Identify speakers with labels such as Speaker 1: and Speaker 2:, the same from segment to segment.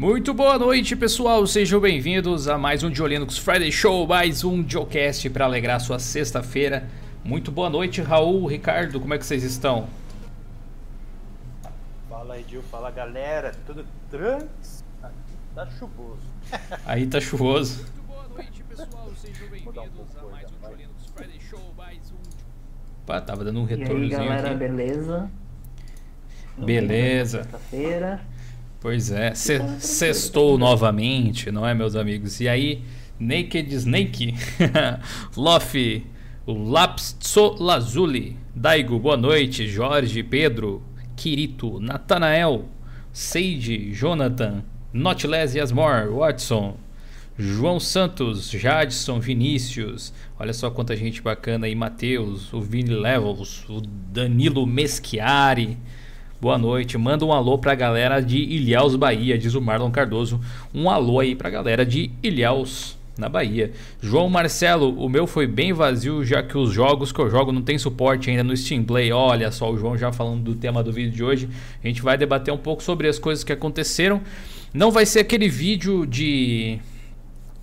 Speaker 1: Muito boa noite, pessoal. Sejam bem-vindos a mais um Diolinux Friday Show, mais um Diocast para alegrar sua sexta-feira. Muito boa noite, Raul, Ricardo, como é que vocês estão?
Speaker 2: Fala Edil, fala galera, tudo trans? Tá chuvoso.
Speaker 1: Aí tá chuvoso.
Speaker 3: Muito boa noite, pessoal. Sejam bem-vindos a mais um Diolinux Friday Show, mais um
Speaker 1: Opa, tava dando um
Speaker 4: E aí,
Speaker 1: retornozinho
Speaker 4: galera,
Speaker 1: aqui.
Speaker 4: beleza?
Speaker 1: Beleza.
Speaker 4: Sexta-feira.
Speaker 1: Pois é, se- sextou novamente, não é, meus amigos? E aí, Naked Snake, Lofi, o Lapso Lazuli, Daigo, boa noite, Jorge, Pedro, Kirito, Natanael, Seide, Jonathan, Notless Yasmore, Watson, João Santos, Jadson, Vinícius, olha só quanta gente bacana aí, Matheus, o Vini Levels, o Danilo Meschiari, Boa noite, manda um alô pra galera de Ilhéus, Bahia, diz o Marlon Cardoso. Um alô aí pra galera de Ilhéus, na Bahia. João Marcelo, o meu foi bem vazio, já que os jogos que eu jogo não tem suporte ainda no Steam Play. Olha só, o João já falando do tema do vídeo de hoje. A gente vai debater um pouco sobre as coisas que aconteceram. Não vai ser aquele vídeo de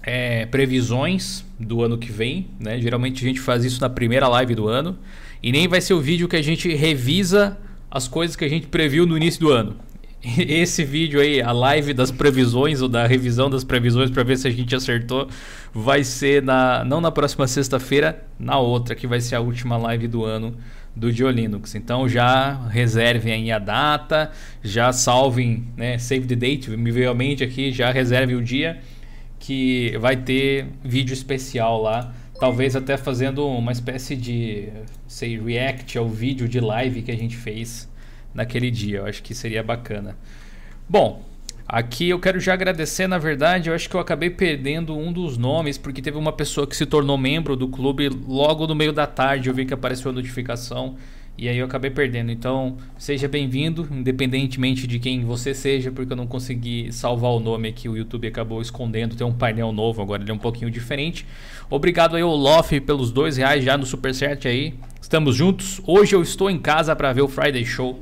Speaker 1: é, previsões do ano que vem, né? Geralmente a gente faz isso na primeira live do ano. E nem vai ser o vídeo que a gente revisa as coisas que a gente previu no início do ano. Esse vídeo aí, a live das previsões ou da revisão das previsões para ver se a gente acertou, vai ser na não na próxima sexta-feira, na outra que vai ser a última live do ano do Diolinux. Então já reservem aí a data, já salvem, né, save the date, me veio à mente aqui, já reservem o dia que vai ter vídeo especial lá, talvez até fazendo uma espécie de, sei, react ao vídeo de live que a gente fez naquele dia. Eu acho que seria bacana. Bom, aqui eu quero já agradecer, na verdade, eu acho que eu acabei perdendo um dos nomes porque teve uma pessoa que se tornou membro do clube logo no meio da tarde, eu vi que apareceu a notificação e aí eu acabei perdendo. Então, seja bem-vindo, independentemente de quem você seja, porque eu não consegui salvar o nome aqui, o YouTube acabou escondendo, tem um painel novo, agora ele é um pouquinho diferente. Obrigado aí ao Lof pelos dois reais já no Superchat aí. Estamos juntos. Hoje eu estou em casa para ver o Friday Show.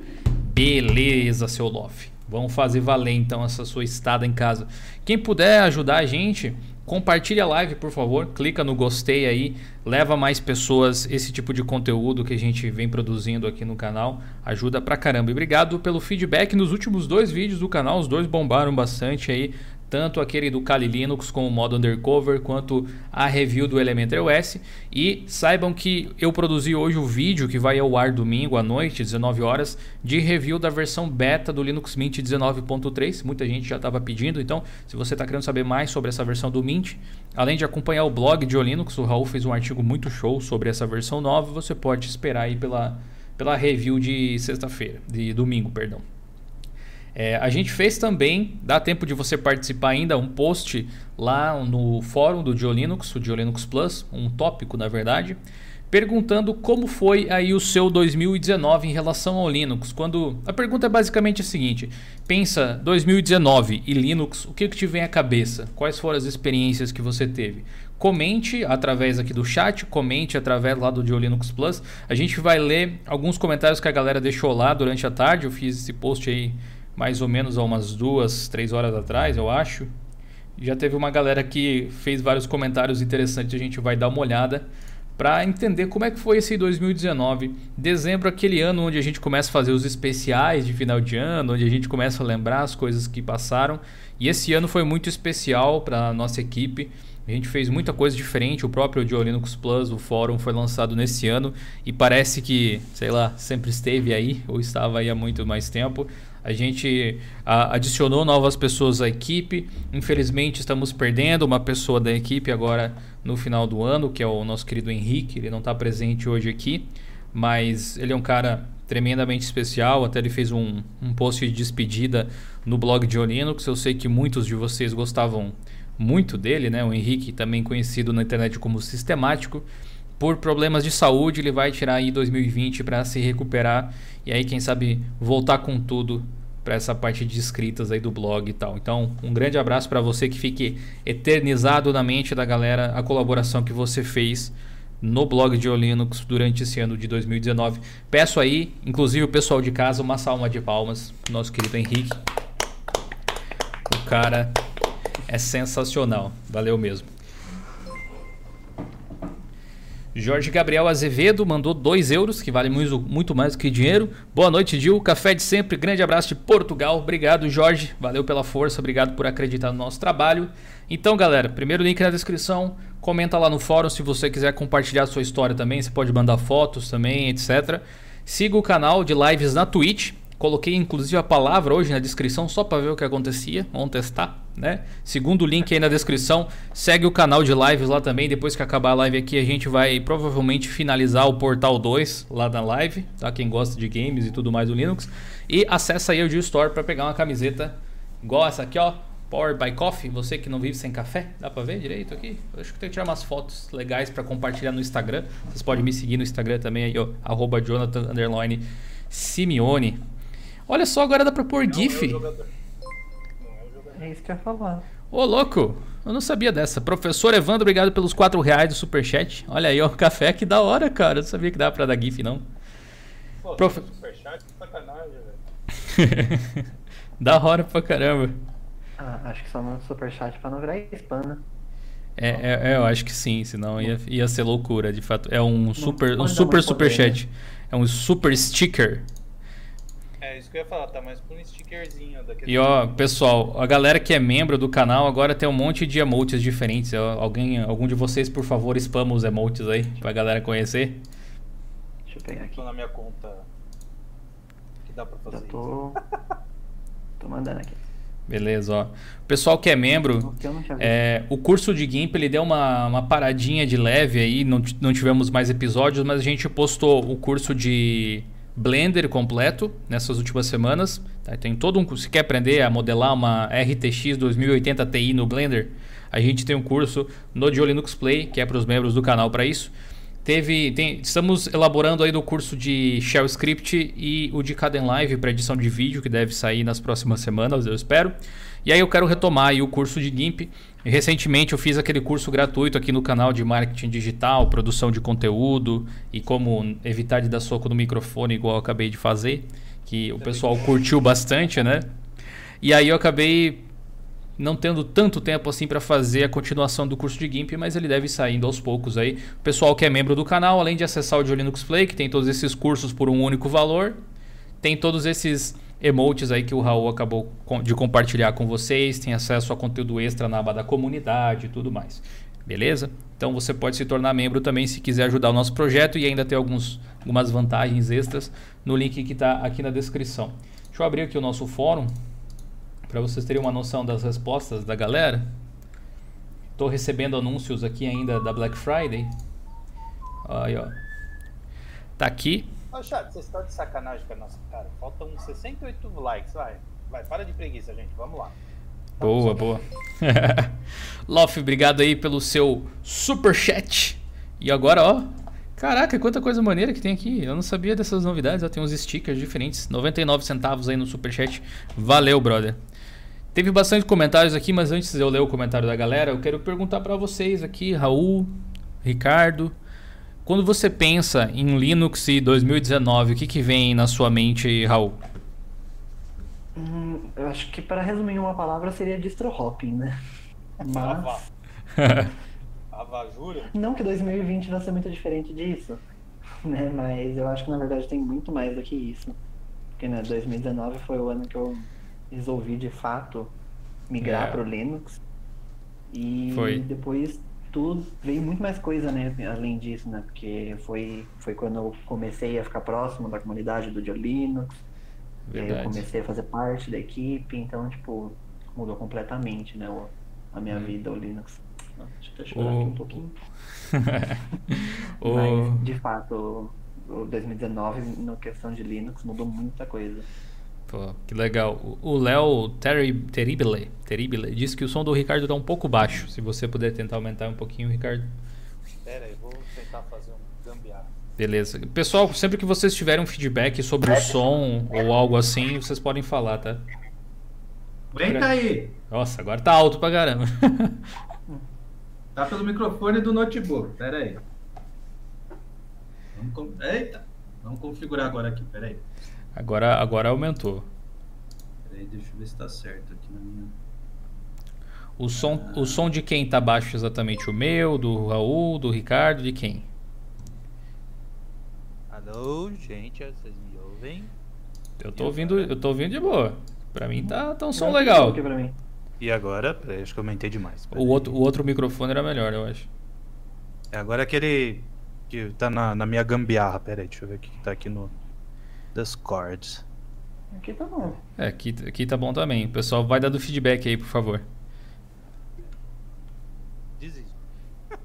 Speaker 1: Beleza, seu Lof. Vamos fazer valer então essa sua estada em casa. Quem puder ajudar a gente, compartilhe a live, por favor. Clica no gostei aí, leva mais pessoas esse tipo de conteúdo que a gente vem produzindo aqui no canal. Ajuda pra caramba. E obrigado pelo feedback nos últimos dois vídeos do canal. Os dois bombaram bastante aí. Tanto aquele do Kali Linux com o modo undercover, quanto a review do Elementary OS. E saibam que eu produzi hoje o vídeo que vai ao ar domingo à noite, 19 horas, de review da versão beta do Linux Mint 19.3. Muita gente já estava pedindo, então se você está querendo saber mais sobre essa versão do Mint, além de acompanhar o blog de Linux, o Raul fez um artigo muito show sobre essa versão nova, você pode esperar aí pela, pela review de sexta-feira, de domingo, perdão. É, a gente fez também, dá tempo de você participar ainda, um post lá no fórum do Diolinux, o Diolinux Plus, um tópico na verdade, perguntando como foi aí o seu 2019 em relação ao Linux. Quando a pergunta é basicamente a seguinte: pensa 2019 e Linux, o que, que te vem à cabeça? Quais foram as experiências que você teve? Comente através aqui do chat, comente através lá do Diolinux Plus. A gente vai ler alguns comentários que a galera deixou lá durante a tarde. Eu fiz esse post aí mais ou menos há umas duas, três horas atrás, eu acho. Já teve uma galera que fez vários comentários interessantes, a gente vai dar uma olhada para entender como é que foi esse 2019. Dezembro, aquele ano onde a gente começa a fazer os especiais de final de ano, onde a gente começa a lembrar as coisas que passaram. E esse ano foi muito especial para a nossa equipe. A gente fez muita coisa diferente. O próprio Diolinux Plus, o fórum, foi lançado nesse ano e parece que, sei lá, sempre esteve aí ou estava aí há muito mais tempo. A gente a, adicionou novas pessoas à equipe. Infelizmente, estamos perdendo uma pessoa da equipe agora no final do ano, que é o nosso querido Henrique. Ele não está presente hoje aqui, mas ele é um cara tremendamente especial. Até ele fez um, um post de despedida no blog de Linux. Eu sei que muitos de vocês gostavam muito dele, né? O Henrique, também conhecido na internet como sistemático. Por problemas de saúde, ele vai tirar aí 2020 para se recuperar e aí, quem sabe, voltar com tudo para essa parte de escritas aí do blog e tal. Então, um grande abraço para você que fique eternizado na mente da galera a colaboração que você fez no blog de Linux durante esse ano de 2019. Peço aí, inclusive o pessoal de casa, uma salva de palmas nosso querido Henrique. O cara é sensacional. Valeu mesmo. Jorge Gabriel Azevedo mandou 2 euros, que vale muito, muito mais do que dinheiro. Boa noite, Gil. Café de sempre. Grande abraço de Portugal. Obrigado, Jorge. Valeu pela força. Obrigado por acreditar no nosso trabalho. Então, galera, primeiro link na descrição. Comenta lá no fórum se você quiser compartilhar a sua história também. Você pode mandar fotos também, etc. Siga o canal de lives na Twitch. Coloquei inclusive a palavra hoje na descrição só para ver o que acontecia. Vamos testar, né? Segundo link aí na descrição. Segue o canal de lives lá também. Depois que acabar a live aqui, a gente vai provavelmente finalizar o Portal 2 lá na live, tá? Quem gosta de games e tudo mais do Linux. E acessa aí o Gil Store para pegar uma camiseta igual essa aqui, ó. Power by Coffee, você que não vive sem café, dá pra ver direito aqui? Eu acho que tem que tirar umas fotos legais para compartilhar no Instagram. Vocês podem me seguir no Instagram também aí, ó, arroba Jonathan Simeone. Olha só, agora dá pra pôr
Speaker 2: Não
Speaker 1: GIF.
Speaker 2: É, o. Não é o.
Speaker 4: É isso que eu ia falar.
Speaker 1: Ô, louco! Eu não sabia dessa. Professor Evandro, obrigado pelos 4 reais do superchat. Olha aí, ó, café que da hora, cara. Eu não sabia que dava pra dar GIF, não.
Speaker 2: Pô,
Speaker 1: Profe-
Speaker 2: Prof... superchat, que sacanagem, velho.
Speaker 1: da hora pra caramba.
Speaker 4: Ah, acho que só no superchat pra não virar spam, né?
Speaker 1: É, é- é, eu acho que sim, senão ia, ia ser loucura, de fato. É um super, um super superchat. É um super sticker.
Speaker 2: É isso que eu ia falar, tá mais por um stickerzinho daquele.
Speaker 1: E ó, pessoal, a galera que é membro do canal agora tem um monte de emotes diferentes. Alguém, algum de vocês, por favor, spama os emotes aí pra galera conhecer.
Speaker 4: Deixa eu pegar aqui.
Speaker 2: Tô na minha conta. Que dá pra fazer
Speaker 4: Já tô. tô mandando aqui.
Speaker 1: Beleza, ó. O pessoal que é membro, é, o curso de GIMP ele deu uma, uma paradinha de leve aí, não, não tivemos mais episódios, mas a gente postou o curso de Blender completo nessas últimas semanas. tá? Tem todo um. Se quer aprender a modelar uma RTX 2080 Ti no Blender, a gente tem um curso no Dio Linux Play, que é para os membros do canal para isso. Teve, tem- estamos elaborando aí do curso de Shell Script e o de Caden Live para edição de vídeo, que deve sair nas próximas semanas, eu espero. E aí eu quero retomar aí o curso de GIMP. Recentemente eu fiz aquele curso gratuito aqui no canal de marketing digital, produção de conteúdo e como evitar de dar soco no microfone, igual eu acabei de fazer, que o pessoal curtiu bastante, né? E aí eu acabei não tendo tanto tempo assim para fazer a continuação do curso de GIMP, mas ele deve saindo aos poucos aí. O pessoal que é membro do canal, além de acessar o Dio Linux Play, que tem todos esses cursos por um único valor, tem todos esses emotes aí que o Raul acabou de compartilhar com vocês, tem acesso a conteúdo extra na aba da comunidade e tudo mais. Beleza? Então você pode se tornar membro também se quiser ajudar o nosso projeto e ainda ter alguns, algumas vantagens extras no link que está aqui na descrição. Deixa eu abrir aqui o nosso fórum para vocês terem uma noção das respostas da galera. Estou recebendo anúncios aqui ainda da Black Friday. Aí, ó. Tá aqui.
Speaker 2: Ô, chat, vocês estão de sacanagem com a nossa cara. Faltam uns 68 likes, vai. Vai, para de preguiça, gente. Vamos lá.
Speaker 1: Boa, boa. Lof, obrigado aí pelo seu super chat. E agora, ó. Caraca, quanta coisa maneira que tem aqui. Eu não sabia dessas novidades. Ó, tem uns stickers diferentes. 99 centavos aí no super chat. Valeu, brother. Teve bastante comentários aqui, mas antes de eu ler o comentário da galera, eu quero perguntar para vocês aqui, Raul, Ricardo, quando você pensa em Linux e 2019, o que, que vem na sua mente, Raul?
Speaker 4: Hum, eu acho que para resumir em uma palavra seria distro hopping, né? Mas.
Speaker 2: Ava, jura?
Speaker 4: Não que 2020 vai ser muito diferente disso, né? Mas eu acho que na verdade tem muito mais do que isso. Porque né, 2019 foi o ano que eu resolvi de fato migrar
Speaker 1: É.
Speaker 4: para o Linux. E
Speaker 1: Foi.
Speaker 4: depois veio muito mais coisa, né? Além disso, né? Porque foi, foi quando eu comecei a ficar próximo da comunidade do Dio Linux. Aí eu comecei a fazer parte da equipe, então, tipo, mudou completamente, né? A minha
Speaker 1: Hum.
Speaker 4: vida, o Linux. Nossa, Deixa eu até chorar
Speaker 1: O-
Speaker 4: aqui um pouquinho.
Speaker 1: O-
Speaker 4: Mas, de fato, o 2019, na questão de Linux, mudou muita coisa.
Speaker 1: Pô, que legal. O- Léo Terri- Terrible, Terrible disse que o som do Ricardo tá um pouco baixo. Se você puder tentar aumentar um pouquinho, Ricardo.
Speaker 2: Pera aí, vou tentar fazer um gambiarra.
Speaker 1: Beleza. Pessoal, sempre que vocês tiverem um feedback sobre o som ou algo assim, vocês podem falar, tá?
Speaker 5: Aguenta aí.
Speaker 1: Nossa, agora tá alto pra caramba.
Speaker 5: Tá pelo microfone do notebook. Pera aí. Vamos com- Eita. Vamos configurar agora aqui. Pera aí.
Speaker 1: Agora, agora aumentou.
Speaker 5: Pera aí, deixa eu ver se tá certo aqui na minha.
Speaker 1: O som, o som de quem tá baixo exatamente? O meu, do Raul, do Ricardo, de quem?
Speaker 2: Alô, gente, vocês me ouvem?
Speaker 1: Eu tô ouvindo, eu tô ouvindo de boa. Pra mim tá, tá um som
Speaker 4: Não,
Speaker 1: legal.
Speaker 4: aqui pra mim.
Speaker 2: E agora? Peraí, acho que eu aumentei demais.
Speaker 1: O outro, o outro microfone era melhor, eu acho.
Speaker 2: É, Agora aquele que tá na, na minha gambiarra. Peraí, deixa eu ver o que que tá aqui no Discord.
Speaker 4: Aqui tá bom.
Speaker 1: É, aqui, aqui tá bom também. O pessoal vai dando feedback aí, por favor.
Speaker 2: Desiste.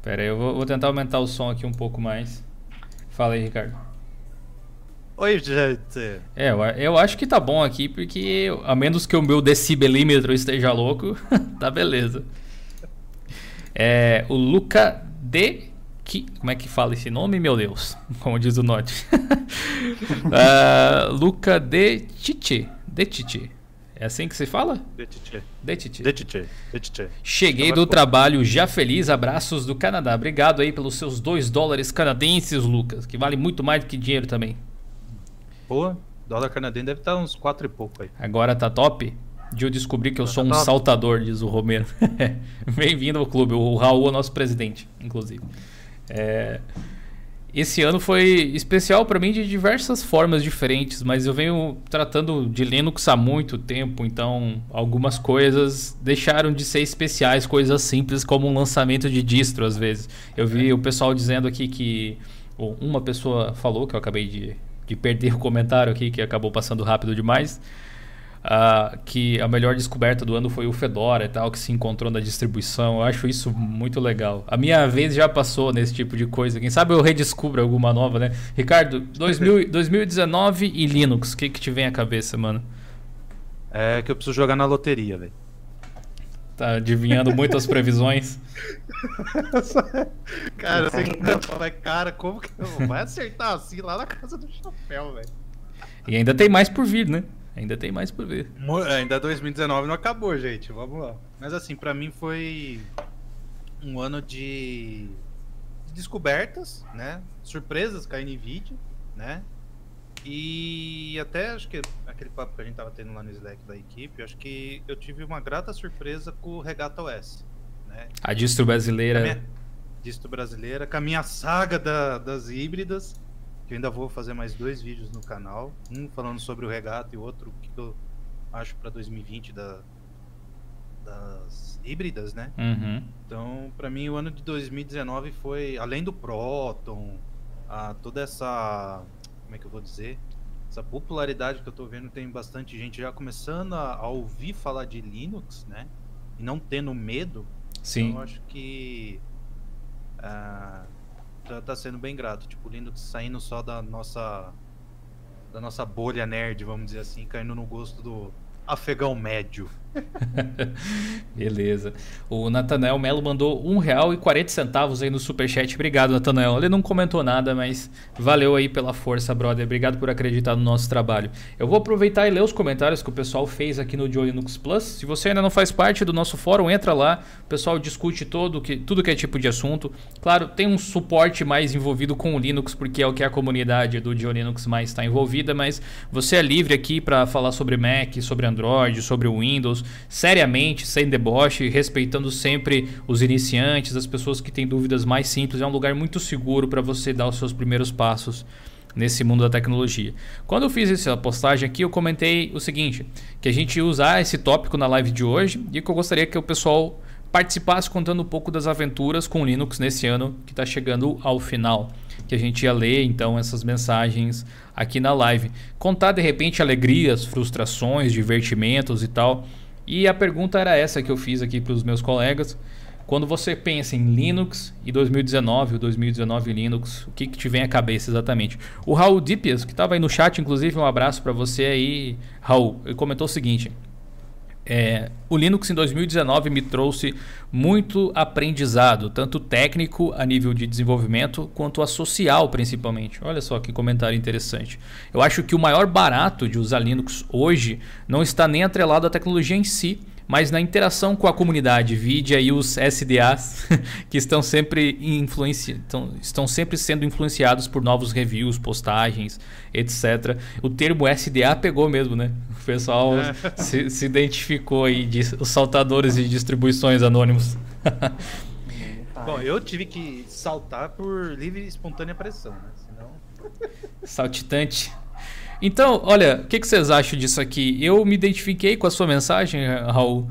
Speaker 1: Pera aí, eu vou, vou tentar aumentar o som aqui um pouco mais. Fala aí, Ricardo.
Speaker 2: Oi, gente.
Speaker 1: É, eu, eu acho que tá bom aqui, porque a menos que o meu decibelímetro esteja louco, tá beleza. É, o Luca de... Que, como é que fala esse nome, meu Deus? Como diz o Note. Ah, Luca de Titi. De Titi. É assim que se fala?
Speaker 2: Detitê.
Speaker 1: De Titi.
Speaker 2: Detitê. Detitê.
Speaker 1: Cheguei
Speaker 2: Agora
Speaker 1: do
Speaker 2: ficou.
Speaker 1: trabalho já feliz, abraços do Canadá. Obrigado aí pelos seus 2 dólares canadenses, Lucas, que vale muito mais do que dinheiro também.
Speaker 2: Pô, dólar canadense deve estar uns 4 e pouco aí.
Speaker 1: Agora tá top? De eu descobrir que eu
Speaker 2: Agora
Speaker 1: sou
Speaker 2: tá
Speaker 1: um
Speaker 2: top.
Speaker 1: saltador, diz o Romero. Bem-vindo ao clube. O Raul é nosso presidente, inclusive. É, Esse ano foi especial para mim de diversas formas diferentes, mas eu venho tratando de Linux há muito tempo, então algumas coisas deixaram de ser especiais, coisas simples como um lançamento de distro às vezes. Eu vi o pessoal dizendo aqui que uma pessoa falou que eu acabei de, de perder o comentário aqui, que acabou passando rápido demais. Ah, que a melhor descoberta do ano foi o Fedora e tal, que se encontrou na distribuição. Eu acho isso muito legal. A minha vez já passou nesse tipo de coisa. Quem sabe eu redescubro alguma nova, né? Ricardo, 2000, 2019 e Linux, o que, que te vem à cabeça, mano?
Speaker 2: É que eu preciso jogar na loteria, velho.
Speaker 1: Tá adivinhando muito as previsões.
Speaker 2: cara, você que fala, cara, como que eu vai acertar assim lá na casa do chapéu, velho?
Speaker 1: E ainda tem mais por vir, né? Ainda tem mais por vir.
Speaker 2: Mo- Ainda 2019 não acabou, gente. Vamos lá. Mas assim, pra mim foi um ano de de descobertas, né? Surpresas caindo em vídeo, né? E até acho que aquele papo que a gente tava tendo lá no Slack da equipe, acho que eu tive uma grata surpresa com o Regata OS, né?
Speaker 1: A distro
Speaker 2: Com a
Speaker 1: brasileira.
Speaker 2: minha distro brasileira, com a minha saga da- das híbridas, eu ainda vou fazer mais dois vídeos no canal, um falando sobre o regata e outro que eu acho para 2020 da, das híbridas, né?
Speaker 1: Uhum.
Speaker 2: Então, para mim, o ano de 2019 foi, além do Proton, a toda essa, como é que eu vou dizer? Essa popularidade que eu tô vendo, tem bastante gente já começando a, a ouvir falar de Linux, né? E não tendo medo.
Speaker 1: Sim.
Speaker 2: Então, eu acho que ah, tá, tá sendo bem grato. Tipo, o Linux saindo só da nossa da nossa bolha nerd, vamos dizer assim, caindo no gosto do afegão médio.
Speaker 1: Beleza. O Nathanael Melo mandou um real e 40 centavos aí no superchat. Obrigado, Nathanael. Ele não comentou nada, mas valeu aí pela força, brother. Obrigado por acreditar no nosso trabalho. Eu vou aproveitar e ler os comentários que o pessoal fez aqui no Joe Linux Plus. Se você ainda não faz parte do nosso fórum, entra lá. O pessoal discute todo que, tudo que é tipo de assunto. Claro, tem um suporte mais envolvido com o Linux, porque é o que a comunidade do Joe Linux mais está envolvida, mas você é livre aqui para falar sobre Mac, sobre Android, sobre o Seriamente, sem deboche, respeitando sempre os iniciantes, as pessoas que têm dúvidas mais simples. É um lugar muito seguro para você dar os seus primeiros passos nesse mundo da tecnologia. Quando eu fiz essa postagem aqui, eu comentei o seguinte, que a gente ia usar esse tópico na live de hoje e que eu gostaria que o pessoal participasse contando um pouco das aventuras com Linux nesse ano que está chegando ao final. Que a gente ia ler então essas mensagens aqui na live. Contar de repente alegrias, frustrações, divertimentos e tal. E a pergunta era essa que eu fiz aqui para os meus colegas. Quando você pensa em Linux e 2019, o 2019 Linux, o que, que te vem à cabeça exatamente? O Raul Dipias, que estava aí no chat, inclusive, um abraço para você aí, Raul. Ele comentou o seguinte: é, o Linux em 2019 me trouxe muito aprendizado, tanto técnico a nível de desenvolvimento, quanto a social principalmente. Olha só que comentário interessante. Eu acho que o maior barato de usar Linux hoje não está nem atrelado à tecnologia em si, mas na interação com a comunidade, vide aí os SDAs que estão sempre influenci... estão, estão sempre sendo influenciados por novos reviews, postagens, etc. O termo SDA pegou mesmo, né? O pessoal é. se, se, identificou aí de os saltadores e distribuições anônimos.
Speaker 2: Bom, eu tive que saltar por livre e espontânea pressão, né? Senão...
Speaker 1: Saltitante. Então, olha, o que, que, vocês acham disso aqui? Eu me identifiquei com a sua mensagem, Raul.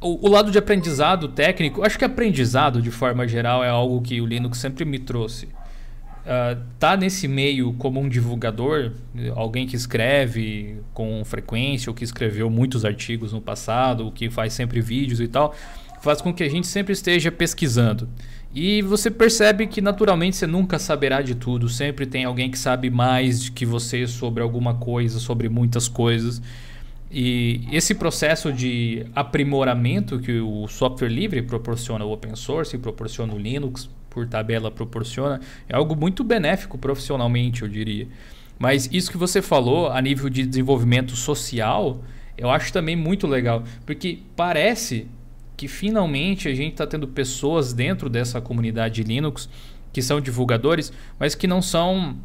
Speaker 1: O, o, lado de aprendizado técnico, acho que aprendizado de forma geral é algo que o Linux sempre me trouxe. Uh, tá nesse meio como um divulgador, alguém que escreve com frequência, ou que escreveu muitos artigos no passado, ou que faz sempre vídeos e tal, faz com que a gente sempre esteja pesquisando. E você percebe que naturalmente você nunca saberá de tudo, sempre tem alguém que sabe mais que você sobre alguma coisa, sobre muitas coisas. E esse processo de aprimoramento que o software livre proporciona, o open source proporciona o Linux, por tabela proporciona, é algo muito benéfico profissionalmente, eu diria. Mas isso que você falou a nível de desenvolvimento social, eu acho também muito legal, porque parece que finalmente a gente está tendo pessoas dentro dessa comunidade Linux que são divulgadores, mas que não são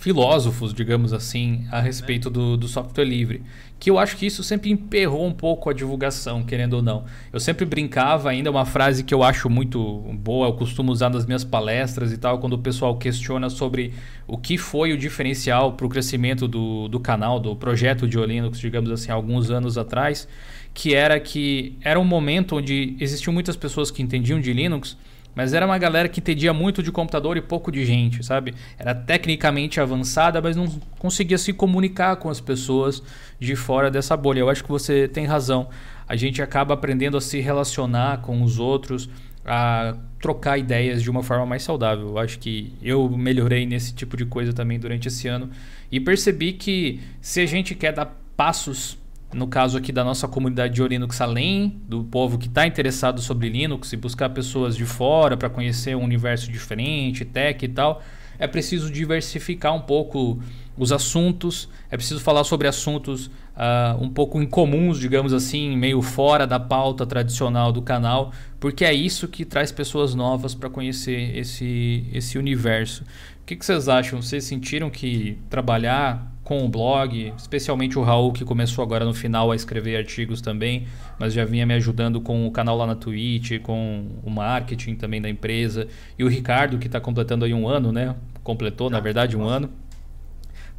Speaker 1: filósofos, digamos assim, a respeito do, do software livre. Que eu acho que isso sempre emperrou um pouco a divulgação, querendo ou não. Eu sempre brincava, ainda uma frase que eu acho muito boa, eu costumo usar nas minhas palestras e tal, quando o pessoal questiona sobre o que foi o diferencial para o crescimento do, do canal, do projeto de Linux, digamos assim, alguns anos atrás que era que era um momento onde existiam muitas pessoas que entendiam de Linux, mas era uma galera que entendia muito de computador e pouco de gente, sabe? Era tecnicamente avançada, mas não conseguia se comunicar com as pessoas de fora dessa bolha. Eu acho que você tem razão. A gente acaba aprendendo a se relacionar com os outros, a trocar ideias de uma forma mais saudável. Eu acho que eu melhorei nesse tipo de coisa também durante esse ano e percebi que se a gente quer dar passos no caso aqui da nossa comunidade de Linux, além do povo que está interessado sobre Linux e buscar pessoas de fora para conhecer um universo diferente, tech e tal, é preciso diversificar um pouco os assuntos, é preciso falar sobre assuntos uh, um pouco incomuns, digamos assim, meio fora da pauta tradicional do canal, porque é isso que traz pessoas novas para conhecer esse, esse universo. O que, que vocês acham? Vocês sentiram que trabalhar com o blog, especialmente o Raul, que começou agora no final a escrever artigos também, mas já vinha me ajudando com o canal lá na Twitch, com o marketing também da empresa, e o Ricardo, que está completando aí um ano, né? Completou, na verdade, um ano.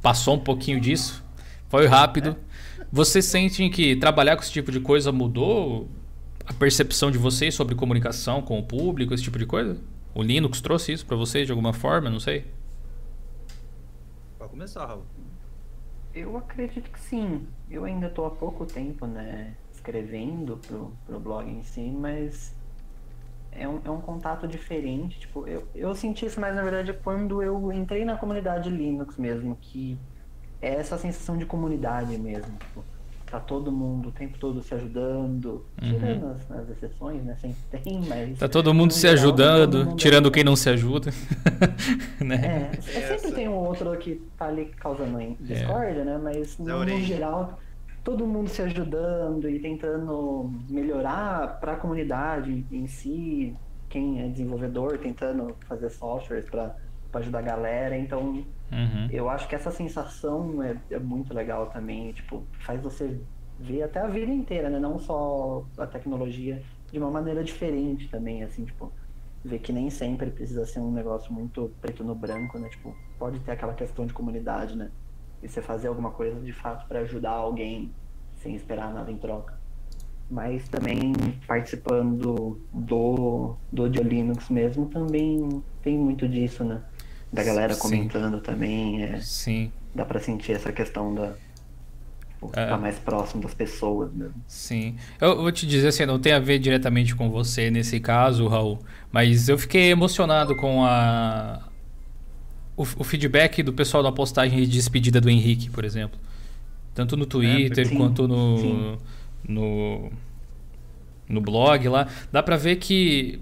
Speaker 1: Passou um pouquinho disso, foi rápido. Vocês sentem que trabalhar com esse tipo de coisa mudou a percepção de vocês sobre comunicação com o público, esse tipo de coisa? O Linux trouxe isso para vocês de alguma forma? Não sei.
Speaker 2: Pode começar, Raul.
Speaker 4: Eu acredito que sim. Eu ainda estou há pouco tempo, né, escrevendo pro, pro blog em si, mas é um, é um contato diferente. Tipo, eu, eu senti isso mais, na verdade, quando eu entrei na comunidade Linux mesmo, que é essa sensação de comunidade mesmo. Tipo, tá todo mundo o tempo todo se ajudando, uhum. tirando as, as, exceções, né? Sempre tem, mas.
Speaker 1: Tá todo mundo se ajudando, mundo tirando quem não se ajuda.
Speaker 4: né? É, é, sempre tem um outro que tá ali causando discórdia, é. né? Mas no, no, geral, todo mundo se ajudando e tentando melhorar para a comunidade em si, quem é desenvolvedor, tentando fazer softwares para ajudar a galera. Então, Uhum. Eu acho que essa sensação é, é, muito legal também, tipo, faz você ver até a vida inteira, né? Não só a tecnologia, de uma maneira diferente também, assim, tipo, ver que nem sempre precisa ser um negócio muito preto no branco, né? Tipo, pode ter aquela questão de comunidade, né? E você fazer alguma coisa de fato para ajudar alguém sem esperar nada em troca. Mas também participando do, do, do Linux mesmo também tem muito disso, né? Da galera comentando Sim. também. É,
Speaker 1: Sim.
Speaker 4: Dá para sentir essa questão da ficar é. mais próximo das pessoas mesmo.
Speaker 1: Sim. Eu vou te dizer assim, não tem a ver diretamente com você nesse caso, Raul, mas eu fiquei emocionado com a o, o feedback do pessoal da postagem de despedida do Henrique, por exemplo. Tanto no Twitter é, quanto no, no no blog lá, dá para ver que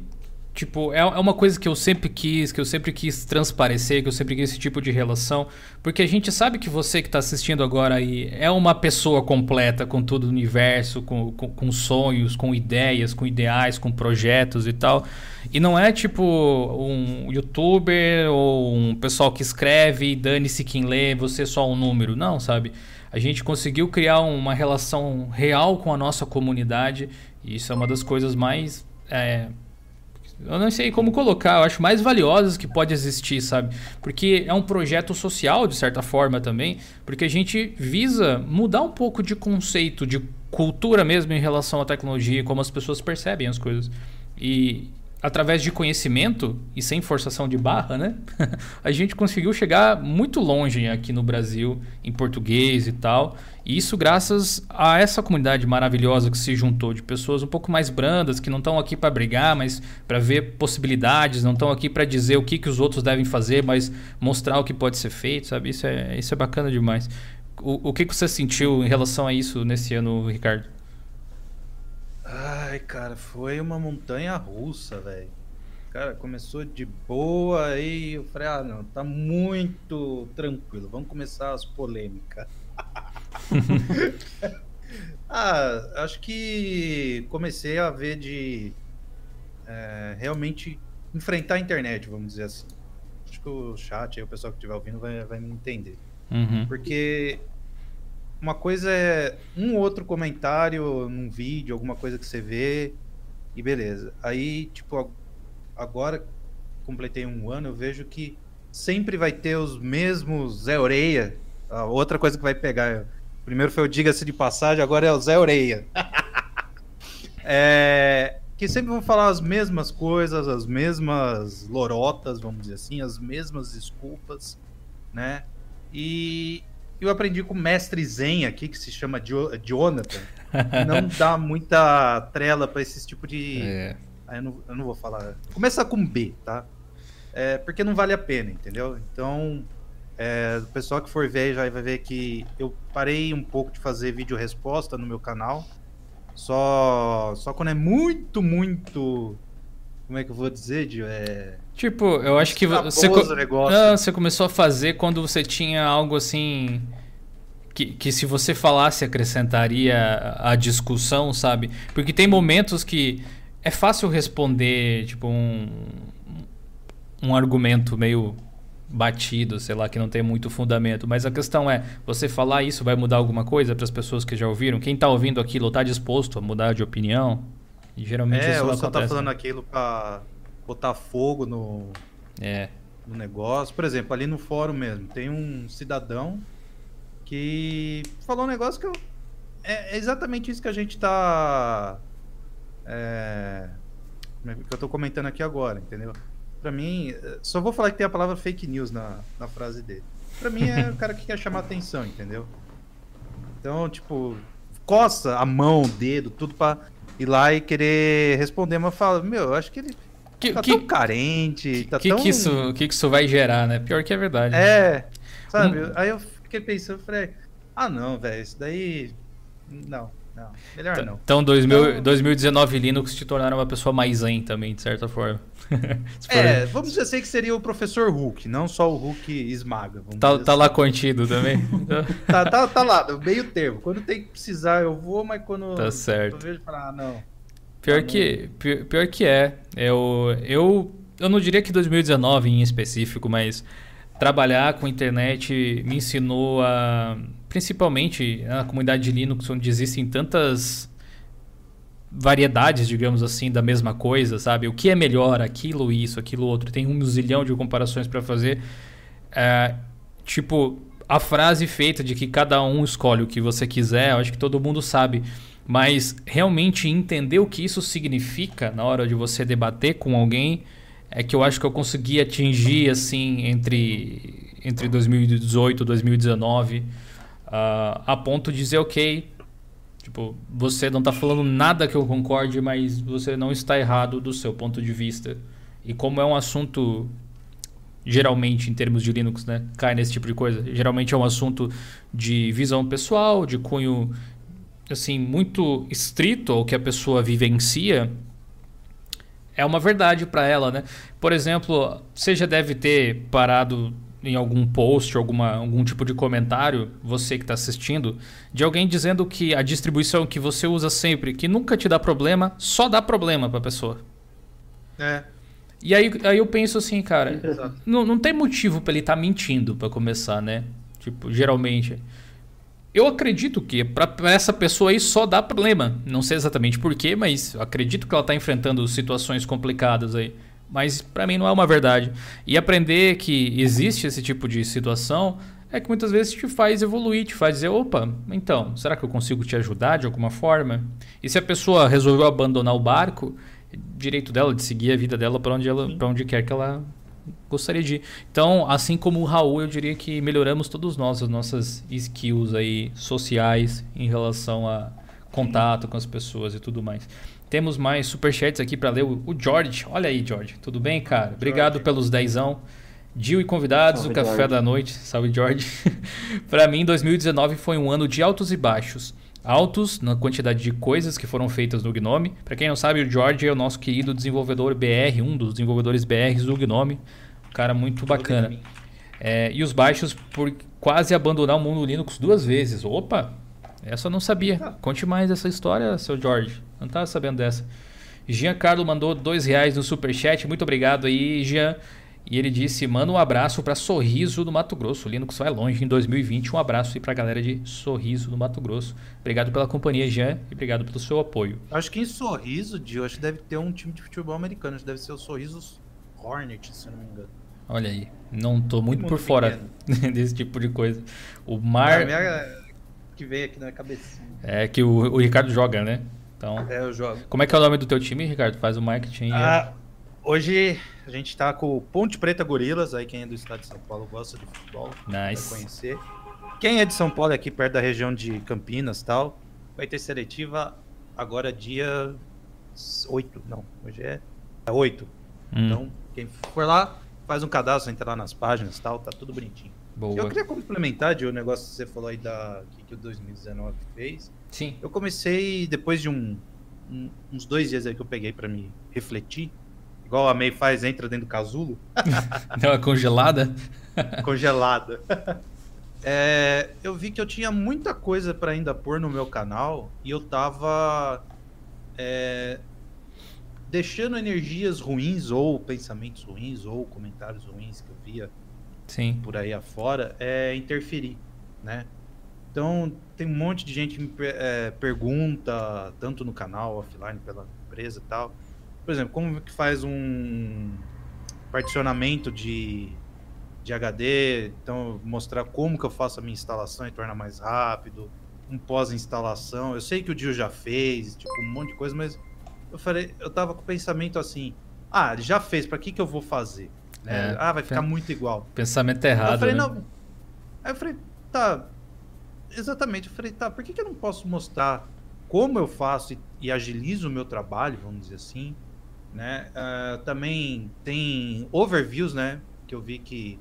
Speaker 1: Tipo, é, é uma coisa que eu sempre quis, que eu sempre quis transparecer, que eu sempre quis esse tipo de relação. Porque a gente sabe que você que está assistindo agora aí é uma pessoa completa com todo o universo, com, com, com, sonhos, com ideias, com ideais, com projetos e tal. E não é tipo um youtuber ou um pessoal que escreve dane-se quem lê, você é só um número. Não, sabe? A gente conseguiu criar uma relação real com a nossa comunidade. E isso é uma das coisas mais. É, eu não sei como colocar, eu acho mais valiosas que pode existir, sabe? Porque é um projeto social, de certa forma, também, porque a gente visa mudar um pouco de conceito, de cultura mesmo em relação à tecnologia, como as pessoas percebem as coisas. E através de conhecimento e sem forçação de barra, né? a gente conseguiu chegar muito longe aqui no Brasil, em português e tal. E isso graças a essa comunidade maravilhosa que se juntou de pessoas um pouco mais brandas, que não estão aqui para brigar, mas para ver possibilidades, não estão aqui para dizer o que, que os outros devem fazer, mas mostrar o que pode ser feito, sabe? Isso é, isso é bacana demais. O, o que, que você sentiu em relação a isso nesse ano, Ricardo?
Speaker 2: Ai, cara, foi uma montanha russa, velho. Cara, começou de boa, aí eu falei, ah, não, tá muito tranquilo, vamos começar as polêmicas. ah, acho que comecei a ver de é, realmente enfrentar a internet, vamos dizer assim. Acho que o chat aí, o pessoal que estiver ouvindo vai, vai me entender.
Speaker 1: Uhum.
Speaker 2: Porque uma coisa é um outro comentário num vídeo, alguma coisa que você vê e beleza. Aí, tipo, agora completei um ano, eu vejo que sempre vai ter os mesmos Zé Oreia. Ah, outra coisa que vai pegar. Primeiro foi o Diga-se de Passagem, agora é o Zé Oreia. é, que sempre vão falar as mesmas coisas, as mesmas lorotas, vamos dizer assim, as mesmas desculpas, né? E eu aprendi com o mestre Zen aqui, que se chama jo Jonathan. não dá muita trela para esse tipo de. É. Ah, eu, não, eu não vou falar. Começa com B, tá? É, porque não vale a pena, entendeu? Então, é, o pessoal que for ver já vai ver que eu parei um pouco de fazer vídeo resposta no meu canal. Só, só quando é muito, muito. Como é que eu vou dizer, Dio? É.
Speaker 1: Tipo, eu acho que você, não, você começou a fazer quando você tinha algo assim. Que, que se você falasse acrescentaria a discussão, sabe? Porque tem momentos que é fácil responder, tipo, um, um argumento meio batido, sei lá, que não tem muito fundamento. Mas a questão é, você falar isso vai mudar alguma coisa para as pessoas que já ouviram? Quem está ouvindo aquilo está disposto a mudar de opinião? E geralmente
Speaker 2: é,
Speaker 1: isso
Speaker 2: ou
Speaker 1: só
Speaker 2: tá falando aquilo para botar fogo no,
Speaker 1: é.
Speaker 2: no negócio. Por exemplo, ali no fórum mesmo, tem um cidadão que falou um negócio que eu, é exatamente isso que a gente tá. É, que eu tô comentando aqui agora, entendeu? Pra mim, só vou falar que tem a palavra fake news na, na frase dele. Pra mim é o cara que quer chamar atenção, entendeu? Então, tipo, coça a mão, o dedo, tudo pra ir lá e querer responder, mas fala, meu, eu acho que ele que, tá que, tão carente, tá
Speaker 1: que,
Speaker 2: tão...
Speaker 1: Que isso, que isso vai gerar, né? Pior que é verdade.
Speaker 2: É, sabe? Um... Aí eu fiquei pensando, falei, ah não, velho, isso daí... Não, não, melhor não.
Speaker 1: Então, 2000, então 2019 Linux te tornaram uma pessoa mais zen também, de certa forma.
Speaker 2: é, vamos dizer assim que seria o professor Hulk, não só o Hulk esmaga.
Speaker 1: Tá, tá
Speaker 2: assim.
Speaker 1: lá contido também?
Speaker 2: tá, tá, tá lá, meio termo. Quando tem que precisar eu vou, mas quando
Speaker 1: tá certo. eu
Speaker 2: vejo falar, ah, não...
Speaker 1: Pior, que, pior, pior, que é. Eu, eu, eu não diria que 2019 em específico, mas trabalhar com internet me ensinou a. Principalmente na comunidade de Linux, onde existem tantas variedades, digamos assim, da mesma coisa, sabe? O que é melhor, aquilo, isso, aquilo, outro. Tem um zilhão de comparações para fazer. É, tipo, a frase feita de que cada um escolhe o que você quiser, eu acho que todo mundo sabe. Mas realmente entender o que isso significa na hora de você debater com alguém é que eu acho que eu consegui atingir assim entre, entre 2018 e 2019 uh, a ponto de dizer, ok, tipo, você não está falando nada que eu concorde, mas você não está errado do seu ponto de vista. E como é um assunto geralmente em termos de Linux, né, cai nesse tipo de coisa. Geralmente é um assunto de visão pessoal, de cunho assim muito estrito ao que a pessoa vivencia, é uma verdade para ela, né? Por exemplo, você já deve ter parado em algum post, alguma, algum tipo de comentário, você que está assistindo, de alguém dizendo que a distribuição que você usa sempre, que nunca te dá problema, só dá problema para a pessoa.
Speaker 2: É.
Speaker 1: E aí, aí eu penso assim, cara, não, não tem motivo para ele estar tá mentindo para começar, né? Tipo, geralmente. Eu acredito que para essa pessoa aí só dá problema. Não sei exatamente porquê, mas acredito que ela está enfrentando situações complicadas aí. Mas para mim não é uma verdade. E aprender que existe esse tipo de situação é que muitas vezes te faz evoluir, te faz dizer, opa, então, será que eu consigo te ajudar de alguma forma? E se a pessoa resolveu abandonar o barco, direito dela de seguir a vida dela para onde ela, para onde quer que ela gostaria de ir. Então, assim como o Raul, eu diria que melhoramos todos nós as nossas skills aí sociais em relação a contato com as pessoas e tudo mais. Temos mais superchats aqui para ler. O George, olha aí, George. Tudo bem, cara? Obrigado George. pelos dezão. Dil e convidados, Salve, o café George. da noite. Salve, George. para mim, 2019 foi um ano de altos e baixos. Altos na quantidade de coisas que foram feitas no Gnome. Para quem não sabe, o George é o nosso querido desenvolvedor BR, um dos desenvolvedores BRs do Gnome. Um cara muito bacana. É, e os baixos por quase abandonar o mundo Linux duas vezes. Opa, essa eu não sabia. Conte mais essa história, seu George. Não estava sabendo dessa. Giancarlo mandou dois reais no superchat. Muito obrigado aí, Jean. E ele disse: manda um abraço para Sorriso do Mato Grosso. O Linux vai longe em 2020. Um abraço aí para a galera de Sorriso do Mato Grosso. Obrigado pela companhia, Jean, e obrigado pelo seu apoio.
Speaker 2: Acho que em Sorriso, Dio, acho que deve ter um time de futebol americano. Acho que deve ser o Sorrisos Hornets, se não me engano.
Speaker 1: Olha aí, não tô muito, muito por fora desse tipo de coisa. O Mar.
Speaker 2: minha... que veio aqui na cabeça.
Speaker 1: É que o, o Ricardo joga, né? Então,
Speaker 2: é, eu jogo.
Speaker 1: Como é que é o nome do teu time, Ricardo? Faz o marketing.
Speaker 2: Ah, hoje a gente tá com o Ponte Preta Gorilas, aí quem é do estado de São Paulo gosta de futebol,
Speaker 1: nice.
Speaker 2: vai conhecer. Quem é de São Paulo, aqui perto da região de Campinas tal, vai ter seletiva agora dia 8, não, hoje é, é 8. Hum. Então, quem for lá, faz um cadastro, entra lá nas páginas tal, tá tudo bonitinho. Boa. Eu queria complementar de o um negócio que você falou aí da que, que o 2019 fez.
Speaker 1: Sim.
Speaker 2: Eu comecei depois de um, um uns dois dias aí que eu peguei para me refletir, igual a May faz, entra dentro do casulo.
Speaker 1: Deu uma congelada?
Speaker 2: congelada. É, eu vi que eu tinha muita coisa para ainda pôr no meu canal e eu tava é, deixando energias ruins ou pensamentos ruins ou comentários ruins que eu via
Speaker 1: Sim.
Speaker 2: por aí afora é interferir, né? Então tem um monte de gente que me é, pergunta, tanto no canal, offline, pela empresa e tal. Por exemplo, como que faz um particionamento de, de HD? Então, mostrar como que eu faço a minha instalação e tornar mais rápido. Um pós-instalação. Eu sei que o Dio já fez, tipo, um monte de coisa, mas eu falei, eu tava com o pensamento assim, ah, ele já fez, para que que eu vou fazer? Né? É, ah, vai ficar muito igual.
Speaker 1: Pensamento errado. Eu
Speaker 2: falei,
Speaker 1: né?
Speaker 2: não. Aí eu falei, tá. Exatamente. Eu falei, tá, por que, que eu não posso mostrar como eu faço e, e agilizo o meu trabalho, vamos dizer assim? Né? Uh, também tem overviews, né? Que eu vi que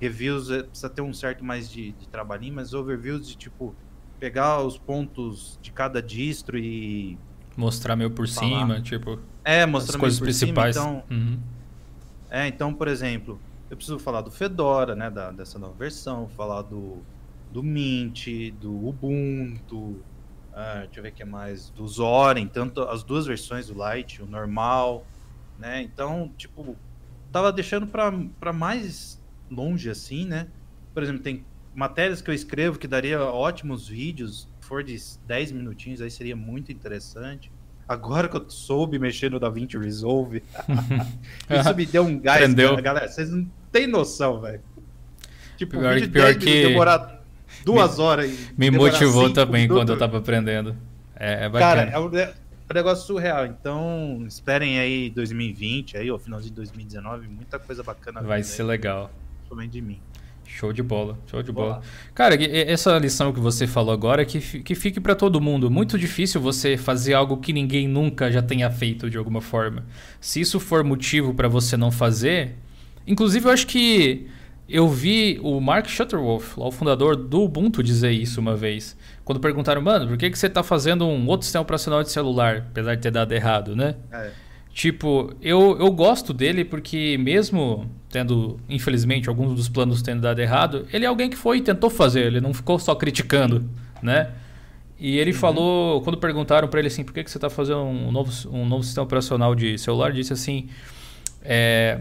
Speaker 2: reviews é, precisa ter um certo mais de, de trabalhinho, mas overviews de tipo pegar os pontos de cada distro e
Speaker 1: mostrar meio por falar. cima, tipo
Speaker 2: é mostrar
Speaker 1: as coisas principais.
Speaker 2: Cima, então, uhum. É, então, por exemplo, eu preciso falar do Fedora, né, da, dessa nova versão, falar do, do Mint, do Ubuntu, ah, deixa eu ver o que mais, do Zorin, tanto as duas versões do Lite, o normal, né? Então, tipo, tava deixando para mais longe assim, né? Por exemplo, tem matérias que eu escrevo que daria ótimos vídeos, for de 10 minutinhos, aí seria muito interessante. Agora que eu soube mexer no DaVinci Resolve, isso me deu um gás,
Speaker 1: Aprendeu.
Speaker 2: Cara. galera. Vocês não têm noção, velho.
Speaker 1: Tipo, pior, vídeo pior que
Speaker 2: demorar duas
Speaker 1: me,
Speaker 2: horas.
Speaker 1: Me motivou também minutos. quando eu tava aprendendo. É, é bacana.
Speaker 2: Cara, é um, é um negócio surreal. Então, esperem aí 2020, aí, ou finalzinho de 2019, muita coisa bacana.
Speaker 1: Vai ser aí, legal.
Speaker 2: Principalmente de mim.
Speaker 1: Show de bola, show de bola. Cara, essa lição que você falou agora, que, que fique para todo mundo. Muito difícil você fazer algo que ninguém nunca já tenha feito de alguma forma. Se isso for motivo para você não fazer, inclusive eu acho que eu vi o Mark Shutterworth, o fundador do Ubuntu, dizer isso uma vez. Quando perguntaram, mano, por que, que você está fazendo um outro sistema operacional de celular, apesar de ter dado errado, né?
Speaker 2: É.
Speaker 1: Tipo, eu, eu gosto dele porque mesmo tendo, infelizmente, alguns dos planos tendo dado errado, ele é alguém que foi e tentou fazer, ele não ficou só criticando, né? E ele uhum. falou, quando perguntaram para ele assim, por que, que você está fazendo um novo, um novo sistema operacional de celular, disse assim, é,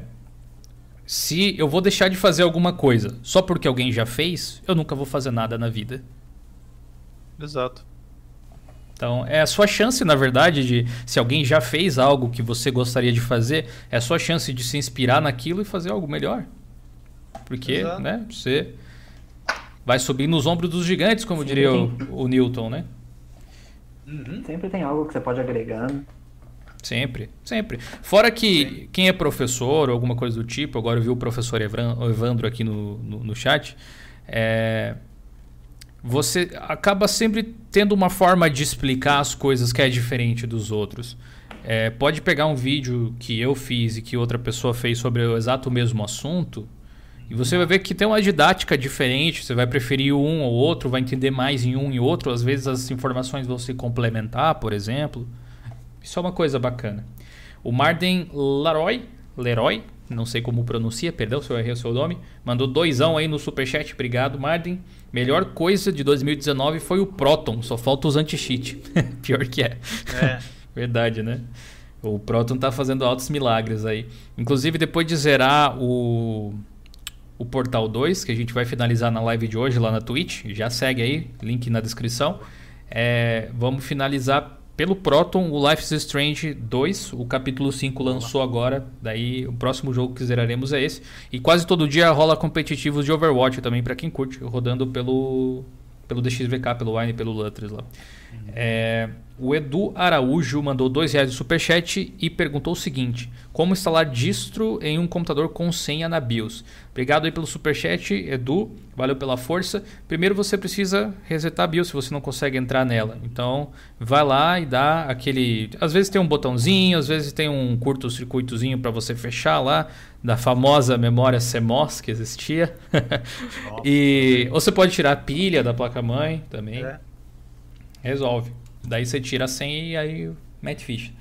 Speaker 1: se eu vou deixar de fazer alguma coisa só porque alguém já fez, eu nunca vou fazer nada na vida.
Speaker 2: Exato.
Speaker 1: Então, é a sua chance, na verdade, de se alguém já fez algo que você gostaria de fazer, é a sua chance de se inspirar naquilo e fazer algo melhor. Porque, Exato. né, você vai subir nos ombros dos gigantes, como Sempre diria o, o, Newton, né?
Speaker 4: Uhum. Sempre tem algo que você pode agregar.
Speaker 1: Sempre, sempre. Fora que Sim. quem é professor ou alguma coisa do tipo, agora eu vi o professor Evandro aqui no, no, no chat, é, você acaba sempre tendo uma forma de explicar as coisas que é diferente dos outros. É, pode pegar um vídeo que eu fiz e que outra pessoa fez sobre o exato mesmo assunto e você vai ver que tem uma didática diferente. Você vai preferir um ou outro, vai entender mais em um e outro. Às vezes as informações vão se complementar, por exemplo. Isso é uma coisa bacana. O Marden Laroy, Leroy, não sei como pronuncia, perdão se eu errei o seu nome, mandou doisão aí no superchat. Obrigado, Marden. Melhor coisa de 2019 foi o Proton, só falta os anti-cheat. Pior que é. É. Verdade, né? O Proton tá fazendo altos milagres aí. Inclusive, depois de zerar o, o Portal 2, que a gente vai finalizar na live de hoje lá na Twitch, já segue aí, link na descrição. É, vamos finalizar pelo Proton, o Life is Strange 2, o capítulo 5 lançou agora. Daí o próximo jogo que zeraremos é esse. E quase todo dia rola competitivos de Overwatch também, para quem curte, rodando pelo, pelo DXVK, pelo Wine, pelo Lutris lá. Uhum. É, o Edu Araújo mandou dois reais de superchat e perguntou o seguinte: Como instalar distro em um computador com senha na BIOS? Obrigado aí pelo superchat, Edu. Valeu pela força. Primeiro você precisa resetar a BIOS se você não consegue entrar nela. Então, vai lá e dá aquele. Às vezes tem um botãozinho, às vezes tem um curto-circuitozinho para você fechar lá, da famosa memória CMOS que existia. e ou você pode tirar a pilha da placa-mãe também. É. Resolve. Daí você tira a senha e aí mete ficha.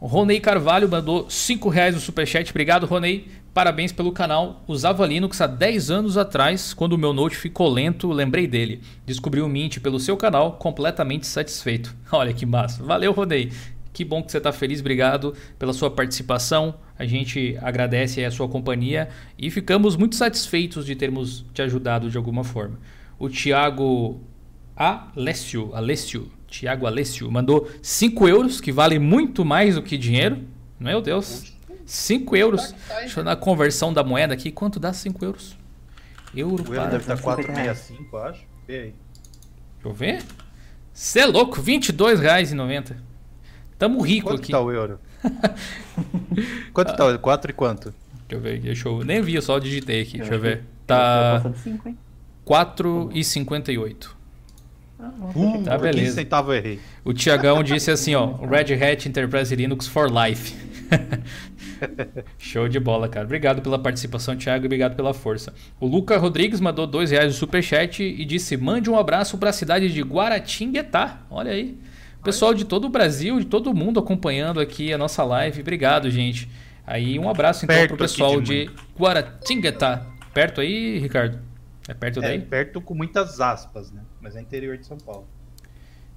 Speaker 1: O Ronei Carvalho mandou 5 reais no superchat. Obrigado, Ronei. Parabéns pelo canal. Usava Linux há 10 anos atrás. Quando o meu Note ficou lento, lembrei dele. Descobri o Mint pelo seu canal, completamente satisfeito. Olha que massa. Valeu, Ronei. Que bom que você está feliz. Obrigado pela sua participação. A gente agradece a sua companhia e ficamos muito satisfeitos de termos te ajudado de alguma forma. O Thiago Alessio, Alessio Tiago Alessio mandou 5 euros, que vale muito mais do que dinheiro. Meu Deus. 5 euros. Deixa eu dar a conversão da moeda aqui. Quanto dá 5 euros?
Speaker 2: Euro o euro deve estar 4,65, acho. Vê aí. Deixa
Speaker 1: eu ver. Você é louco, R$22,90. Tamo rico
Speaker 2: Quanto
Speaker 1: aqui.
Speaker 2: Quanto tá o euro? Quanto tá? 4 e quanto?
Speaker 1: Deixa eu ver, deixa eu... Nem vi, eu só digitei aqui, deixa eu ver. Tá 4,58.
Speaker 2: Uh, tá beleza. centavo errei.
Speaker 1: O Tiagão disse assim, ó, Red Hat Enterprise Linux for Life. Show de bola, cara. Obrigado pela participação, Thiago, e obrigado pela força. O Luca Rodrigues mandou dois reais de superchat e disse: mande um abraço para a cidade de Guaratinguetá. Olha aí. Pessoal de todo o Brasil, de todo mundo acompanhando aqui a nossa live. Obrigado, gente. Aí um abraço então para o pessoal de, de Guaratinguetá. Perto aí, Ricardo? É perto é, daí?
Speaker 2: perto com muitas aspas, né? Mas é interior de São Paulo.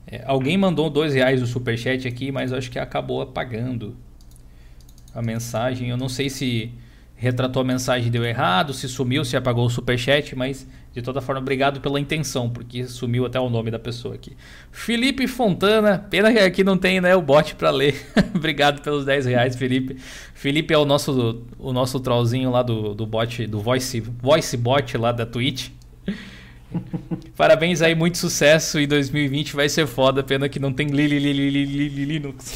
Speaker 1: É, alguém mandou dois reais no superchat aqui, mas acho que acabou apagando a mensagem. Eu não sei se retratou a mensagem deu errado, se sumiu, se apagou o superchat, mas de toda forma, obrigado pela intenção, porque sumiu até o nome da pessoa aqui. Felipe Fontana, pena que aqui não tem né, o bot para ler. obrigado pelos 10 reais, Felipe. Felipe é o nosso, o nosso trollzinho lá do, do bot, do voice, voice bot lá da Twitch. Parabéns aí, muito sucesso. E 2020 vai ser foda. Pena que não tem Linux.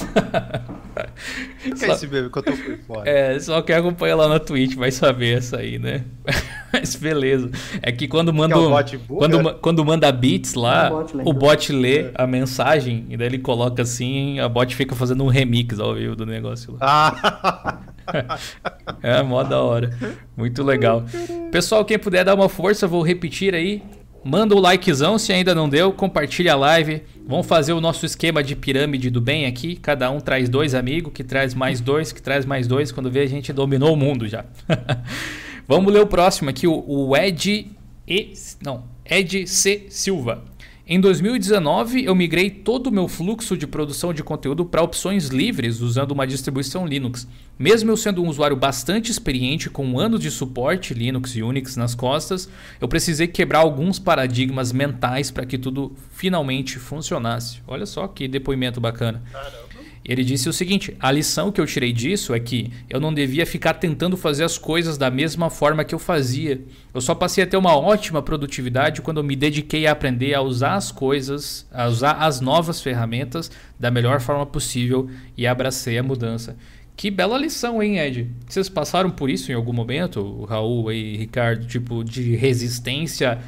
Speaker 2: Quem que é esse bebê que eu tô por fora?
Speaker 1: É, só quem acompanha lá na Twitch vai saber essa aí, né? Mas beleza. É que quando manda. Que é quando, quando manda bits lá, é bot, o bot lê é. a mensagem e daí ele coloca assim, a bot fica fazendo um remix ao vivo do negócio lá. Ah. é, mó da hora. Muito legal. Pessoal, quem puder dar uma força, vou repetir aí. Manda o likezão se ainda não deu, compartilha a live. Vamos fazer o nosso esquema de pirâmide do bem aqui. Cada um traz dois amigos, que traz mais dois, que traz mais dois. Quando vê, a gente dominou o mundo já. Vamos ler o próximo aqui, o Ed E. Não, Ed C. Silva. Em 2019, eu migrei todo o meu fluxo de produção de conteúdo para opções livres usando uma distribuição Linux. Mesmo eu sendo um usuário bastante experiente com um ano de suporte Linux e Unix nas costas, eu precisei quebrar alguns paradigmas mentais para que tudo finalmente funcionasse. Olha só que depoimento bacana. Caramba. Ele disse o seguinte: a lição que eu tirei disso é que eu não devia ficar tentando fazer as coisas da mesma forma que eu fazia. Eu só passei a ter uma ótima produtividade quando eu me dediquei a aprender a usar as coisas, a usar as novas ferramentas da melhor forma possível e abracei a mudança. Que bela lição, hein, Ed? Vocês passaram por isso em algum momento, Raul e Ricardo, tipo de resistência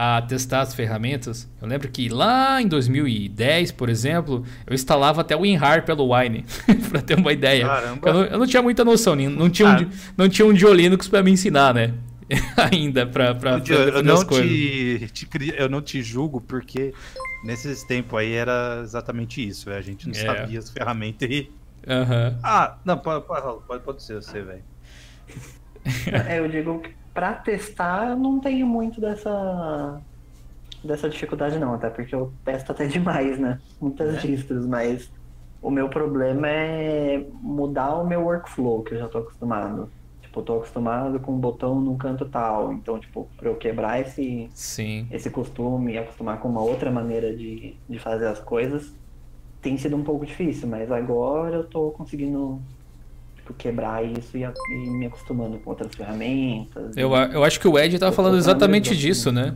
Speaker 1: a testar as ferramentas. Eu lembro que lá em 2010, por exemplo, eu instalava até o WinRAR pelo Wine, para ter uma ideia. Eu não, eu não, tinha muita noção, não tinha um, não tinha um Diolinux para me ensinar, né? Ainda para fazer
Speaker 2: eu não as coisas. Te, te, eu não te julgo porque nesses tempos aí era exatamente isso. A gente não é. sabia as ferramentas e.
Speaker 1: Uhum.
Speaker 2: Ah, não, pode, pode, pode ser você, velho.
Speaker 4: É, eu digo que para testar, eu não tenho muito dessa dessa dificuldade não, até porque eu testo até demais, né? Muitas é. distros, mas o meu problema é mudar o meu workflow, que eu já tô acostumado. Tipo, eu tô acostumado com um botão no canto tal. Então, tipo, pra eu quebrar esse,
Speaker 1: Sim.
Speaker 4: esse costume e acostumar com uma outra maneira de, de fazer as coisas, tem sido um pouco difícil, mas agora eu tô conseguindo tipo, quebrar isso e, e, me acostumando com outras ferramentas.
Speaker 1: Eu, eu acho que o Ed tá falando exatamente disso, né?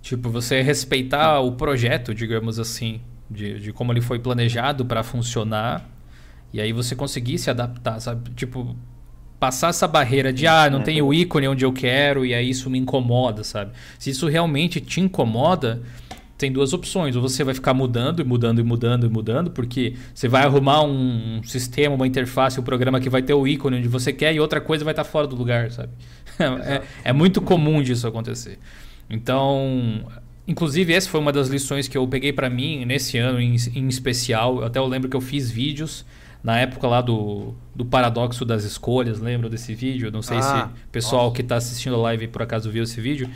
Speaker 1: Tipo, você respeitar o projeto, digamos assim, de, de como ele foi planejado para funcionar, e aí você conseguir se adaptar, sabe? Tipo, passar essa barreira de, ah, não é. tem o ícone onde eu quero, e aí isso me incomoda, sabe? Se isso realmente te incomoda, tem duas opções. Ou você vai ficar mudando e mudando e mudando e mudando, porque você vai arrumar um sistema, uma interface, um programa que vai ter o ícone onde você quer e outra coisa vai estar fora do lugar, sabe? É, é muito comum disso acontecer. Então, inclusive essa foi uma das lições que eu peguei para mim nesse ano em, em especial. Até eu lembro que eu fiz vídeos na época lá do, do paradoxo das escolhas, lembro desse vídeo? Não sei ah, se o pessoal nossa. que está assistindo a live por acaso viu esse vídeo.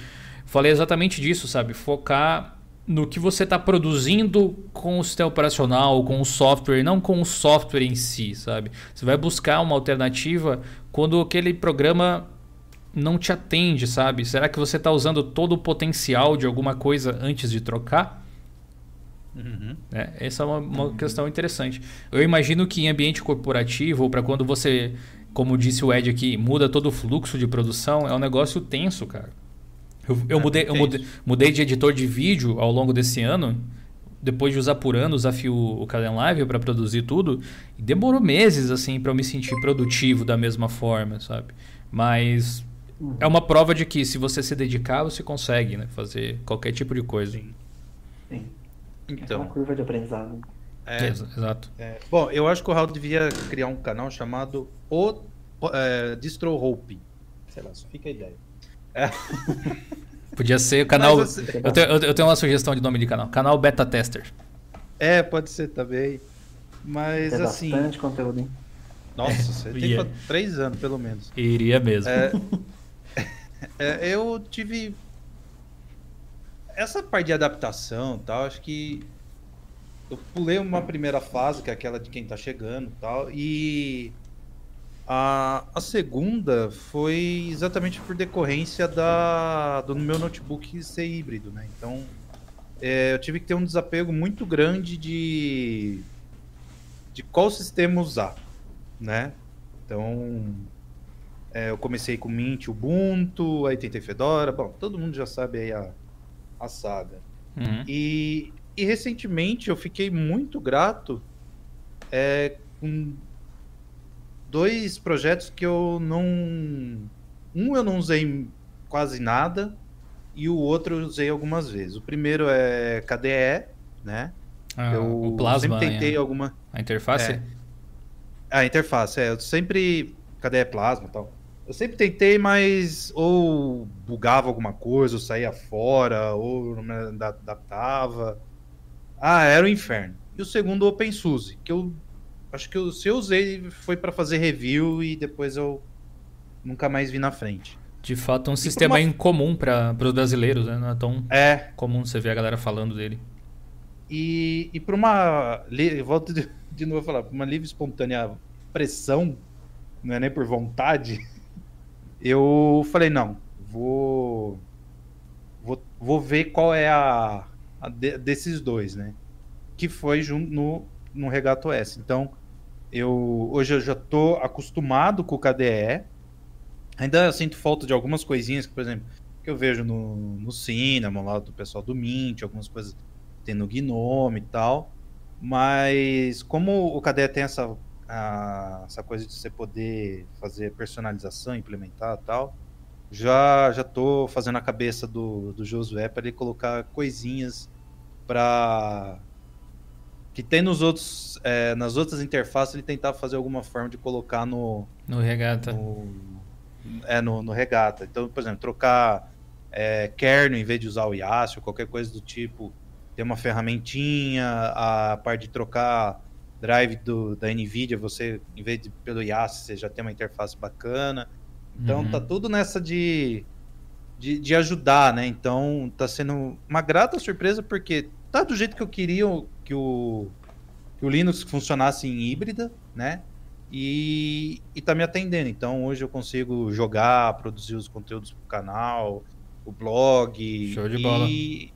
Speaker 1: Falei exatamente disso, sabe? Focar no que você está produzindo com o sistema operacional, com o software, não com o software em si, sabe? Você vai buscar uma alternativa quando aquele programa não te atende, sabe? Será que você está usando todo o potencial de alguma coisa antes de trocar? Uhum. É, essa é uma, uma uhum. questão interessante. Eu imagino que em ambiente corporativo, ou para quando você, como disse o Ed aqui, muda todo o fluxo de produção, é um negócio tenso, cara. Eu, eu, mudei, eu mudei, mudei, de editor de vídeo ao longo desse ano. Depois de usar por anos a o Kalen Live para produzir tudo. E demorou meses, assim, para eu me sentir produtivo da mesma forma, sabe? Mas uhum. é uma prova de que se você se dedicar, você consegue né? fazer qualquer tipo de coisa. Sim.
Speaker 4: Sim. Então, é uma curva de aprendizado.
Speaker 2: É, exato. É, bom, eu acho que o Raul devia criar um canal chamado O é, Distro Hope. Sei lá, só fica a ideia. É.
Speaker 1: Podia ser o canal. Você... Eu, tenho, eu tenho uma sugestão de nome de canal: Canal Beta Tester.
Speaker 2: É, pode ser também. Mas
Speaker 4: é
Speaker 2: assim.
Speaker 4: bastante conteúdo, hein?
Speaker 2: Nossa, você tem yeah. três anos pelo menos.
Speaker 1: Iria mesmo.
Speaker 2: É, é, eu tive. Essa parte de adaptação tal, acho que. Eu pulei uma primeira fase, que é aquela de quem tá chegando tal, e a, a segunda foi exatamente por decorrência da, do meu notebook ser híbrido, né? Então, é, eu tive que ter um desapego muito grande de, de qual sistema usar, né? Então, é, eu comecei com Mint, Ubuntu, aí tentei Fedora, bom, todo mundo já sabe aí a, a saga. Uhum. E, e recentemente eu fiquei muito grato é, com dois projetos que eu não. Um eu não usei quase nada e o outro eu usei algumas vezes. O primeiro é KDE, né?
Speaker 1: Ah, eu o Plasma.
Speaker 2: sempre tentei é. alguma.
Speaker 1: A interface?
Speaker 2: É. A interface, é. Eu sempre. KDE Plasma e tal. Eu sempre tentei, mas ou bugava alguma coisa, ou saía fora, ou não me adaptava. Ah, era o inferno. E o segundo, o OpenSUSE, que eu acho que eu, se eu usei foi para fazer review e depois eu nunca mais vi na frente.
Speaker 1: De fato, é um e sistema uma... incomum para os brasileiros, né? Não é tão
Speaker 2: é.
Speaker 1: comum você ver a galera falando dele.
Speaker 2: E, e para uma. Volto de, de novo a falar, uma livre espontânea pressão, não é nem por vontade, eu falei, não, vou. Vou, vou ver qual é a, a de, desses dois, né? Que foi junto no, no Regato S. Então, eu hoje eu já estou acostumado com o KDE. Ainda sinto falta de algumas coisinhas que, por exemplo, que eu vejo no, no cinema lá do pessoal do Mint, algumas coisas tem no Gnome e tal. Mas como o KDE tem essa, a, essa coisa de você poder fazer personalização, implementar e tal, já já tô fazendo a cabeça do, do Josué para ele colocar coisinhas para que tem nos outros é, nas outras interfaces ele tentar fazer alguma forma de colocar no
Speaker 1: no regata.
Speaker 2: no, é no, no regata. Então por exemplo trocar é, kernel em vez de usar o Yassi ou qualquer coisa do tipo ter uma ferramentinha a parte de trocar drive do, da Nvidia você em vez de pelo Yassi você já tem uma interface bacana. Então uhum. tá tudo nessa de, de, de ajudar né? Então tá sendo uma grata surpresa porque tá do jeito que eu queria que o, que o Linux funcionasse em híbrida, né? E, e tá me atendendo. Então hoje eu consigo jogar, produzir os conteúdos pro canal, o blog.
Speaker 1: Show de bola.
Speaker 2: E,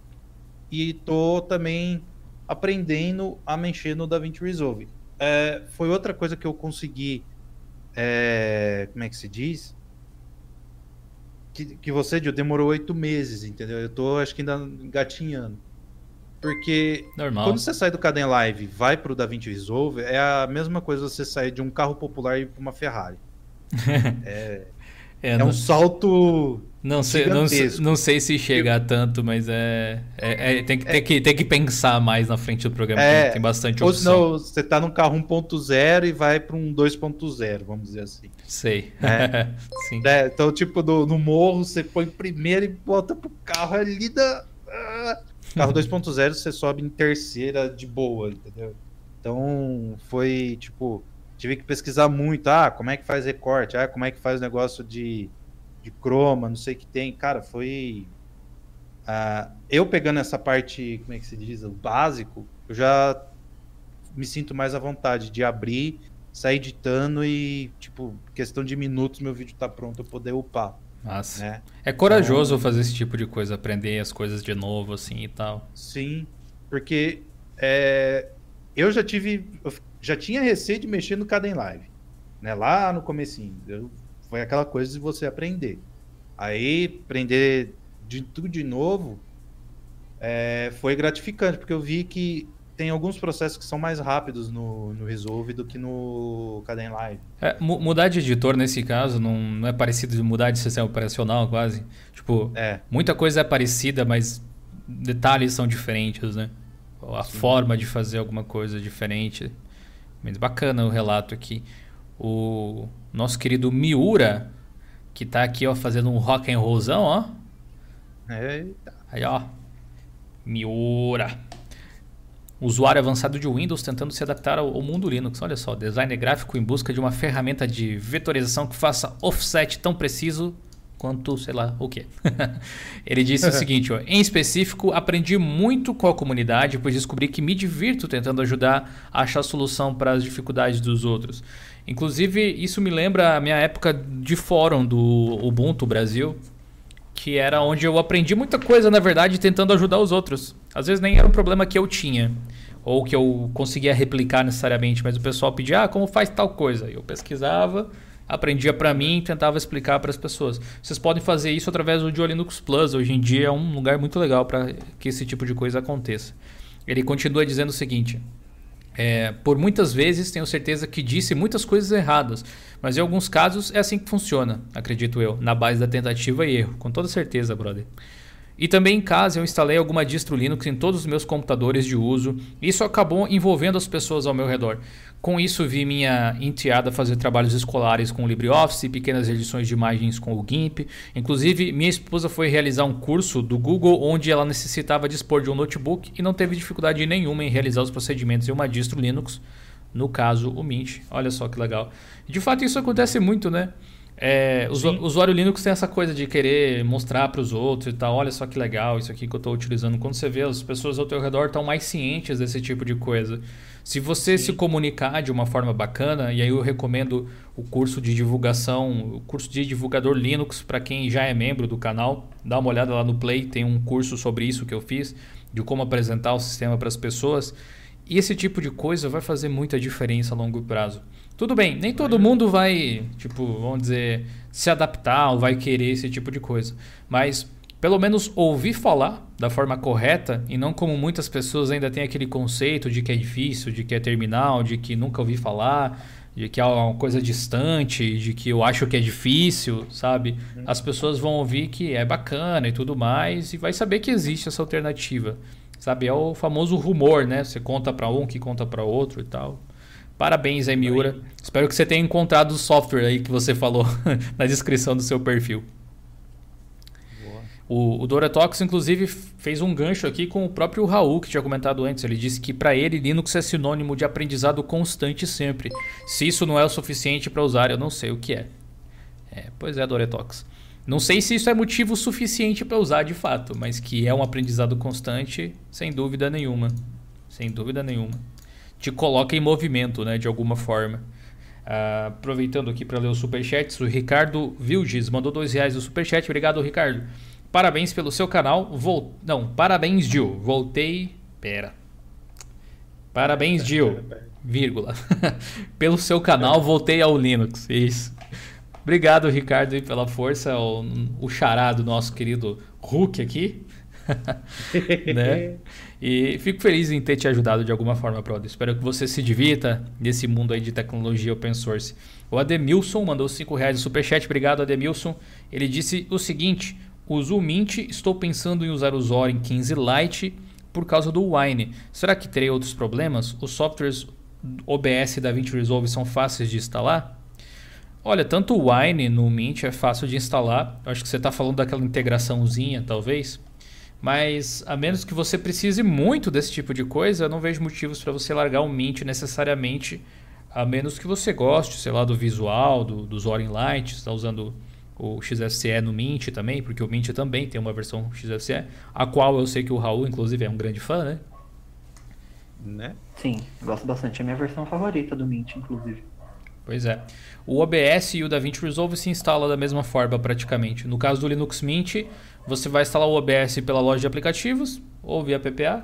Speaker 2: e tô também aprendendo a mexer no DaVinci Resolve. É, foi outra coisa que eu consegui. É, como é que se diz? Que, que você, Gil, demorou oito meses, entendeu? Eu tô, acho que ainda engatinhando. Porque
Speaker 1: Normal.
Speaker 2: quando você sai do Caden Live e vai pro DaVinci Resolve, é a mesma coisa você sair de um carro popular e ir pra uma Ferrari. é, é, é não, um salto.
Speaker 1: Não sei, não, não, sei se chega a tanto, mas é, é, é tem, que, tem, que, tem que pensar mais na frente do programa. É, tem, tem bastante opção.
Speaker 2: Ou não, você tá num carro 1.0 e vai para um 2.0, vamos dizer assim.
Speaker 1: Sei.
Speaker 2: É. É, então, tipo, no, no morro, você põe primeiro e bota pro carro ali da. Ah, Carro 2.0 você sobe em terceira de boa, entendeu? Então foi tipo, tive que pesquisar muito, ah, como é que faz recorte, ah, como é que faz o negócio de, de croma, não sei o que tem. Cara, foi. Uh, eu pegando essa parte, como é que se diz, o básico, eu já me sinto mais à vontade de abrir, sair editando e, tipo, questão de minutos, meu vídeo tá pronto, eu poder upar.
Speaker 1: Nossa. Né? É corajoso então, fazer esse tipo de coisa, aprender as coisas de novo, assim e tal.
Speaker 2: Sim, porque é, eu já tive. Eu já tinha receio de mexer no Caden Live. Né? Lá no comecinho. Eu, foi aquela coisa de você aprender. Aí, aprender de tudo de novo é, foi gratificante, porque eu vi que tem alguns processos que são mais rápidos no, no Resolve do que no Caden Live.
Speaker 1: É, mudar de editor nesse caso não, não é parecido de mudar de sistema operacional quase. Tipo,
Speaker 2: é.
Speaker 1: muita coisa é parecida, mas detalhes são diferentes, né? A Sim. forma de fazer alguma coisa é diferente. Mas bacana o relato aqui. O nosso querido Miura, que tá aqui ó, fazendo um rock and rollzão, ó.
Speaker 2: Eita.
Speaker 1: Aí, ó. Miura usuário avançado de Windows tentando se adaptar ao, ao mundo Linux. Olha só, designer gráfico em busca de uma ferramenta de vetorização que faça offset tão preciso quanto, sei lá, o que. Ele disse o seguinte, ó, em específico, aprendi muito com a comunidade, pois descobri que me divirto tentando ajudar a achar solução para as dificuldades dos outros. Inclusive, isso me lembra a minha época de fórum do Ubuntu Brasil, que era onde eu aprendi muita coisa, na verdade, tentando ajudar os outros. Às vezes nem era um problema que eu tinha, ou que eu conseguia replicar necessariamente, mas o pessoal pedia, ah, como faz tal coisa? Eu pesquisava, aprendia para mim e tentava explicar para as pessoas. Vocês podem fazer isso através do Linux Plus, hoje em dia é um lugar muito legal para que esse tipo de coisa aconteça. Ele continua dizendo o seguinte: é, por muitas vezes tenho certeza que disse muitas coisas erradas, mas em alguns casos é assim que funciona, acredito eu, na base da tentativa e erro, com toda certeza, brother. E também em casa eu instalei alguma distro Linux em todos os meus computadores de uso. Isso acabou envolvendo as pessoas ao meu redor. Com isso, vi minha enteada fazer trabalhos escolares com o LibreOffice, pequenas edições de imagens com o GIMP. Inclusive, minha esposa foi realizar um curso do Google onde ela necessitava dispor de um notebook e não teve dificuldade nenhuma em realizar os procedimentos em uma distro Linux, no caso o Mint. Olha só que legal. De fato, isso acontece muito, né? É, o usuário Linux tem essa coisa de querer mostrar para os outros e tal. Olha só que legal isso aqui que eu estou utilizando. Quando você vê, as pessoas ao teu redor estão mais cientes desse tipo de coisa. Se você Sim. se comunicar de uma forma bacana, e aí eu recomendo o curso de divulgação, o curso de divulgador Linux para quem já é membro do canal. Dá uma olhada lá no Play, tem um curso sobre isso que eu fiz, de como apresentar o sistema para as pessoas. E esse tipo de coisa vai fazer muita diferença a longo prazo. Tudo bem, nem todo mundo vai, tipo, vamos dizer, se adaptar ou vai querer esse tipo de coisa. Mas pelo menos ouvir falar da forma correta e não como muitas pessoas ainda têm aquele conceito de que é difícil, de que é terminal, de que nunca ouvi falar, de que é uma coisa distante, de que eu acho que é difícil, sabe? As pessoas vão ouvir que é bacana e tudo mais e vai saber que existe essa alternativa. Sabe, é o famoso rumor, né? Você conta para um que conta para outro e tal. Parabéns aí, Miura. Espero que você tenha encontrado o software aí que você falou na descrição do seu perfil. O, o Doratox, inclusive, fez um gancho aqui com o próprio Raul, que tinha comentado antes. Ele disse que para ele Linux é sinônimo de aprendizado constante sempre. Se isso não é o suficiente para usar, eu não sei o que é. é pois é, Doratox. Não sei se isso é motivo suficiente para usar de fato, mas que é um aprendizado constante, sem dúvida nenhuma. Sem dúvida nenhuma te coloca em movimento, né, de alguma forma. Uh, aproveitando aqui para ler os superchats, o Ricardo Vilges mandou dois reais do superchat. Obrigado, Ricardo. Parabéns pelo seu canal. Vol... Não, parabéns, Gil. Voltei. Pera. Parabéns, Gil. Vírgula. pelo seu canal, voltei ao Linux. Isso. Obrigado, Ricardo, pela força. O, o xará do nosso querido Hulk aqui. né? E fico feliz em ter te ajudado de alguma forma, brother. Espero que você se divirta nesse mundo aí de tecnologia open source. O Ademilson mandou 5 reais de superchat. Obrigado, Ademilson. Ele disse o seguinte: uso o Mint, estou pensando em usar o Zorin 15 Lite por causa do Wine. Será que terei outros problemas? Os softwares OBS da DaVinci Resolve são fáceis de instalar? Olha, tanto o Wine no Mint é fácil de instalar. acho que você está falando daquela integraçãozinha, talvez. Mas a menos que você precise muito desse tipo de coisa, eu não vejo motivos para você largar um Mint necessariamente, a menos que você goste, sei lá, do visual, do, do Zorin Lite, está usando o XFCE no Mint também, porque o Mint também tem uma versão XFCE, a qual eu sei que o Raul, inclusive, é um grande fã, né?
Speaker 4: Né? Sim, gosto bastante. É a minha versão favorita do Mint, inclusive.
Speaker 1: Pois é. O OBS e o DaVinci Resolve se instala da mesma forma praticamente. No caso do Linux Mint, você vai instalar o OBS pela loja de aplicativos ou via PPA.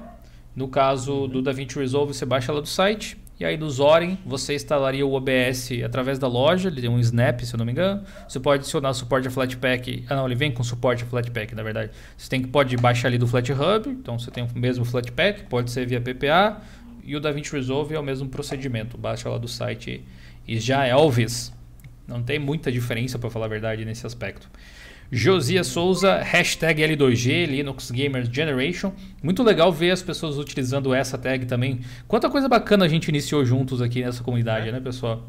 Speaker 1: No caso do DaVinci Resolve, você baixa ela do site. E aí do Zorin, você instalaria o OBS através da loja, ele tem um Snap, se eu não me engano. Você pode adicionar suporte a Flatpak. Ah, não, ele vem com suporte a Flatpak, na verdade. Você tem que pode baixar ali do FlatHub, então você tem o mesmo Flatpak, pode ser via PPA. E o DaVinci Resolve é o mesmo procedimento, baixa lá do site e já Elvis. Não tem muita diferença, para falar a verdade, nesse aspecto. Josias Souza, hashtag L2G, Linux Gamers Generation. Muito legal ver as pessoas utilizando essa tag também. Quanta coisa bacana a gente iniciou juntos aqui nessa comunidade, é. né, pessoal?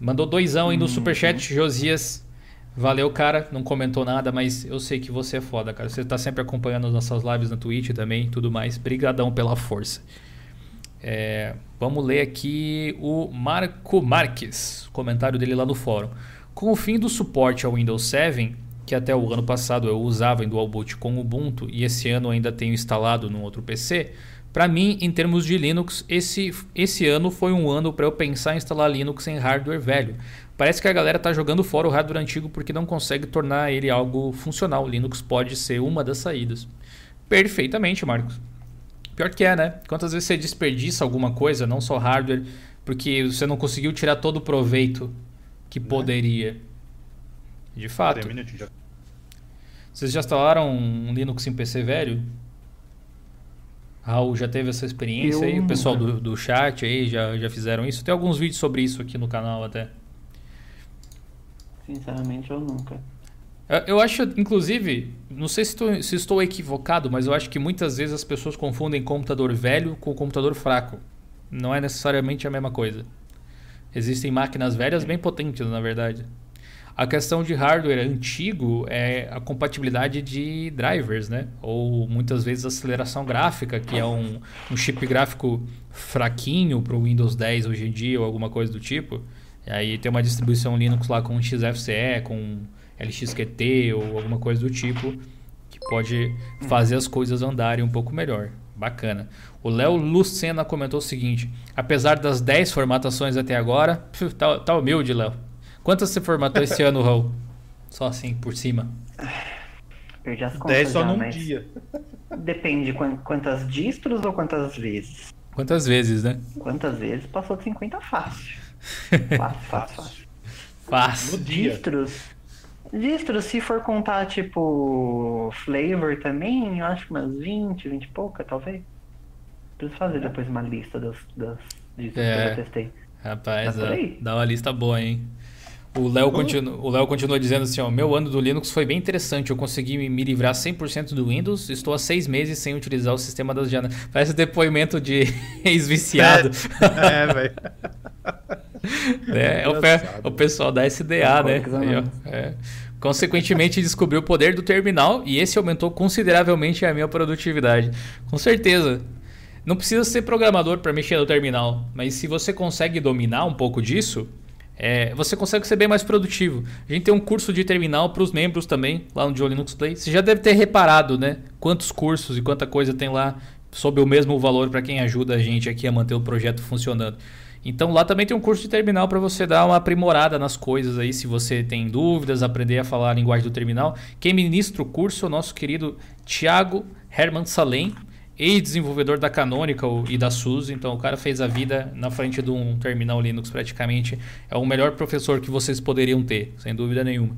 Speaker 1: Mandou doisão aí no hum, superchat, Josias. Valeu, cara. Não comentou nada, mas eu sei que você é foda, cara. Você tá sempre acompanhando as nossas lives na Twitch também tudo mais. Brigadão pela força. É, vamos ler aqui o Marco Marques, comentário dele lá no fórum. Com o fim do suporte ao Windows 7, que até o ano passado eu usava em Dual Boot com Ubuntu e esse ano ainda tenho instalado num outro PC, para mim, em termos de Linux, esse, esse ano foi um ano para eu pensar em instalar Linux em hardware velho. Parece que a galera está jogando fora o hardware antigo porque não consegue tornar ele algo funcional. Linux pode ser uma das saídas. Perfeitamente, Marcos. Pior que é, né? Quantas vezes você desperdiça alguma coisa, não só hardware, porque você não conseguiu tirar todo o proveito que né? poderia. De fato. Vocês já instalaram um Linux em PC velho? Raul já teve essa experiência eu aí? O pessoal do, do chat aí já, já fizeram isso? Tem alguns vídeos sobre isso aqui no canal até.
Speaker 4: Sinceramente, eu nunca.
Speaker 1: Eu acho, inclusive, não sei se estou, se estou equivocado, mas eu acho que muitas vezes as pessoas confundem computador velho com computador fraco. Não é necessariamente a mesma coisa. Existem máquinas velhas bem potentes, na verdade. A questão de hardware antigo é a compatibilidade de drivers, né? Ou muitas vezes aceleração gráfica, que é um, um chip gráfico fraquinho para o Windows 10 hoje em dia ou alguma coisa do tipo. E aí tem uma distribuição Linux lá com XFCE, com LXQT ou alguma coisa do tipo que pode fazer as coisas andarem um pouco melhor. Bacana. O Léo Lucena comentou o seguinte: apesar das 10 formatações até agora, tá, tá humilde, Léo. Quantas você formatou esse ano, Raul? Só assim, por cima.
Speaker 4: Perdi as contas 10
Speaker 2: só
Speaker 4: já,
Speaker 2: num dia.
Speaker 4: Depende de quantas distros ou quantas vezes.
Speaker 1: Quantas vezes, né?
Speaker 4: Quantas vezes passou de 50 fácil. fácil, fácil, fácil.
Speaker 1: Fácil.
Speaker 4: Distros. Distros, se for contar, tipo, flavor também, eu acho que umas 20, 20 e pouca, talvez. Preciso fazer depois uma lista das, das distros é. que eu já testei.
Speaker 1: Rapaz, dá uma lista boa, hein? O Léo, uh. continua, o Léo continua dizendo assim: ó, meu ano do Linux foi bem interessante. Eu consegui me, me livrar 100% do Windows. Estou há seis meses sem utilizar o sistema das janelas. Parece depoimento de ex-viciado. É, é velho. é, o, o, pessoal da SDA, né? Aí, é. Consequentemente, descobri o poder do terminal e esse aumentou consideravelmente a minha produtividade. Com certeza. Não precisa ser programador para mexer no terminal, mas se você consegue dominar um pouco disso, é, você consegue ser bem mais produtivo. A gente tem um curso de terminal para os membros também, lá no Joe Linux Play. Você já deve ter reparado, né? Quantos cursos e quanta coisa tem lá sob o mesmo valor para quem ajuda a gente aqui a manter o projeto funcionando. Então lá também tem um curso de terminal para você dar uma aprimorada nas coisas aí, se você tem dúvidas, aprender a falar a linguagem do terminal. Quem ministra o curso é o nosso querido Thiago Herman Salem ex-desenvolvedor da Canonical e da SUSE, então o cara fez a vida na frente de um terminal Linux praticamente. É o melhor professor que vocês poderiam ter, sem dúvida nenhuma.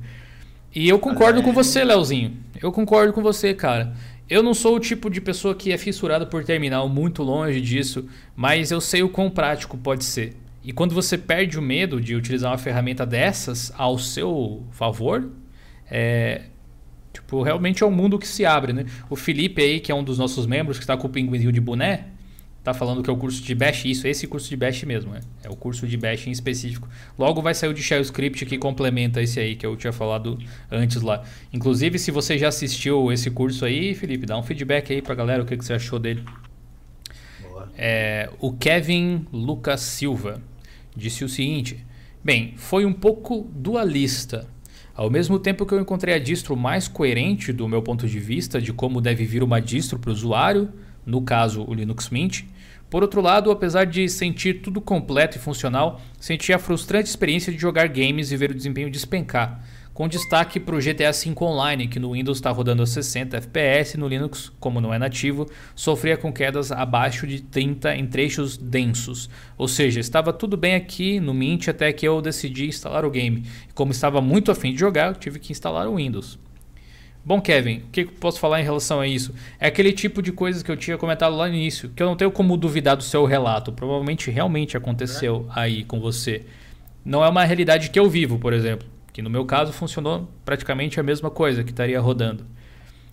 Speaker 1: E eu concordo com você, Leozinho. Eu concordo com você, cara. Eu não sou o tipo de pessoa que é fissurada por terminal, muito longe disso, mas eu sei o quão prático pode ser. E quando você perde o medo de utilizar uma ferramenta dessas ao seu favor, é, Tipo, realmente é um mundo que se abre, né? O Felipe aí, que é um dos nossos membros, que está com o pinguinzinho de boné, tá falando que é o curso de Bash. Isso, esse curso de Bash mesmo, né? É o curso de Bash em específico. Logo vai sair o de Shell Script que complementa esse aí que eu tinha falado antes lá. Inclusive, se você já assistiu esse curso aí, Felipe, dá um feedback aí pra galera o que, que você achou dele. É, o Kevin Lucas Silva disse o seguinte: Bem, foi um pouco dualista ao mesmo tempo que eu encontrei a distro mais coerente do meu ponto de vista de como deve vir uma distro para o usuário, no caso o Linux Mint, por outro lado, apesar de sentir tudo completo e funcional, senti a frustrante experiência de jogar games e ver o desempenho despencar com destaque para o GTA V Online, que no Windows está rodando a 60 FPS, no Linux, como não é nativo, sofria com quedas abaixo de 30 em trechos densos. Ou seja, estava tudo bem aqui no Mint até que eu decidi instalar o game. E como estava muito afim de jogar, tive que instalar o Windows. Bom, Kevin, o que eu posso falar em relação a isso? É aquele tipo de coisa que eu tinha comentado lá no início, que eu não tenho como duvidar do seu relato. Provavelmente realmente aconteceu aí com você. Não é uma realidade que eu vivo, por exemplo que no meu caso funcionou praticamente a mesma coisa que estaria rodando.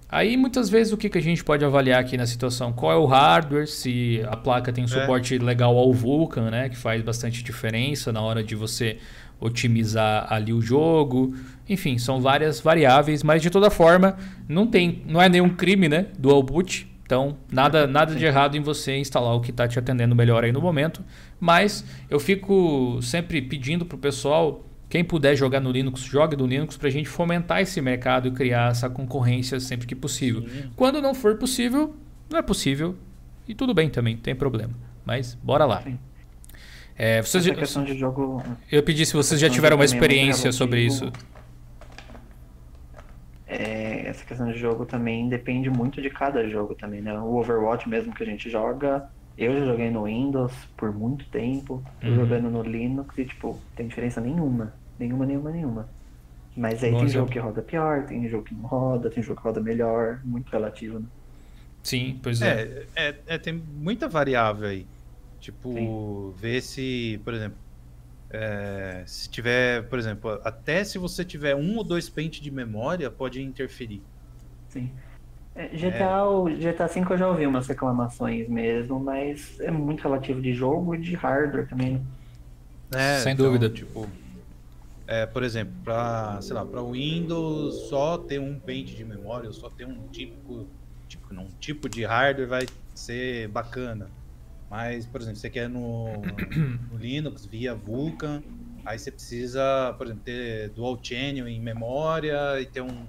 Speaker 1: Aí muitas vezes o que, que a gente pode avaliar aqui na situação? Qual é o hardware, se a placa tem um é. suporte é. legal ao Vulkan, né? Que faz bastante diferença na hora de você otimizar ali o jogo. Enfim, são várias variáveis, mas de toda forma não tem, não é nenhum crime, né? Dual boot. Então, nada, nada de errado em você instalar o que está te atendendo melhor aí no momento. Mas eu fico sempre pedindo para o pessoal quem puder jogar no Linux, jogue no Linux para a gente fomentar esse mercado e criar essa concorrência sempre que possível. Sim. Quando não for possível, não é possível. E tudo bem também, tem problema. Mas bora lá. É, vocês,
Speaker 4: essa questão de jogo.
Speaker 1: Eu pedi se vocês já tiveram uma é experiência é sobre isso.
Speaker 4: É, essa questão de jogo também depende muito de cada jogo também, né? O Overwatch mesmo que a gente joga, eu já joguei no Windows por muito tempo, uhum. jogando no Linux e tipo, tem diferença nenhuma. Nenhuma, nenhuma, nenhuma. Mas aí Bom, tem jogo que roda pior, tem jogo que não roda, tem jogo que roda melhor, muito relativo, né?
Speaker 1: Sim, pois é.
Speaker 2: É, é, é tem muita variável aí. Tipo, Sim. ver se, por exemplo, É, se tiver, por exemplo, até se você tiver um ou dois pentes de memória, pode interferir.
Speaker 4: Sim. GTA, é. GTA V eu já ouvi umas reclamações mesmo, mas é muito relativo de jogo e de hardware também.
Speaker 1: Né? É, Sem então, dúvida.
Speaker 2: Tipo, é, por exemplo, para sei lá, para Windows só ter um pente de memória, ou só ter um tipo, tipo, um tipo de hardware vai ser bacana. Mas, por exemplo, você quer no, no Linux via Vulkan, aí você precisa, por exemplo, ter dual channel em memória e ter um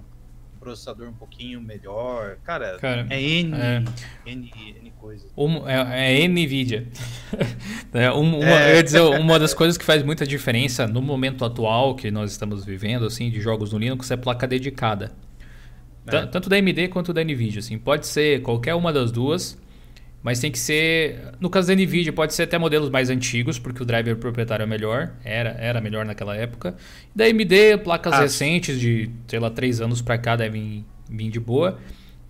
Speaker 2: processador um pouquinho melhor. Cara, Cara é N, é... N, N coisas.
Speaker 1: Um, é, é NVIDIA. é, um, uma, é. Eu ia dizer, uma das coisas que faz muita diferença no momento atual que nós estamos vivendo, assim, de jogos no Linux, é placa dedicada. É. Tanto da AMD quanto da NVIDIA, assim. Pode ser qualquer uma das duas, mas tem que ser... No caso da NVIDIA, pode ser até modelos mais antigos, porque o driver proprietário é melhor. Era, era melhor naquela época. Da AMD, placas ah. recentes de, sei lá, 3 anos para cá devem vir de boa.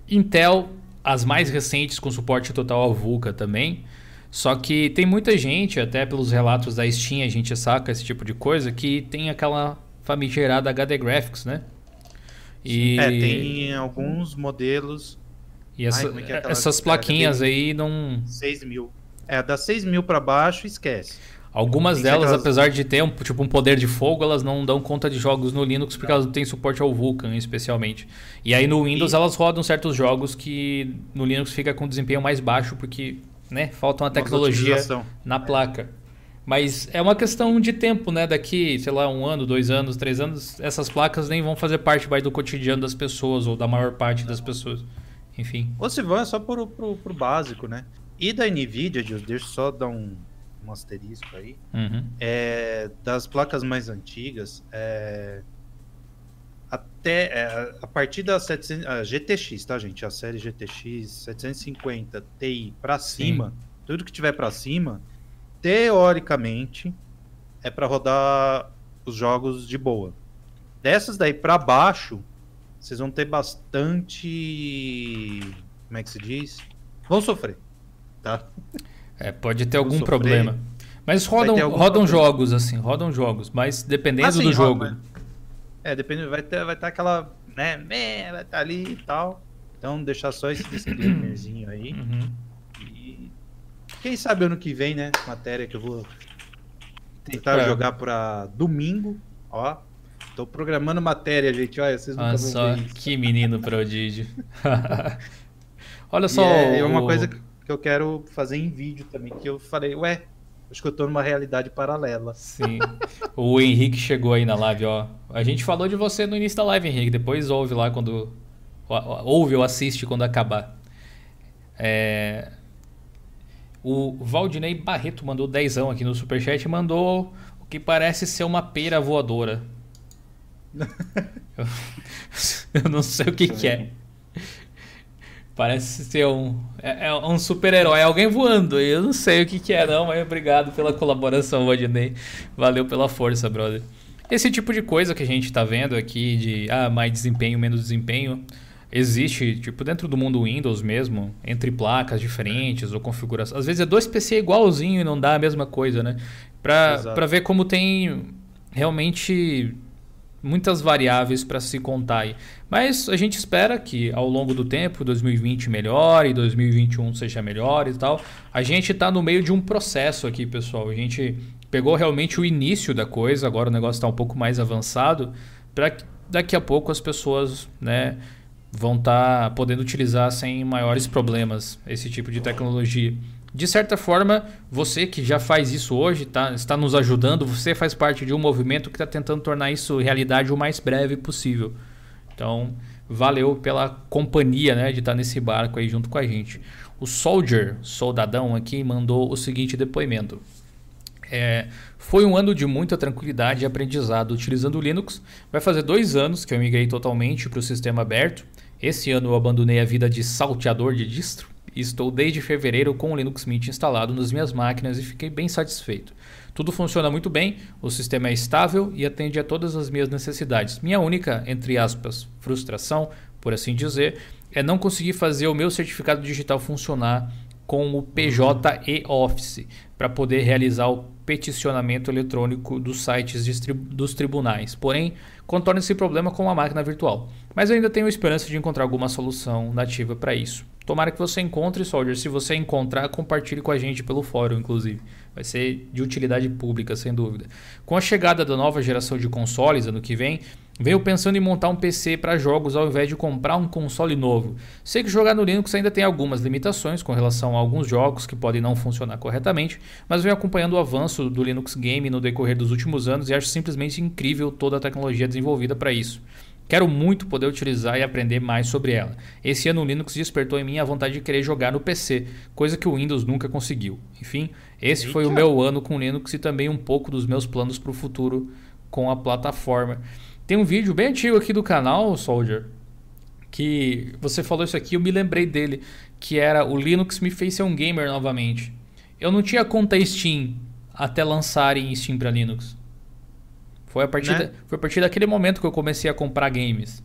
Speaker 1: Intel, as mais recentes com suporte total ao VUCA também. Só que tem muita gente, até pelos relatos da Steam a gente saca esse tipo de coisa, que tem aquela famigerada HD Graphics, né?
Speaker 2: E... É, tem alguns modelos.
Speaker 1: E essa, Ai, é é essas plaquinhas aí não.
Speaker 2: 6 mil. É, das 6 mil para baixo, esquece.
Speaker 1: Algumas delas, aquelas... apesar de ter um, tipo, um poder de fogo, elas não dão conta de jogos no Linux porque elas não têm suporte ao Vulkan, especialmente. E aí no Windows e... elas rodam certos jogos que no Linux fica com desempenho mais baixo porque né, falta uma tecnologia na placa. Mas é uma questão de tempo, né? Daqui, sei lá, um ano, dois anos, três anos, essas placas nem vão fazer parte mais do cotidiano das pessoas ou da maior parte das pessoas. Enfim.
Speaker 2: Ou se vão, é só pro, pro, pro básico, né? E da NVIDIA, deixa eu só dar um, um asterisco aí.
Speaker 1: Uhum.
Speaker 2: É, das placas mais antigas, é, até é, a partir da 700, a GTX, tá, gente? A série GTX 750 Ti para cima, Sim. tudo que tiver para cima, teoricamente é para rodar os jogos de boa. Dessas daí para baixo, vocês vão ter bastante, como é que se diz? Vão sofrer, tá?
Speaker 1: É, pode ter algum problema. Mas rodam, rodam jogos, assim, rodam jogos, mas dependendo assim, do jogo. Roda,
Speaker 2: é, dependendo, vai ter, vai ter aquela, né, vai estar ali e tal. Então, deixar só esse disclaimerzinho aí.
Speaker 1: Uhum.
Speaker 2: E quem sabe ano que vem, né, matéria que eu vou tentar é. jogar para domingo, ó. Tô programando matéria, gente, olha, vocês
Speaker 1: nunca Olha só, que menino prodígio. olha só.
Speaker 2: É, é uma coisa que que eu quero fazer em vídeo também, que eu falei, ué, acho que eu tô numa realidade paralela.
Speaker 1: Sim. O Henrique chegou aí na live, ó. A gente falou de você no início da live, Henrique. Depois ouve lá quando. Ouve ou assiste quando acabar. É... O Valdinei Barreto mandou dezão aqui no Superchat e mandou o que parece ser uma pera voadora. Eu, eu não sei o que, que é. Parece ser um, é, é um super-herói, é alguém voando. Eu não sei o que, que é, não, mas obrigado pela colaboração, Rodney. Valeu pela força, brother. Esse tipo de coisa que a gente está vendo aqui, de ah, mais desempenho, menos desempenho, existe, tipo, dentro do mundo Windows mesmo, entre placas diferentes ou configuração. Às vezes é dois PC igualzinho e não dá a mesma coisa, né? Para ver como tem realmente muitas variáveis para se contar aí. Mas a gente espera que ao longo do tempo, 2020 melhore, 2021 seja melhor e tal. A gente está no meio de um processo aqui, pessoal. A gente pegou realmente o início da coisa, agora o negócio está um pouco mais avançado, para daqui a pouco as pessoas né, vão estar tá podendo utilizar sem maiores problemas esse tipo de tecnologia de certa forma, você que já faz isso hoje, tá, está nos ajudando, você faz parte de um movimento que está tentando tornar isso realidade o mais breve possível. Então, valeu pela companhia né, de estar nesse barco aí junto com a gente. O Soldier, soldadão aqui, mandou o seguinte depoimento. É, foi um ano de muita tranquilidade e aprendizado utilizando o Linux. Vai fazer dois anos que eu migrei totalmente para o sistema aberto. Esse ano eu abandonei a vida de salteador de distro Estou desde fevereiro com o Linux Mint instalado nas minhas máquinas e fiquei bem satisfeito. Tudo funciona muito bem, o sistema é estável e atende a todas as minhas necessidades. Minha única, entre aspas, frustração, por assim dizer, é não conseguir fazer o meu certificado digital funcionar com o PJ e Office para poder realizar o peticionamento eletrônico dos sites dos tribunais. Porém, contorna esse problema com uma máquina virtual. Mas ainda tenho esperança de encontrar alguma solução nativa para isso. Tomara que você encontre, Soldier. Se você encontrar, compartilhe com a gente pelo fórum, inclusive. Vai ser de utilidade pública, sem dúvida. Com a chegada da nova geração de consoles ano que vem, venho pensando em montar um PC para jogos ao invés de comprar um console novo. Sei que jogar no Linux ainda tem algumas limitações com relação a alguns jogos que podem não funcionar corretamente, mas venho acompanhando o avanço do Linux Game no decorrer dos últimos anos e acho simplesmente incrível toda a tecnologia desenvolvida para isso. Quero muito poder utilizar e aprender mais sobre ela. Esse ano o Linux despertou em mim a vontade de querer jogar no PC, coisa que o Windows nunca conseguiu. Enfim, esse foi o meu ano com Linux e também um pouco dos meus planos para o futuro com a plataforma. Tem um vídeo bem antigo aqui do canal, Soldier, que você falou isso aqui, eu me lembrei dele, que era o Linux me fez ser um gamer novamente. Eu não tinha conta Steam até lançarem Steam para Linux. Foi a, partir né? da, foi a partir daquele momento que eu comecei a comprar games.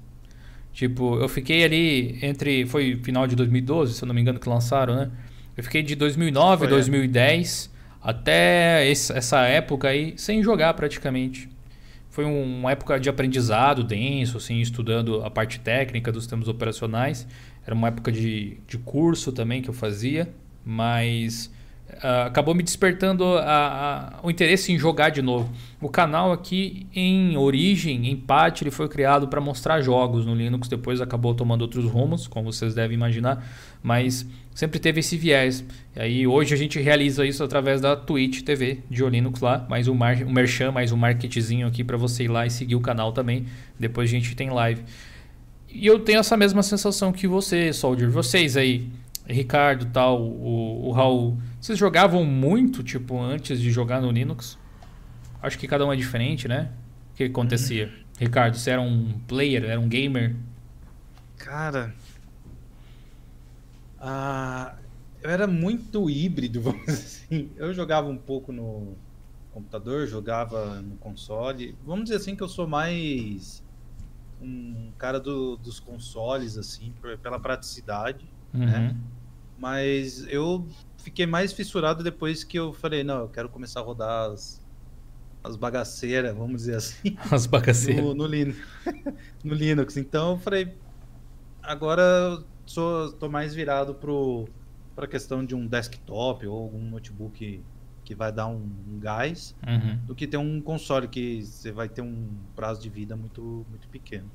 Speaker 1: Tipo, eu fiquei ali entre. Foi final de 2012, se eu não me engano, que lançaram, né? Eu fiquei de 2009, foi, 2010 é. até esse, essa época aí sem jogar praticamente. Foi uma época de aprendizado denso, assim, estudando a parte técnica dos sistemas operacionais. Era uma época de, de curso também que eu fazia, mas acabou me despertando a, a, o interesse em jogar de novo. O canal aqui, em origem, em parte, ele foi criado para mostrar jogos no Linux, depois acabou tomando outros rumos, como vocês devem imaginar, mas sempre teve esse viés. E aí hoje a gente realiza isso através da Twitch TV de Linux lá, mais um, mar, um merchan, mais um marketzinho aqui para você ir lá e seguir o canal também. Depois a gente tem live. E eu tenho essa mesma sensação que você, Soldier. Vocês aí, Ricardo, tal, o, o Raul, vocês jogavam muito, tipo, antes de jogar no Linux? Acho que cada um é diferente, né? O que acontecia? Ricardo, você era um player, era um gamer?
Speaker 2: Cara. Ah, eu era muito híbrido, vamos dizer assim. Eu jogava um pouco no computador, jogava no console. Vamos dizer assim que eu sou mais um cara do, dos consoles, assim, pela praticidade, né? uhum. né? Mas eu fiquei mais fissurado depois que eu falei, não, eu quero começar a rodar as, as bagaceiras, vamos dizer assim.
Speaker 1: As bagaceiras.
Speaker 2: No, no, Linux. no Linux. Então eu falei, agora sou, tô mais virado pro para a questão de um desktop ou algum notebook que vai dar um, um gás uhum. do que ter um console que você vai ter um prazo de vida muito muito pequeno.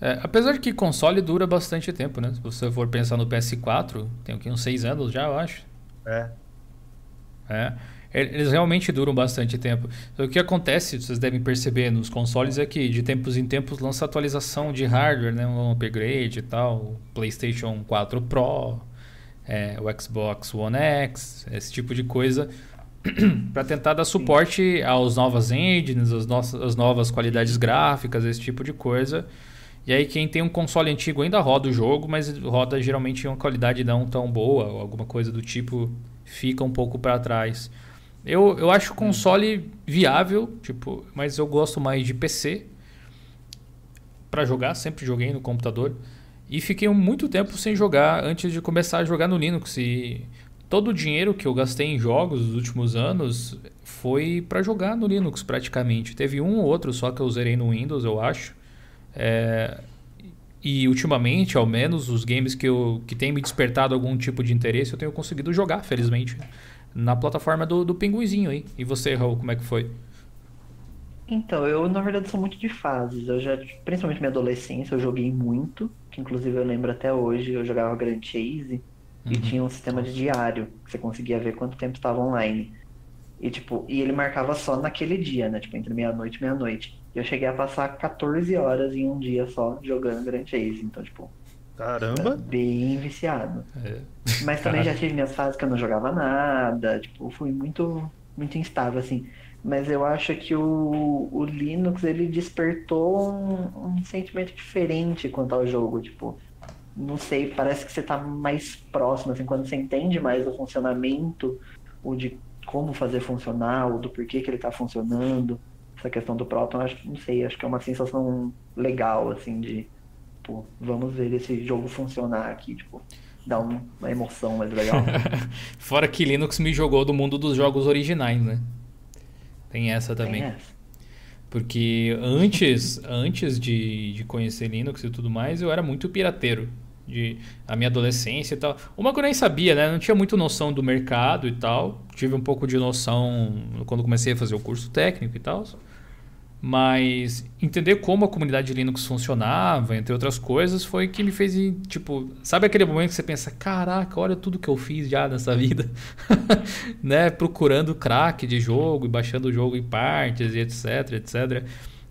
Speaker 1: É, apesar de que console dura bastante tempo, né? Se você for pensar no PS4, tem aqui uns 6 anos já, eu acho.
Speaker 2: É.
Speaker 1: É. Eles realmente duram bastante tempo. Então, o que acontece, vocês devem perceber nos consoles, é que de tempos em tempos lança atualização de hardware, né? um upgrade e tal. O PlayStation 4 Pro, é, o Xbox One X, esse tipo de coisa. para tentar dar suporte às novas engines, às, no às novas qualidades gráficas, esse tipo de coisa. E aí quem tem um console antigo ainda roda o jogo, mas roda geralmente em uma qualidade não tão boa, ou alguma coisa do tipo, fica um pouco para trás. Eu, eu acho o console viável, tipo, mas eu gosto mais de PC para jogar, sempre joguei no computador. E fiquei muito tempo sem jogar antes de começar a jogar no Linux. E todo o dinheiro que eu gastei em jogos nos últimos anos foi para jogar no Linux praticamente. Teve um ou outro só que eu zerei no Windows, eu acho. É, e ultimamente, ao menos, os games que, eu, que têm me despertado algum tipo de interesse, eu tenho conseguido jogar, felizmente, na plataforma do, do Pinguizinho aí. E você, Raul, como é que foi?
Speaker 4: Então, eu na verdade sou muito de fases. Eu já, principalmente minha adolescência, eu joguei muito, que inclusive eu lembro até hoje, eu jogava Grand Chase uhum. e tinha um sistema de diário, que você conseguia ver quanto tempo estava online. E tipo, e ele marcava só naquele dia, né? Tipo, entre meia-noite e meia-noite. Eu cheguei a passar 14 horas em um dia só jogando Grand Chase. Então, tipo.
Speaker 2: Caramba!
Speaker 4: Bem viciado. É. Mas também já tive minhas fases que eu não jogava nada. Tipo, fui muito, muito instável, assim. Mas eu acho que o, o Linux ele despertou um, um sentimento diferente quanto ao jogo. Tipo, não sei, parece que você tá mais próximo, assim, quando você entende mais o funcionamento, o de como fazer funcionar, o do porquê que ele tá funcionando essa questão do Proton, acho, não sei, acho que é uma sensação legal, assim, de, pô, vamos ver esse jogo funcionar aqui, tipo, dá uma emoção mais legal.
Speaker 1: Fora que Linux me jogou do mundo dos jogos originais, né? Tem essa também. Tem essa. Porque antes, antes de, de conhecer Linux e tudo mais, eu era muito pirateiro. De, a minha adolescência e tal. Uma que eu nem sabia, né? Não tinha muito noção do mercado e tal. Tive um pouco de noção quando comecei a fazer o curso técnico e tal. Mas entender como a comunidade Linux funcionava, entre outras coisas, foi que me fez, tipo, sabe aquele momento que você pensa, caraca, olha tudo que eu fiz já nessa vida, né? Procurando crack de jogo e baixando o jogo em partes e etc, etc.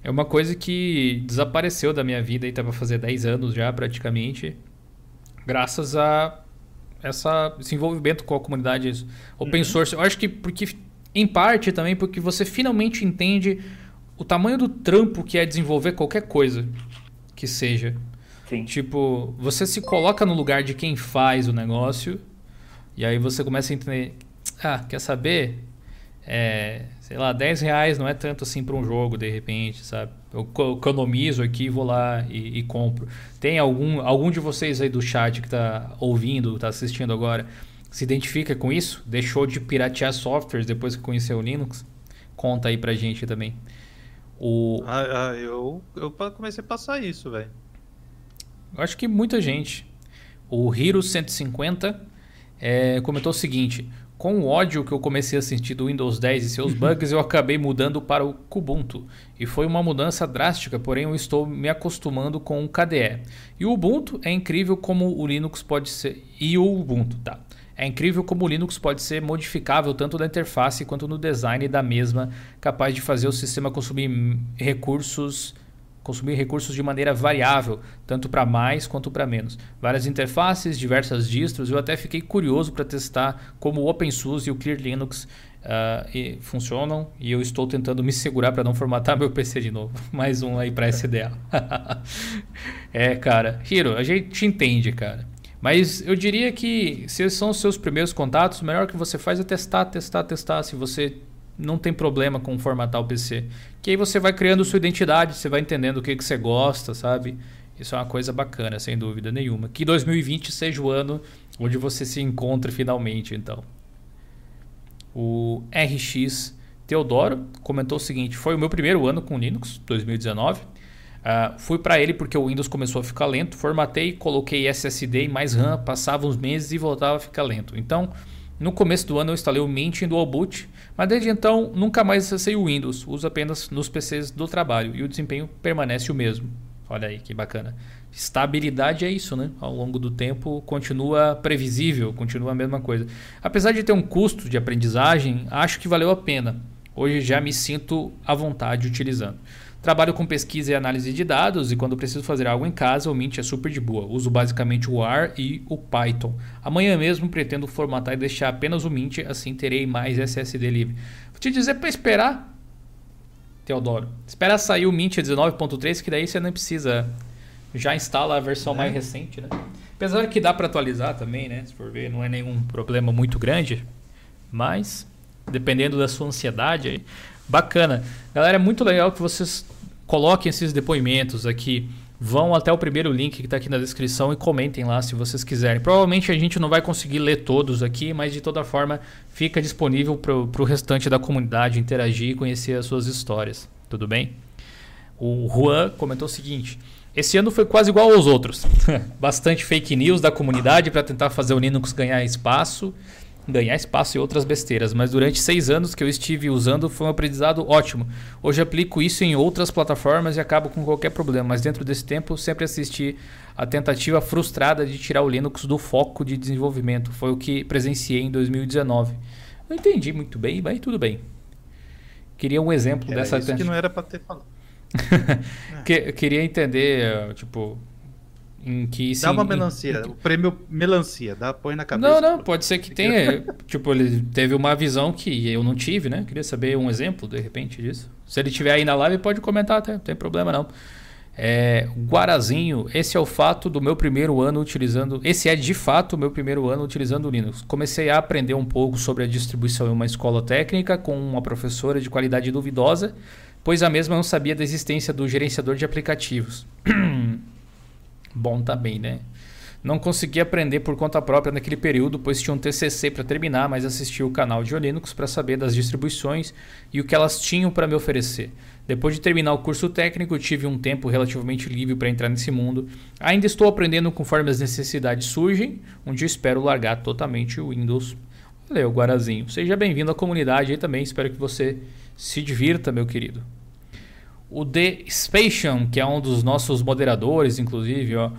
Speaker 1: É uma coisa que desapareceu da minha vida e estava fazer 10 anos já praticamente, graças a essa, esse envolvimento com a comunidade open uhum. source. Eu acho que porque, em parte também, porque você finalmente entende o tamanho do trampo que é desenvolver qualquer coisa que seja.
Speaker 4: Sim.
Speaker 1: Tipo, você se coloca no lugar de quem faz o negócio e aí você começa a entender. Ah, quer saber? É, sei lá, 10 reais não é tanto assim para um jogo, de repente, sabe? Eu economizo aqui, vou lá e, e, compro. Tem algum, algum de vocês aí do chat que está ouvindo, está assistindo agora, se identifica com isso? Deixou de piratear softwares depois que conheceu o Linux? Conta aí pra gente também.
Speaker 2: O... Ah, ah, eu, eu comecei a passar isso, velho.
Speaker 1: Acho que muita gente. O Hero150 é, comentou o seguinte: com o ódio que eu comecei a sentir do Windows 10 e seus bugs, eu acabei mudando para o Kubuntu. E foi uma mudança drástica, porém eu estou me acostumando com o KDE. E o Ubuntu é incrível como o Linux pode ser. E o Ubuntu, tá? É incrível como o Linux pode ser modificável tanto na interface quanto no design da mesma, capaz de fazer o sistema consumir recursos consumir recursos de maneira variável, tanto para mais quanto para menos. Várias interfaces, diversas distros, eu até fiquei curioso para testar como o OpenSUSE e o Clear Linux uh, e funcionam e eu estou tentando me segurar para não formatar meu PC de novo. Mais um aí para SDA. é, cara, Hiro, a gente entende, cara. Mas eu diria que se esses são os seus primeiros contatos, o melhor que você faz é testar, testar, testar. Se você não tem problema com formatar o PC. Que aí você vai criando sua identidade, você vai entendendo o que, que você gosta, sabe? Isso é uma coisa bacana, sem dúvida nenhuma. Que 2020 seja o ano onde você se encontre finalmente, então. O RX Teodoro comentou o seguinte: foi o meu primeiro ano com Linux, 2019. Uh, fui para ele porque o Windows começou a ficar lento, formatei, coloquei SSD e mais RAM, passava uns meses e voltava a ficar lento. Então, no começo do ano eu instalei o Mint em Dual Boot, mas desde então nunca mais acessei o Windows, uso apenas nos PCs do trabalho e o desempenho permanece o mesmo. Olha aí que bacana. Estabilidade é isso, né? Ao longo do tempo continua previsível, continua a mesma coisa. Apesar de ter um custo de aprendizagem, acho que valeu a pena. Hoje já me sinto à vontade utilizando. Trabalho com pesquisa e análise de dados e quando preciso fazer algo em casa, o Mint é super de boa. Uso basicamente o R e o Python. Amanhã mesmo pretendo formatar e deixar apenas o Mint, assim terei mais SSD livre. Vou te dizer para esperar, Teodoro. Esperar sair o Mint 19.3, que daí você não precisa. Já instala a versão é. mais recente, né? Apesar que dá para atualizar também, né? Se for ver, não é nenhum problema muito grande. Mas, dependendo da sua ansiedade aí. Bacana. Galera, é muito legal que vocês coloquem esses depoimentos aqui. Vão até o primeiro link que está aqui na descrição e comentem lá se vocês quiserem. Provavelmente a gente não vai conseguir ler todos aqui, mas de toda forma fica disponível para o restante da comunidade interagir e conhecer as suas histórias. Tudo bem? O Juan comentou o seguinte: esse ano foi quase igual aos outros. Bastante fake news da comunidade para tentar fazer o Linux ganhar espaço ganhar espaço e outras besteiras, mas durante seis anos que eu estive usando foi um aprendizado ótimo. Hoje aplico isso em outras plataformas e acabo com qualquer problema, mas dentro desse tempo sempre assisti a tentativa frustrada de tirar o Linux do foco de desenvolvimento. Foi o que presenciei em 2019. Não entendi muito bem, mas tudo bem. Queria um exemplo
Speaker 2: era
Speaker 1: dessa
Speaker 2: isso que não era para ter falado.
Speaker 1: que, queria entender, tipo, em que
Speaker 2: Dá uma melancia, em... o prêmio melancia, dá, põe na cabeça.
Speaker 1: Não, não, pode ser que tenha. tipo, ele teve uma visão que eu não tive, né? Queria saber um exemplo, de repente, disso. Se ele tiver aí na live, pode comentar até, não tem problema não. É, Guarazinho, esse é o fato do meu primeiro ano utilizando. Esse é de fato o meu primeiro ano utilizando o Linux. Comecei a aprender um pouco sobre a distribuição em uma escola técnica com uma professora de qualidade duvidosa, pois a mesma não sabia da existência do gerenciador de aplicativos. Bom também, né? Não consegui aprender por conta própria naquele período, pois tinha um TCC para terminar, mas assisti o canal de Linux para saber das distribuições e o que elas tinham para me oferecer. Depois de terminar o curso técnico, tive um tempo relativamente livre para entrar nesse mundo. Ainda estou aprendendo conforme as necessidades surgem, onde espero largar totalmente o Windows. Valeu, Guarazinho. Seja bem-vindo à comunidade aí também. Espero que você se divirta, meu querido. O The Spatium, que é um dos nossos moderadores, inclusive, ó,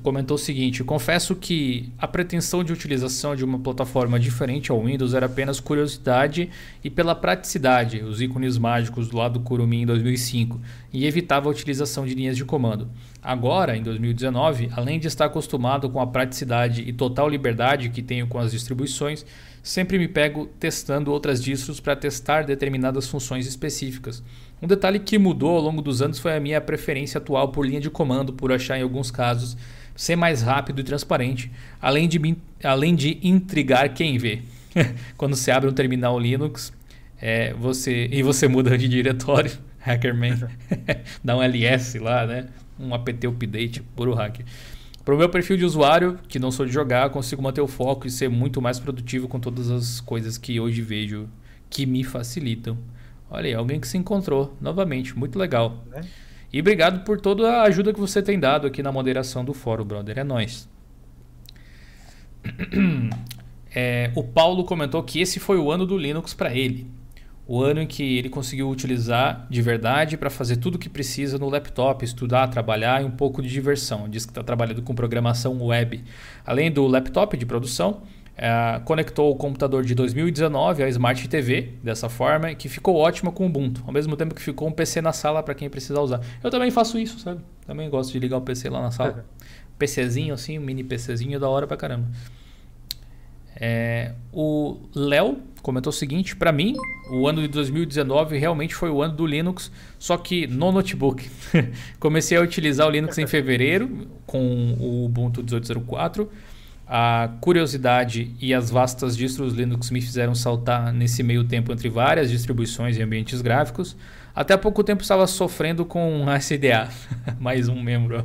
Speaker 1: comentou o seguinte: confesso que a pretensão de utilização de uma plataforma diferente ao Windows era apenas curiosidade e pela praticidade, os ícones mágicos do lado do Kurumi em 2005, e evitava a utilização de linhas de comando. Agora, em 2019, além de estar acostumado com a praticidade e total liberdade que tenho com as distribuições, sempre me pego testando outras distros para testar determinadas funções específicas. Um detalhe que mudou ao longo dos anos foi a minha preferência atual por linha de comando, por achar em alguns casos ser mais rápido e transparente, além de, além de intrigar quem vê. Quando você abre um terminal Linux é, você, e você muda de diretório, Hackerman, dá um ls lá, né? um apt update, puro hacker. Para o meu perfil de usuário, que não sou de jogar, consigo manter o foco e ser muito mais produtivo com todas as coisas que hoje vejo que me facilitam. Olha aí, alguém que se encontrou novamente, muito legal. É. E obrigado por toda a ajuda que você tem dado aqui na moderação do fórum, brother. É nóis. É, o Paulo comentou que esse foi o ano do Linux para ele. O ano em que ele conseguiu utilizar de verdade para fazer tudo o que precisa no laptop, estudar, trabalhar e um pouco de diversão. Diz que está trabalhando com programação web. Além do laptop de produção, é, conectou o computador de 2019 à Smart TV dessa forma, que ficou ótima com o Ubuntu, ao mesmo tempo que ficou um PC na sala para quem precisar usar. Eu também faço isso, sabe? Também gosto de ligar o PC lá na sala. PCzinho assim, um mini PCzinho da hora pra caramba. É, o Léo comentou o seguinte: para mim, o ano de 2019 realmente foi o ano do Linux, só que no notebook. Comecei a utilizar o Linux em fevereiro com o Ubuntu 18.04 a curiosidade e as vastas distros Linux me fizeram saltar nesse meio tempo entre várias distribuições e ambientes gráficos. Até há pouco tempo estava sofrendo com SDA, mais um membro.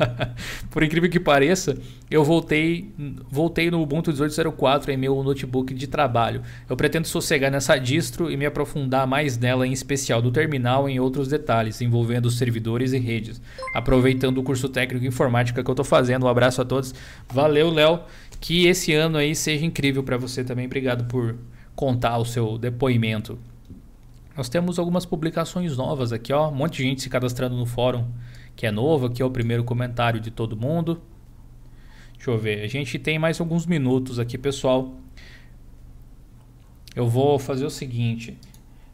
Speaker 1: Por incrível que pareça, eu voltei, voltei no Ubuntu 18.04 em meu notebook de trabalho. Eu pretendo sossegar nessa distro e me aprofundar mais nela, em especial do terminal e em outros detalhes, envolvendo servidores e redes. Aproveitando o curso técnico de informática que eu estou fazendo. Um abraço a todos. Valeu, Léo. Que esse ano aí seja incrível para você também. Obrigado por contar o seu depoimento. Nós temos algumas publicações novas aqui, ó. Um monte de gente se cadastrando no fórum que é novo. Aqui é o primeiro comentário de todo mundo. Deixa eu ver. A gente tem mais alguns minutos aqui, pessoal. Eu vou fazer o seguinte.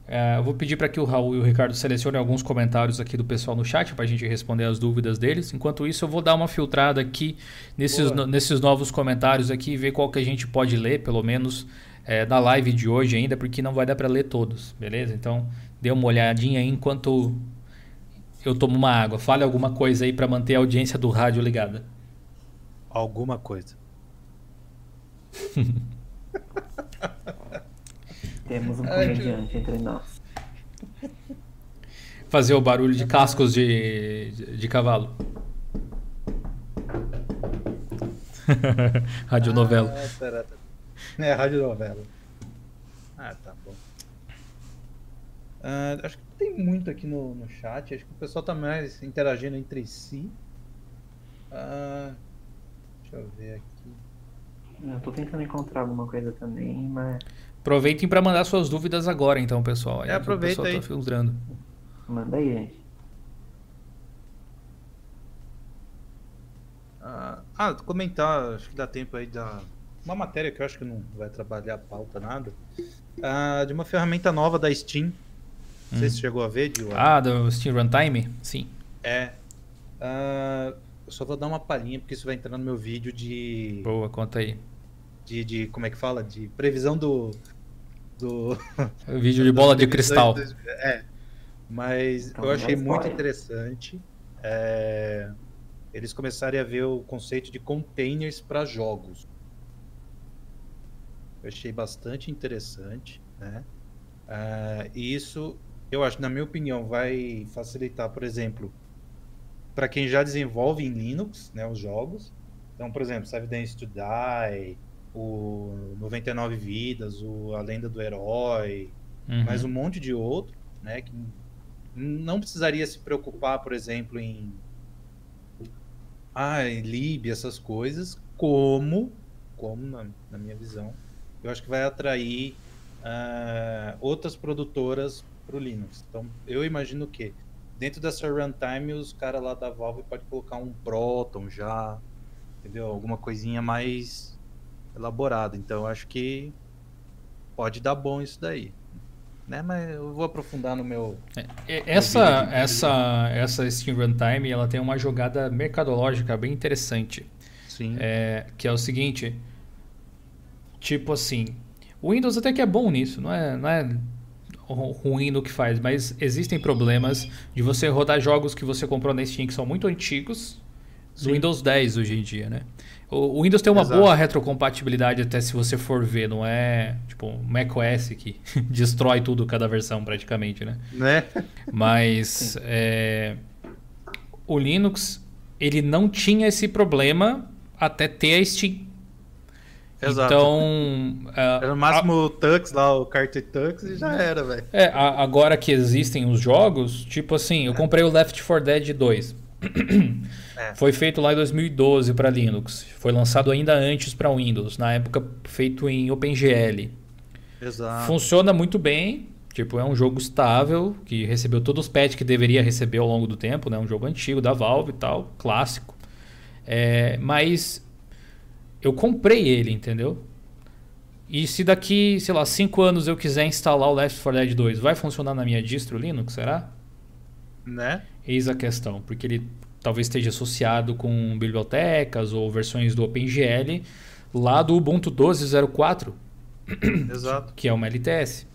Speaker 1: É, eu vou pedir para que o Raul e o Ricardo selecionem alguns comentários aqui do pessoal no chat para a gente responder as dúvidas deles. Enquanto isso, eu vou dar uma filtrada aqui nesses, no, nesses novos comentários aqui e ver qual que a gente pode ler, pelo menos é, da live de hoje ainda, porque não vai dar para ler todos, beleza? Então, dê uma olhadinha aí enquanto eu tomo uma água. Fale alguma coisa aí para manter a audiência do rádio ligada.
Speaker 2: Alguma coisa.
Speaker 4: Temos um comediante entre nós.
Speaker 1: Fazer o barulho de cascos de, de, de cavalo. Radionovela. Ah,
Speaker 2: é, rádio novela. Ah, tá bom. Uh, acho que tem muito aqui no, no chat. Acho que o pessoal tá mais interagindo entre si. Uh, deixa eu ver aqui.
Speaker 4: Eu tô tentando encontrar alguma coisa também, mas.
Speaker 1: Aproveitem para mandar suas dúvidas agora, então, pessoal.
Speaker 2: É, aproveita o pessoal
Speaker 1: aí. Tá filtrando.
Speaker 4: Manda aí, gente.
Speaker 2: Ah, ah, comentar, acho que dá tempo aí da, uma matéria que eu acho que não vai trabalhar a pauta nada, uh, de uma ferramenta nova da Steam. Não hum. sei se chegou a ver, Dio.
Speaker 1: Ah, do Steam Runtime? Sim.
Speaker 2: É. Uh, eu só vou dar uma palhinha porque isso vai entrar no meu vídeo de.
Speaker 1: Boa, conta aí.
Speaker 2: De, de como é que fala? De previsão do. Do.
Speaker 1: vídeo de bola de cristal.
Speaker 2: É. Mas então, eu achei muito interessante. É, eles começarem a ver o conceito de containers para jogos. Eu achei bastante interessante, né? Uh, e isso, eu acho, na minha opinião, vai facilitar, por exemplo, para quem já desenvolve em Linux, né, os jogos, Então, por exemplo, Days to Die, o 99 Vidas, o A Lenda do Herói, uhum. mais um monte de outro, né? Que não precisaria se preocupar, por exemplo, em ah, em lib, essas coisas, como, como na, na, minha visão, eu acho que vai atrair uh, outras produtoras para o Linux. Então, eu imagino que dentro dessa runtime, os caras lá da Valve pode colocar um Proton já, entendeu? Alguma coisinha mais elaborada. Então, eu acho que pode dar bom isso daí né? Mas eu vou aprofundar no meu.
Speaker 1: É, essa essa essa Steam Runtime ela tem uma jogada mercadológica bem interessante.
Speaker 2: Sim.
Speaker 1: É, que é o seguinte, tipo assim, o Windows até que é bom nisso, não é, não é ruim no que faz, mas existem problemas de você rodar jogos que você comprou na Steam que são muito antigos do Windows 10 hoje em dia, né? O, Windows tem uma Exato. boa retrocompatibilidade até se você for ver, não é tipo um macOS que destrói tudo cada versão praticamente, né?
Speaker 2: Né?
Speaker 1: Mas é, o Linux ele não tinha esse problema até ter a Steam.
Speaker 2: Exato.
Speaker 1: Então.
Speaker 2: era o máximo a, o Tux lá, o Carter Tux e já era, velho.
Speaker 1: É, a, agora que existem os jogos, tipo assim, eu é. comprei o Left 4 Dead 2. É. Foi feito lá em 2012 para Linux. Foi lançado ainda antes para Windows, na época feito em OpenGL.
Speaker 2: Exato.
Speaker 1: Funciona muito bem. Tipo, é um jogo estável, que recebeu todos os patches que deveria receber ao longo do tempo, né? Um jogo antigo da Valve e tal, clássico. É, mas eu comprei ele, entendeu? E se daqui, sei lá, 5 anos eu quiser instalar o Left 4 Dead 2, vai funcionar na minha distro Linux, será?
Speaker 2: Né?
Speaker 1: Eis a questão, porque ele talvez esteja associado com bibliotecas ou versões do OpenGL lá do Ubuntu 12.04,
Speaker 2: Exato.
Speaker 1: que é uma LTS.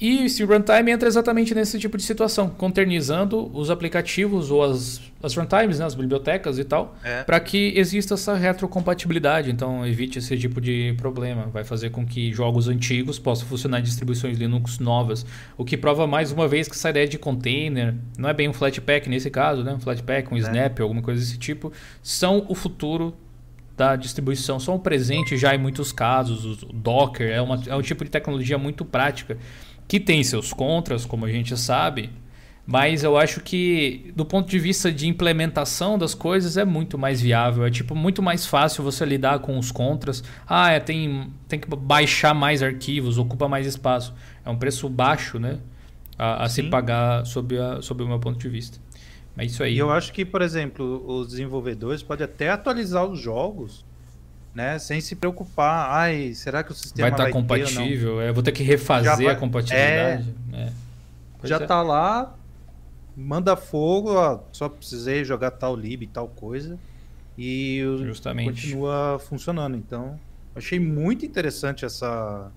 Speaker 1: E o Runtime entra exatamente nesse tipo de situação, conternizando os aplicativos ou as, as runtimes, né, as bibliotecas e tal, é. para que exista essa retrocompatibilidade. Então, evite esse tipo de problema. Vai fazer com que jogos antigos possam funcionar em distribuições Linux novas. O que prova mais uma vez que essa ideia de container, não é bem um Flatpak nesse caso, né? um Flatpak, um é. Snap, alguma coisa desse tipo, são o futuro da distribuição, são o presente já em muitos casos. O Docker é, uma, é um tipo de tecnologia muito prática que tem seus contras, como a gente sabe, mas eu acho que do ponto de vista de implementação das coisas é muito mais viável, é tipo muito mais fácil você lidar com os contras. Ah, é, tem, tem que baixar mais arquivos, ocupa mais espaço. É um preço baixo, né? A, a se pagar sob, a, sob o meu ponto de vista. É isso aí.
Speaker 2: E eu acho que, por exemplo, os desenvolvedores podem até atualizar os jogos né? Sem se preocupar, ai, será que o sistema
Speaker 1: vai estar tá compatível? É, vou ter que refazer vai, a compatibilidade.
Speaker 2: É, é. Já é. tá lá, manda fogo, ó, só precisei jogar tal lib, tal coisa e
Speaker 1: Justamente.
Speaker 2: continua funcionando. Então, achei muito interessante essa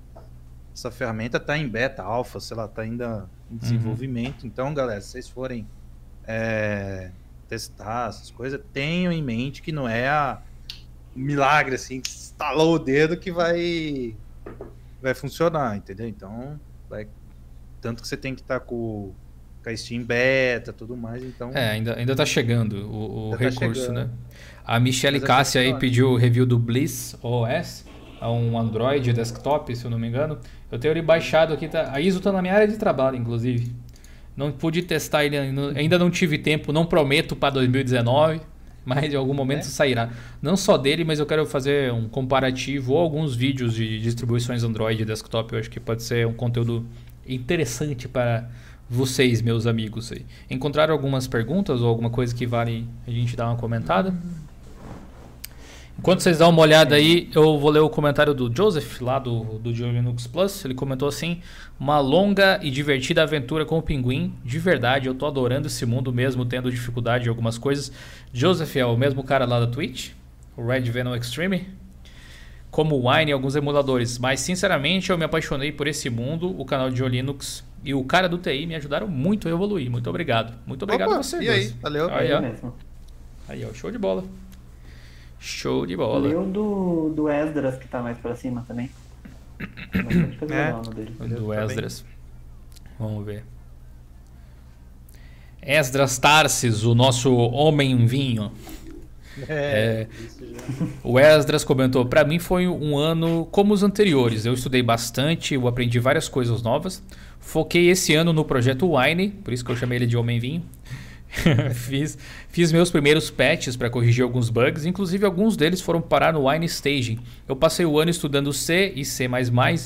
Speaker 2: essa ferramenta tá em beta, alfa, sei lá, tá ainda em uhum. desenvolvimento. Uhum. Então, galera, se vocês forem é, testar essas coisas, tenham em mente que não é a milagre, assim, que estalou o dedo que vai vai funcionar, entendeu? Então, vai... tanto que você tem que estar tá com, com a Steam Beta tudo mais, então...
Speaker 1: É, ainda, ainda tá chegando o, o tá recurso, tá né? A Michelle Mas Cássia aí pediu o review do Bliss OS, é um Android desktop, se eu não me engano. Eu tenho ele baixado aqui, tá... a ISO tá na minha área de trabalho, inclusive. Não pude testar ele, ainda não tive tempo, não prometo para 2019 mas em algum momento é. sairá. Não só dele, mas eu quero fazer um comparativo ou alguns vídeos de distribuições Android e desktop. Eu acho que pode ser um conteúdo interessante para vocês, meus amigos. Encontraram algumas perguntas ou alguma coisa que vale a gente dar uma comentada? Enquanto vocês dão uma olhada aí, eu vou ler o comentário do Joseph, lá do, do Linux Plus. Ele comentou assim: Uma longa e divertida aventura com o pinguim. De verdade, eu tô adorando esse mundo mesmo, tendo dificuldade em algumas coisas. Joseph é o mesmo cara lá da Twitch, o Red Venom Extreme. Como o Wine e alguns emuladores. Mas, sinceramente, eu me apaixonei por esse mundo, o canal de Linux e o cara do TI me ajudaram muito a evoluir. Muito obrigado. Muito obrigado Opa, a você.
Speaker 2: E aí, valeu.
Speaker 1: Aí, ó. Aí, ó, show de bola. Show de bola.
Speaker 4: E o do, do Esdras, que tá mais pra cima também.
Speaker 1: é, do Esdras. Vamos ver. Esdras Tarsis, o nosso homem vinho. É, é, o Esdras comentou: para mim foi um ano como os anteriores. Eu estudei bastante, eu aprendi várias coisas novas. Foquei esse ano no projeto Wine, por isso que eu chamei ele de Homem Vinho. fiz, fiz meus primeiros patches para corrigir alguns bugs, inclusive alguns deles foram parar no Wine Staging. Eu passei o ano estudando C e C++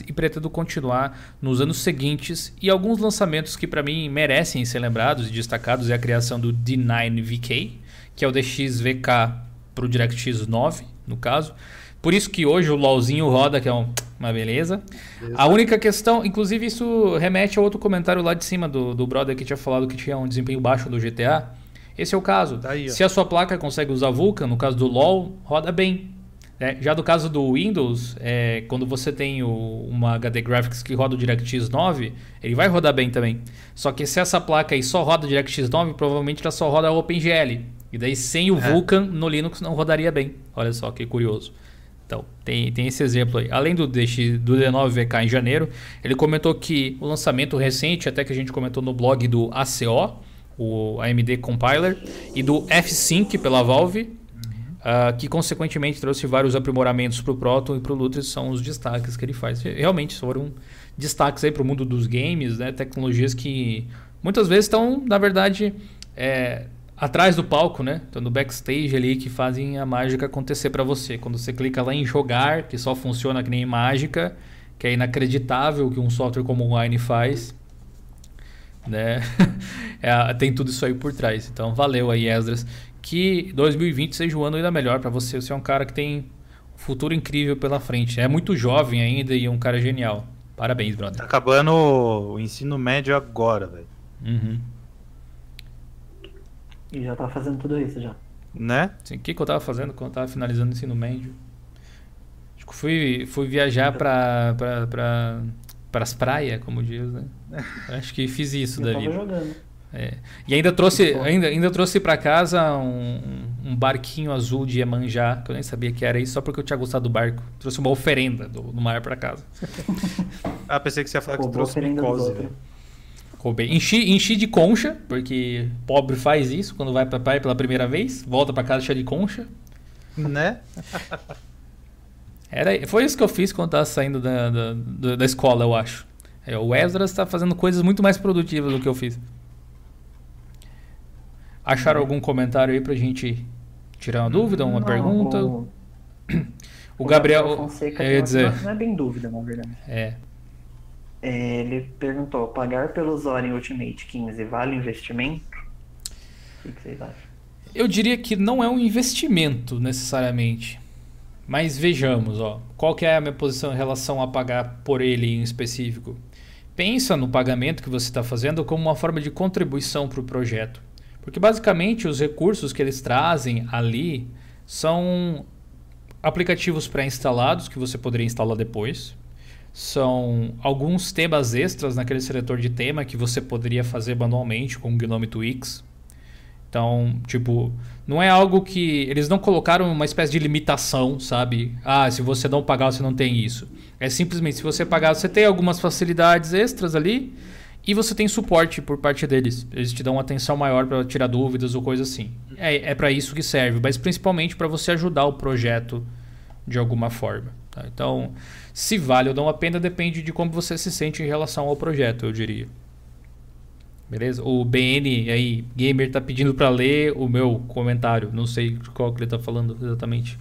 Speaker 1: e pretendo continuar nos anos seguintes. E alguns lançamentos que para mim merecem ser lembrados e destacados é a criação do D9VK, que é o DXVK para o DirectX 9, no caso. Por isso que hoje o LOLzinho roda, que é um, uma beleza. beleza. A única questão, inclusive isso remete a outro comentário lá de cima do, do brother que tinha falado que tinha um desempenho baixo do GTA. Esse é o caso. Tá Se a sua placa consegue usar Vulkan, no caso do LoL, roda bem. É, já do caso do Windows, é, quando você tem o, uma HD Graphics que roda o DirectX 9, ele vai rodar bem também. Só que se essa placa aí só roda o DirectX 9, provavelmente ela só roda o OpenGL. E daí sem o é. Vulkan no Linux não rodaria bem. Olha só que curioso. Então, tem, tem esse exemplo aí. Além do, DX, do D9VK em janeiro, ele comentou que o lançamento recente, até que a gente comentou no blog do ACO, o AMD Compiler, e do F-Sync pela Valve, uh, que consequentemente trouxe vários aprimoramentos para o Proton e para o Lutris, são os destaques que ele faz. Realmente foram destaques aí para o mundo dos games, né? tecnologias que muitas vezes estão, na verdade, é, atrás do palco, né? Então no backstage ali que fazem a mágica acontecer para você. Quando você clica lá em jogar, que só funciona que nem mágica, que é inacreditável que um software como o Wine faz, né? é, tem tudo isso aí por trás. Então valeu aí, Esdras. Que 2020 seja o ano ainda melhor para você. Você é um cara que tem um futuro incrível pela frente. É muito jovem ainda e é um cara genial. Parabéns, brother.
Speaker 2: Tá acabando o ensino médio agora, velho.
Speaker 1: Uhum.
Speaker 4: E já tava fazendo tudo isso já.
Speaker 2: Né?
Speaker 1: Sim, o que, que eu tava fazendo quando eu tava finalizando o ensino médio? Acho que fui, fui viajar pra, pra, pra, pras praias, como diz, né? Acho que fiz isso eu da vida. Jogando. É. E ainda trouxe, ainda, ainda trouxe para casa um, um, barquinho azul de Iemanjá, que eu nem sabia que era isso, só porque eu tinha gostado do barco. Trouxe uma oferenda do, do mar para casa.
Speaker 2: ah, pensei que você ia falar que trouxe micose.
Speaker 1: Roubei. Enchi, enchi de concha, porque pobre faz isso quando vai pra praia pela primeira vez. Volta pra casa cheia de concha.
Speaker 2: Né?
Speaker 1: Era, foi isso que eu fiz quando tava saindo da, da, da escola, eu acho. É, o Ezra está fazendo coisas muito mais produtivas do que eu fiz. Acharam algum comentário aí pra gente tirar uma dúvida, uma não, pergunta? O, o Gabriel.
Speaker 4: Fonseca, eu ia dizer... Não é bem dúvida, na verdade.
Speaker 1: É.
Speaker 4: Ele perguntou: pagar pelo Zorin Ultimate 15 vale investimento? O que vocês acham?
Speaker 1: Eu diria que não é um investimento necessariamente. Mas vejamos, ó, qual que é a minha posição em relação a pagar por ele em específico? Pensa no pagamento que você está fazendo como uma forma de contribuição para o projeto. Porque basicamente os recursos que eles trazem ali são aplicativos pré-instalados que você poderia instalar depois são alguns temas extras naquele seletor de tema que você poderia fazer manualmente com o Gnome Twix. Então, tipo, não é algo que eles não colocaram uma espécie de limitação, sabe? Ah, se você não pagar, você não tem isso. É simplesmente se você pagar, você tem algumas facilidades extras ali e você tem suporte por parte deles. Eles te dão uma atenção maior para tirar dúvidas ou coisa assim. É, é para isso que serve, mas principalmente para você ajudar o projeto de alguma forma. Tá? Então, se vale ou não a pena depende de como você se sente em relação ao projeto, eu diria. Beleza? O BN aí, gamer, tá pedindo para ler o meu comentário. Não sei qual que ele tá falando exatamente.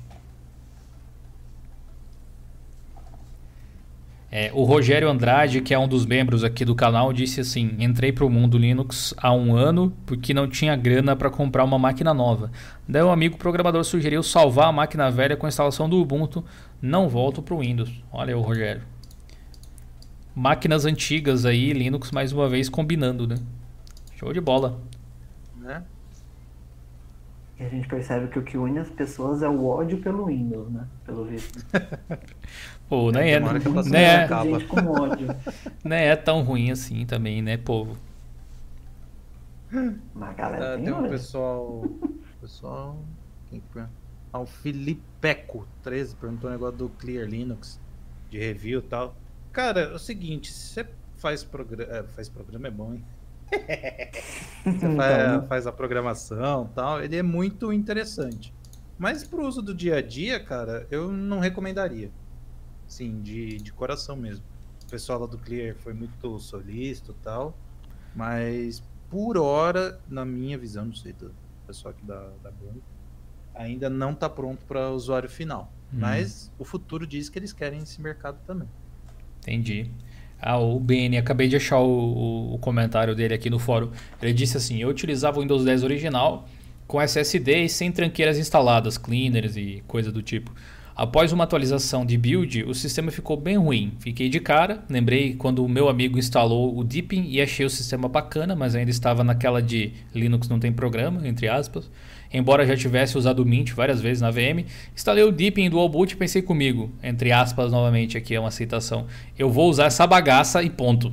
Speaker 1: É, o Rogério Andrade, que é um dos membros aqui do canal, disse assim: entrei para o mundo Linux há um ano porque não tinha grana para comprar uma máquina nova. Daí um amigo programador sugeriu salvar a máquina velha com a instalação do Ubuntu. Não volto para o Windows. Olha o Rogério. Máquinas antigas aí, Linux mais uma vez combinando, né? Show de bola. Né?
Speaker 4: E a gente percebe que o que une as pessoas é o ódio pelo Windows, né? Pelo visto.
Speaker 1: Pô, nem é, nem é, nem é tão ruim assim também, né, povo?
Speaker 4: Mas galera,
Speaker 2: ah, tem, tem um pessoal. Pessoal. Quem que foi? Ah, o Filipeco 13 perguntou um negócio do Clear Linux, de review e tal. Cara, é o seguinte, você faz programa. É, faz programa é bom, hein? Você então, faz, né? faz, a programação tal, ele é muito interessante. Mas pro uso do dia a dia, cara, eu não recomendaria. Sim, de, de coração mesmo. O pessoal lá do Clear foi muito solícito e tal. Mas por hora, na minha visão, não sei do pessoal aqui da, da banca, ainda não está pronto para usuário final. Hum. Mas o futuro diz que eles querem esse mercado também.
Speaker 1: Entendi. Ah, o BN, acabei de achar o, o, comentário dele aqui no fórum. Ele disse assim: Eu utilizava o Windows 10 original com SSD e sem tranqueiras instaladas, cleaners e coisa do tipo. Após uma atualização de build, o sistema ficou bem ruim. Fiquei de cara, lembrei quando o meu amigo instalou o Deepin e achei o sistema bacana, mas ainda estava naquela de Linux não tem programa, entre aspas. Embora já tivesse usado o Mint várias vezes na VM, instalei o Deepin Dual Boot e pensei comigo, entre aspas novamente aqui é uma citação, eu vou usar essa bagaça e ponto.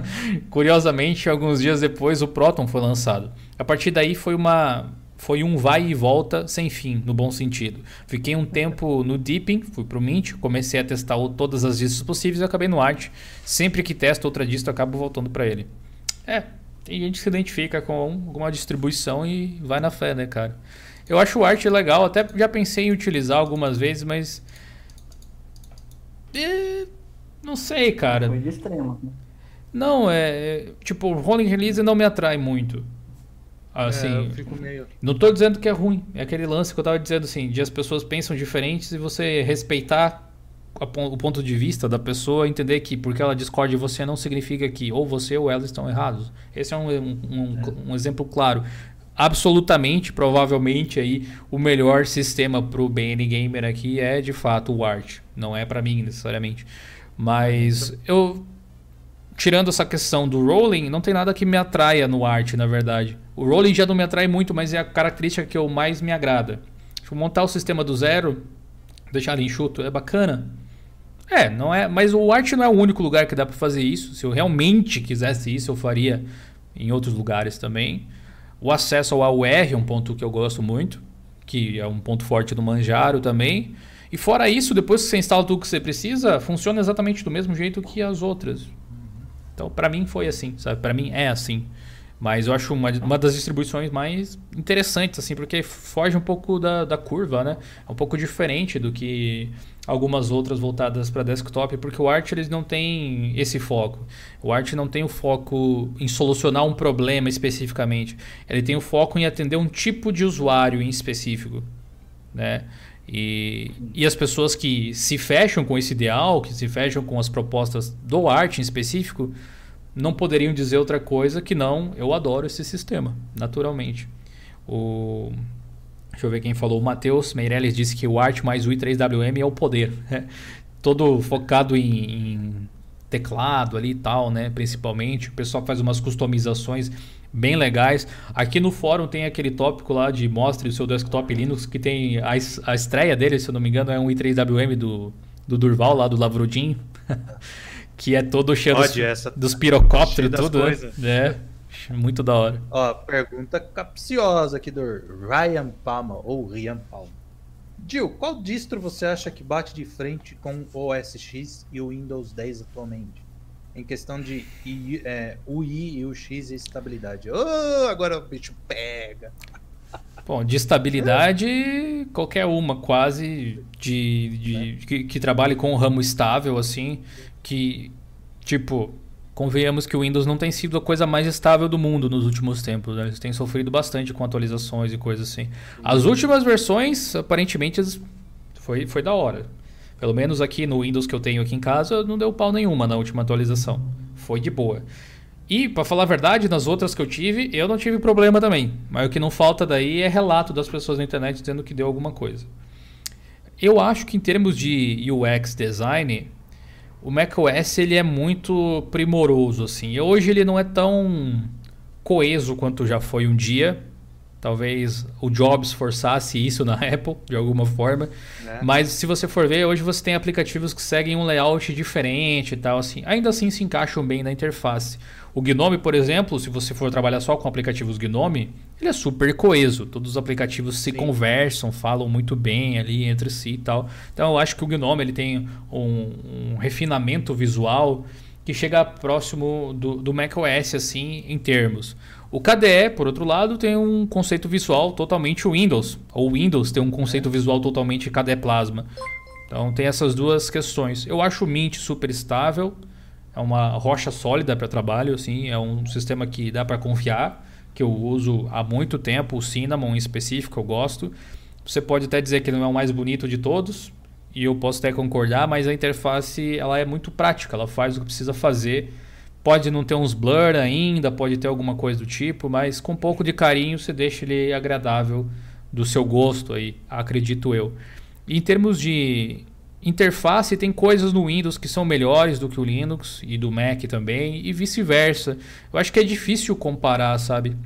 Speaker 1: Curiosamente, alguns dias depois o Proton foi lançado. A partir daí foi uma foi um vai e volta sem fim, no bom sentido. Fiquei um tempo no Deepin, fui pro Mint, comecei a testar todas as distros possíveis e acabei no Art. Sempre que testo outra distro, acabo voltando para ele. É, tem gente que se identifica com alguma distribuição e vai na fé, né, cara? Eu acho o Art legal, até já pensei em utilizar algumas vezes, mas. É... Não sei, cara.
Speaker 4: Foi de extremo. Né?
Speaker 1: Não, é. Tipo, o Rolling Release não me atrai muito. Assim,
Speaker 2: é, meio...
Speaker 1: Não estou dizendo que é ruim. É aquele lance que eu estava dizendo assim, de as pessoas pensam diferentes e você respeitar o ponto de vista da pessoa, entender que porque ela discorda de você não significa que ou você ou ela estão errados. Esse é um, um, um, é. um exemplo claro. Absolutamente, provavelmente aí o melhor sistema para o BN Gamer aqui é de fato o Art. Não é para mim necessariamente. Mas eu tirando essa questão do rolling, não tem nada que me atraia no art, na verdade. O rolling já não me atrai muito, mas é a característica que eu mais me agrada. Tipo, montar o sistema do zero, deixar ele enxuto, é bacana. É, não é, mas o art não é o único lugar que dá para fazer isso. Se eu realmente quisesse isso, eu faria em outros lugares também. O acesso ao AUR é um ponto que eu gosto muito, que é um ponto forte do Manjaro também. E fora isso, depois que você instala tudo que você precisa, funciona exatamente do mesmo jeito que as outras. Então, para mim foi assim, sabe? Para mim é assim. Mas eu acho uma, uma das distribuições mais interessantes, assim, porque foge um pouco da, da curva, né? É um pouco diferente do que algumas outras voltadas para desktop, porque o Art eles não tem esse foco. O Art não tem o foco em solucionar um problema especificamente. Ele tem o foco em atender um tipo de usuário em específico, né? E, e as pessoas que se fecham com esse ideal, que se fecham com as propostas do arte em específico, não poderiam dizer outra coisa que não, eu adoro esse sistema, naturalmente. O, deixa eu ver quem falou. O Matheus Meirelles disse que o arte mais o i3WM é o poder. Né? Todo focado em, em teclado ali e tal, né? Principalmente. O pessoal faz umas customizações bem legais. Aqui no fórum tem aquele tópico lá de mostre o seu desktop Linux, que tem a, a estreia dele, se eu não me engano, é um i3WM do, do Durval, lá do Lavrodinho. que é todo cheio dos, essa... dos pirocópteros e tudo. Né? É, muito da hora.
Speaker 2: Ó, pergunta capciosa aqui do Ryan Palma, ou Ryan Palma. Gil, qual distro você acha que bate de frente com o OS X e o Windows 10 atualmente? em questão de é, UI e UX e estabilidade. Oh, agora o bicho pega.
Speaker 1: Bom, de estabilidade, qualquer uma quase de, de é. que, que, trabalhe com um ramo estável, assim, que, tipo, convenhamos que o Windows não tem sido a coisa mais estável do mundo nos últimos tempos. Né? Eles têm sofrido bastante com atualizações e coisas assim. As últimas versões, aparentemente, foi, foi da hora. Pelo menos aqui no Windows que eu tenho aqui em casa, não deu pau nenhuma na última atualização. Foi de boa. E, para falar a verdade, nas outras que eu tive, eu não tive problema também. Mas o que não falta daí é relato das pessoas na internet dizendo que deu alguma coisa. Eu acho que em termos de UX design, o macOS ele é muito primoroso assim. Hoje ele não é tão coeso quanto já foi um dia. Talvez o Jobs forçasse isso na Apple, de alguma forma. É. Mas se você for ver, hoje você tem aplicativos que seguem um layout diferente e tal. Assim. Ainda assim se encaixam bem na interface. O Gnome, por exemplo, se você for trabalhar só com aplicativos Gnome, ele é super coeso. Todos os aplicativos se Sim. conversam, falam muito bem ali entre si e tal. Então eu acho que o Gnome ele tem um, um refinamento visual que chega próximo do, do macOS assim, em termos. O KDE, por outro lado, tem um conceito visual totalmente Windows. Ou Windows tem um conceito visual totalmente KDE Plasma. Então tem essas duas questões. Eu acho o Mint super estável. É uma rocha sólida para trabalho, assim, é um sistema que dá para confiar, que eu uso há muito tempo, o Cinnamon em específico eu gosto. Você pode até dizer que não é o mais bonito de todos, e eu posso até concordar, mas a interface ela é muito prática, ela faz o que precisa fazer. Pode não ter uns blur ainda, pode ter alguma coisa do tipo, mas com um pouco de carinho você deixa ele agradável do seu gosto aí, acredito eu. Em termos de interface, tem coisas no Windows que são melhores do que o Linux e do Mac também, e vice-versa. Eu acho que é difícil comparar, sabe?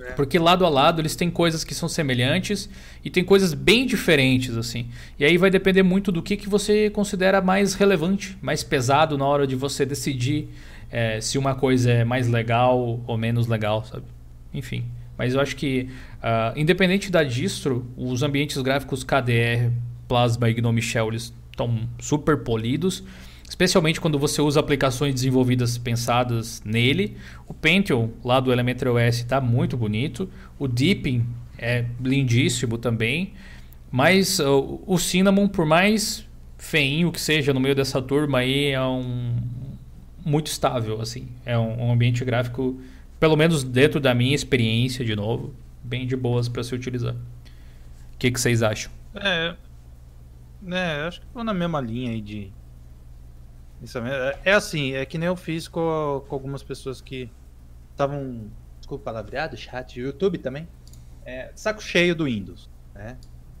Speaker 1: É. Porque lado a lado eles têm coisas que são semelhantes e tem coisas bem diferentes assim. E aí vai depender muito do que, que você considera mais relevante, mais pesado na hora de você decidir é, se uma coisa é mais legal ou menos legal, sabe? Enfim. Mas eu acho que, uh, independente da distro, os ambientes gráficos KDE, Plasma e GNOME Shell estão super polidos especialmente quando você usa aplicações desenvolvidas pensadas nele. O Pentium lá do Elementary OS está muito bonito, o Deepin é lindíssimo também, mas uh, o Cinnamon, por mais feinho que seja no meio dessa turma aí, é um muito estável, assim, é um, um ambiente gráfico, pelo menos dentro da minha experiência, de novo, bem de boas para se utilizar. O que, que vocês acham?
Speaker 2: É, é, acho que estou na mesma linha aí de isso é, é assim, é que nem eu fiz com, com algumas pessoas que estavam, desculpa palavreado, chat, YouTube também, é, saco cheio do Windows, né?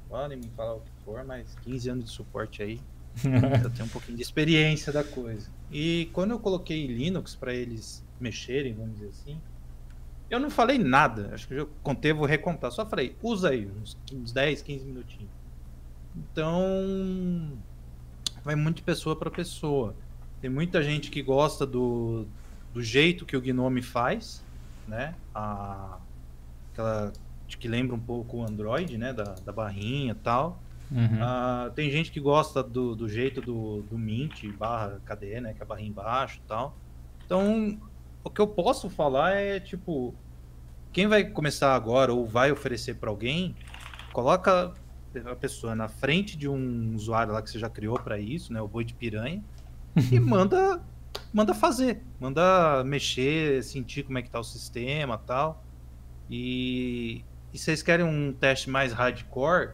Speaker 2: Podem me falar o que for, mas 15 anos de suporte aí, eu tenho um pouquinho de experiência da coisa. E quando eu coloquei Linux para eles mexerem, vamos dizer assim, eu não falei nada, acho que eu contei, vou recontar, só falei, usa aí, uns 15, 10, 15 minutinhos. Então, vai muito de pessoa para pessoa. Tem muita gente que gosta do, do jeito que o Gnome faz, né? A, aquela que lembra um pouco o Android, né? Da, da barrinha e tal. Uhum. Uh, tem gente que gosta do, do jeito do, do Mint barra KDE, né? Que é a barrinha embaixo e tal. Então, o que eu posso falar é, tipo, quem vai começar agora ou vai oferecer para alguém, coloca a pessoa na frente de um usuário lá que você já criou para isso, né? O boi de piranha e manda manda fazer, manda mexer, sentir como é que tá o sistema tal. E, e vocês querem um teste mais hardcore,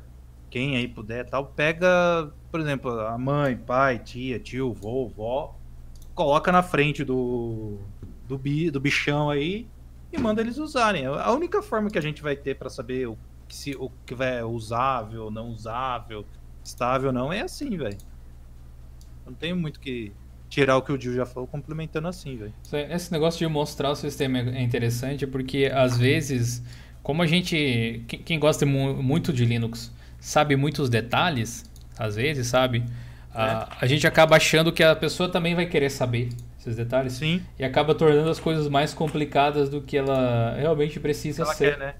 Speaker 2: quem aí puder tal, pega, por exemplo, a mãe, pai, tia, tio, vô, vó, coloca na frente do, do, bi, do bichão aí e manda eles usarem. A única forma que a gente vai ter para saber o que, se, o que é usável, não usável, estável ou não, é assim, velho. Não tenho muito que tirar o que o Gil já falou, complementando assim, velho.
Speaker 1: Esse negócio de mostrar o sistema é interessante porque, às vezes, como a gente. Quem gosta muito de Linux sabe muitos detalhes, às vezes, sabe? É. A, a gente acaba achando que a pessoa também vai querer saber esses detalhes.
Speaker 2: Sim.
Speaker 1: E acaba tornando as coisas mais complicadas do que ela realmente precisa
Speaker 2: ela
Speaker 1: ser.
Speaker 2: Quer, né?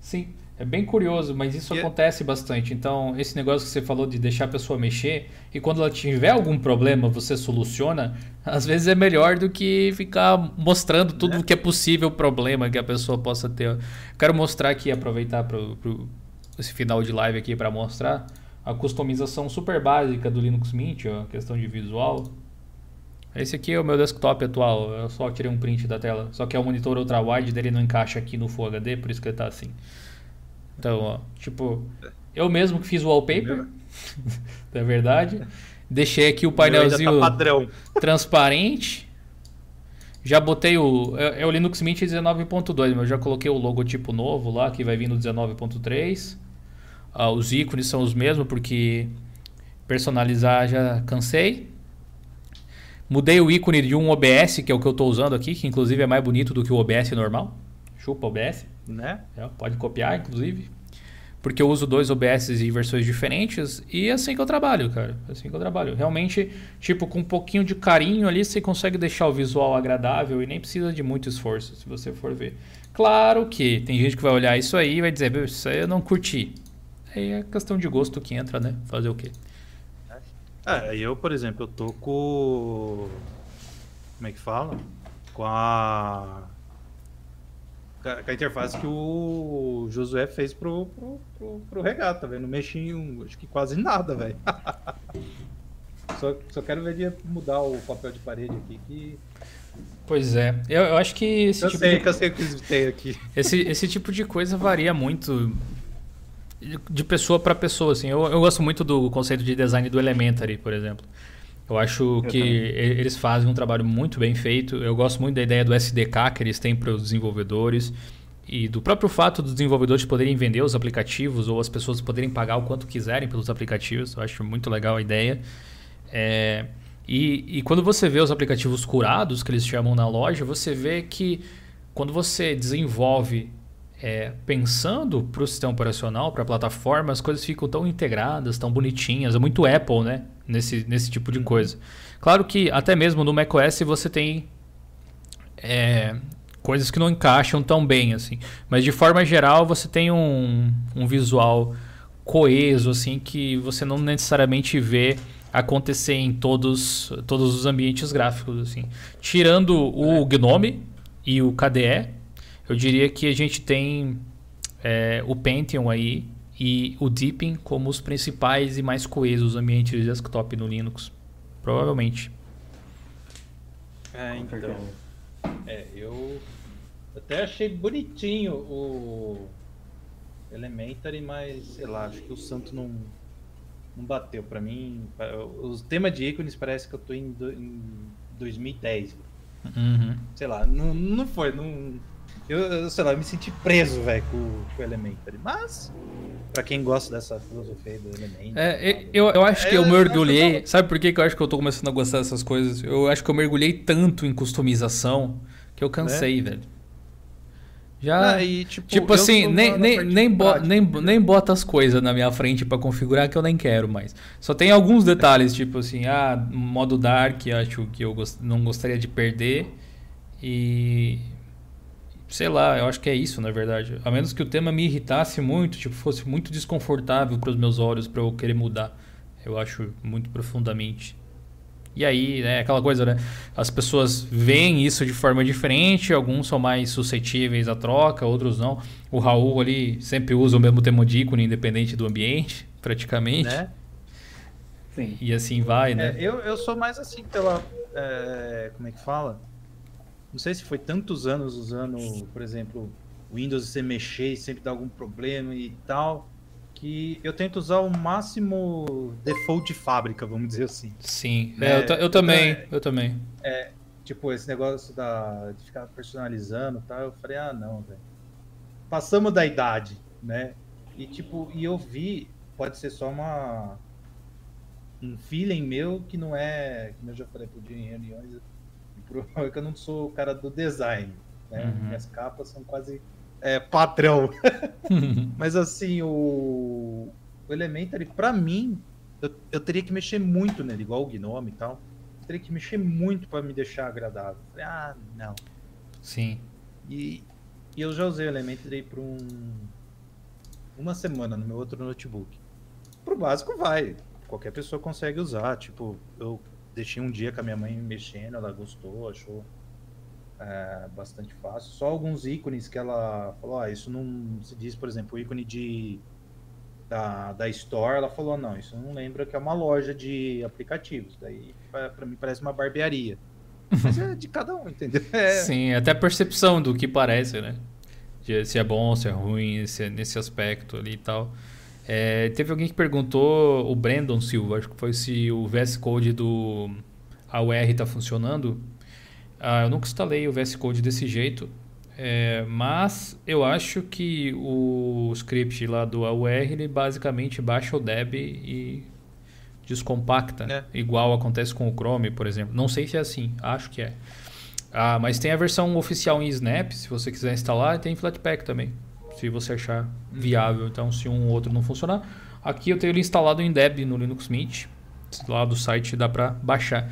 Speaker 1: Sim. É bem curioso, mas isso e é acontece bastante. Então, esse negócio que você falou de deixar a pessoa mexer e quando ela tiver algum problema, você soluciona, às vezes é melhor do que ficar mostrando tudo o é. que é possível problema que a pessoa possa ter. Quero mostrar aqui, aproveitar para esse final de live aqui para mostrar a customização super básica do Linux Mint, ó, questão de visual. Esse aqui é o meu desktop atual, eu só tirei um print da tela. Só que é um monitor ultra-wide, dele não encaixa aqui no Full HD, por isso que ele está assim. Então, ó, tipo, eu mesmo que fiz o wallpaper, é verdade. Deixei aqui o painelzinho
Speaker 2: tá
Speaker 1: transparente. Já botei o. É, é o Linux Mint 19.2, mas eu já coloquei o logotipo novo lá, que vai vir no 19.3. Ah, os ícones são os mesmos, porque personalizar já cansei. Mudei o ícone de um OBS, que é o que eu estou usando aqui, que inclusive é mais bonito do que o OBS normal. Chupa OBS.
Speaker 2: Né?
Speaker 1: É, pode copiar, inclusive. Porque eu uso dois OBS em versões diferentes e é assim que eu trabalho, cara. É assim que eu trabalho. Realmente, tipo, com um pouquinho de carinho ali, você consegue deixar o visual agradável e nem precisa de muito esforço, se você for ver. Claro que tem gente que vai olhar isso aí e vai dizer, isso aí eu não curti. Aí é questão de gosto que entra, né? Fazer o quê?
Speaker 2: É, eu, por exemplo, eu tô com. Como é que fala? Com a com a interface que o Josué fez pro, pro, pro, pro Regata, velho. Não mexi em, acho que quase nada, velho. só, só quero ver ele mudar o papel de parede aqui que
Speaker 1: Pois é, eu, eu acho que esse
Speaker 2: eu
Speaker 1: tipo
Speaker 2: sei,
Speaker 1: de...
Speaker 2: eu sei o que tem aqui.
Speaker 1: Esse, esse tipo de coisa varia muito de pessoa para pessoa, assim. Eu, eu gosto muito do conceito de design do Elementary, por exemplo. Eu acho eu que também. eles fazem um trabalho muito bem feito. Eu gosto muito da ideia do SDK que eles têm para os desenvolvedores e do próprio fato dos desenvolvedores poderem vender os aplicativos ou as pessoas poderem pagar o quanto quiserem pelos aplicativos. Eu acho muito legal a ideia. É, e, e quando você vê os aplicativos curados, que eles chamam na loja, você vê que quando você desenvolve é, pensando para o sistema operacional, para a plataforma, as coisas ficam tão integradas, tão bonitinhas. É muito Apple, né? Nesse, nesse tipo de coisa. Claro que até mesmo no macOS você tem é, coisas que não encaixam tão bem, assim. Mas de forma geral você tem um, um visual coeso, assim, que você não necessariamente vê acontecer em todos, todos os ambientes gráficos, assim. Tirando o GNOME e o KDE, eu diria que a gente tem é, o Pentium aí e o Deepin como os principais e mais coesos ambientes de desktop no Linux. Provavelmente.
Speaker 2: É, então. É, eu até achei bonitinho o Elementary, mas sei lá, acho que o santo não, não bateu para mim. Os temas de ícones parece que eu tô em, do, em 2010. Uhum. Sei lá, não, não foi, não eu, eu, sei lá, eu me senti preso, velho, com, com o Elementary. Mas, pra quem gosta dessa filosofia do Elementary.
Speaker 1: É, eu, eu acho é, que eu mergulhei. Sabe por que, que eu acho que eu tô começando a gostar dessas coisas? Eu acho que eu mergulhei tanto em customização que eu cansei, né? velho. Já. Ah, e, tipo, tipo assim, nem, nem, nem, bo, nem, nem bota as coisas na minha frente para configurar que eu nem quero mais. Só tem alguns detalhes, tipo assim, ah, modo dark, acho que eu gost, não gostaria de perder. E sei lá, eu acho que é isso, na verdade. A menos que o tema me irritasse muito, tipo, fosse muito desconfortável para os meus olhos para eu querer mudar. Eu acho muito profundamente. E aí, né, aquela coisa, né? As pessoas veem isso de forma diferente, alguns são mais suscetíveis à troca, outros não. O Raul ali sempre usa o mesmo tema de ícone, independente do ambiente, praticamente. Né? Sim. E assim vai, né?
Speaker 2: É, eu, eu sou mais assim pela. É, como é que fala? Não sei se foi tantos anos usando, por exemplo, Windows e você mexer e sempre dá algum problema e tal, que eu tento usar o máximo default de fábrica, vamos dizer assim.
Speaker 1: Sim, é, eu, eu, também, é, eu também.
Speaker 2: É, tipo, esse negócio da, de ficar personalizando e tal, eu falei, ah, não, velho. Passamos da idade, né? E tipo, e eu vi, pode ser só uma um feeling meu que não é, como eu já falei pro em reuniões, é que eu não sou o cara do design. Né? Uhum. Minhas capas são quase é, padrão. Mas assim, o, o Elementary, para mim, eu, eu, teria que mexer muito nele, igual o Gnome e tal. Eu teria que mexer muito para me deixar agradável. Falei, ah, não.
Speaker 1: Sim.
Speaker 2: E, e eu já usei o Elementary por um, uma semana no meu outro notebook. Pro básico vai. Qualquer pessoa consegue usar. Tipo, eu deixei um dia com a minha mãe mexendo, ela gostou, achou é, bastante fácil. Só alguns ícones que ela falou, ah, isso não se diz, por exemplo, o ícone de da, da Store, ela falou, não, isso não lembra que é uma loja de aplicativos. Daí, para mim, parece uma barbearia. Mas é de cada um, entendeu? É...
Speaker 1: Sim, até a percepção do que parece, né? De, se é bom, se é ruim, se é nesse aspecto ali e tal. É, teve alguém que perguntou, o Brandon Silva, acho que foi se o VS Code do AUR está funcionando. Ah, eu nunca instalei o VS Code desse jeito, é, mas eu acho que o script lá do AUR ele basicamente baixa o deb e descompacta, é. igual acontece com o Chrome, por exemplo. Não sei se é assim, acho que é. Ah, mas tem a versão oficial em Snap, se você quiser instalar, e tem Flatpak também se você achar viável. Então, se um ou outro não funcionar, aqui eu tenho ele instalado em Deb no Linux Mint. Lá do site dá para baixar.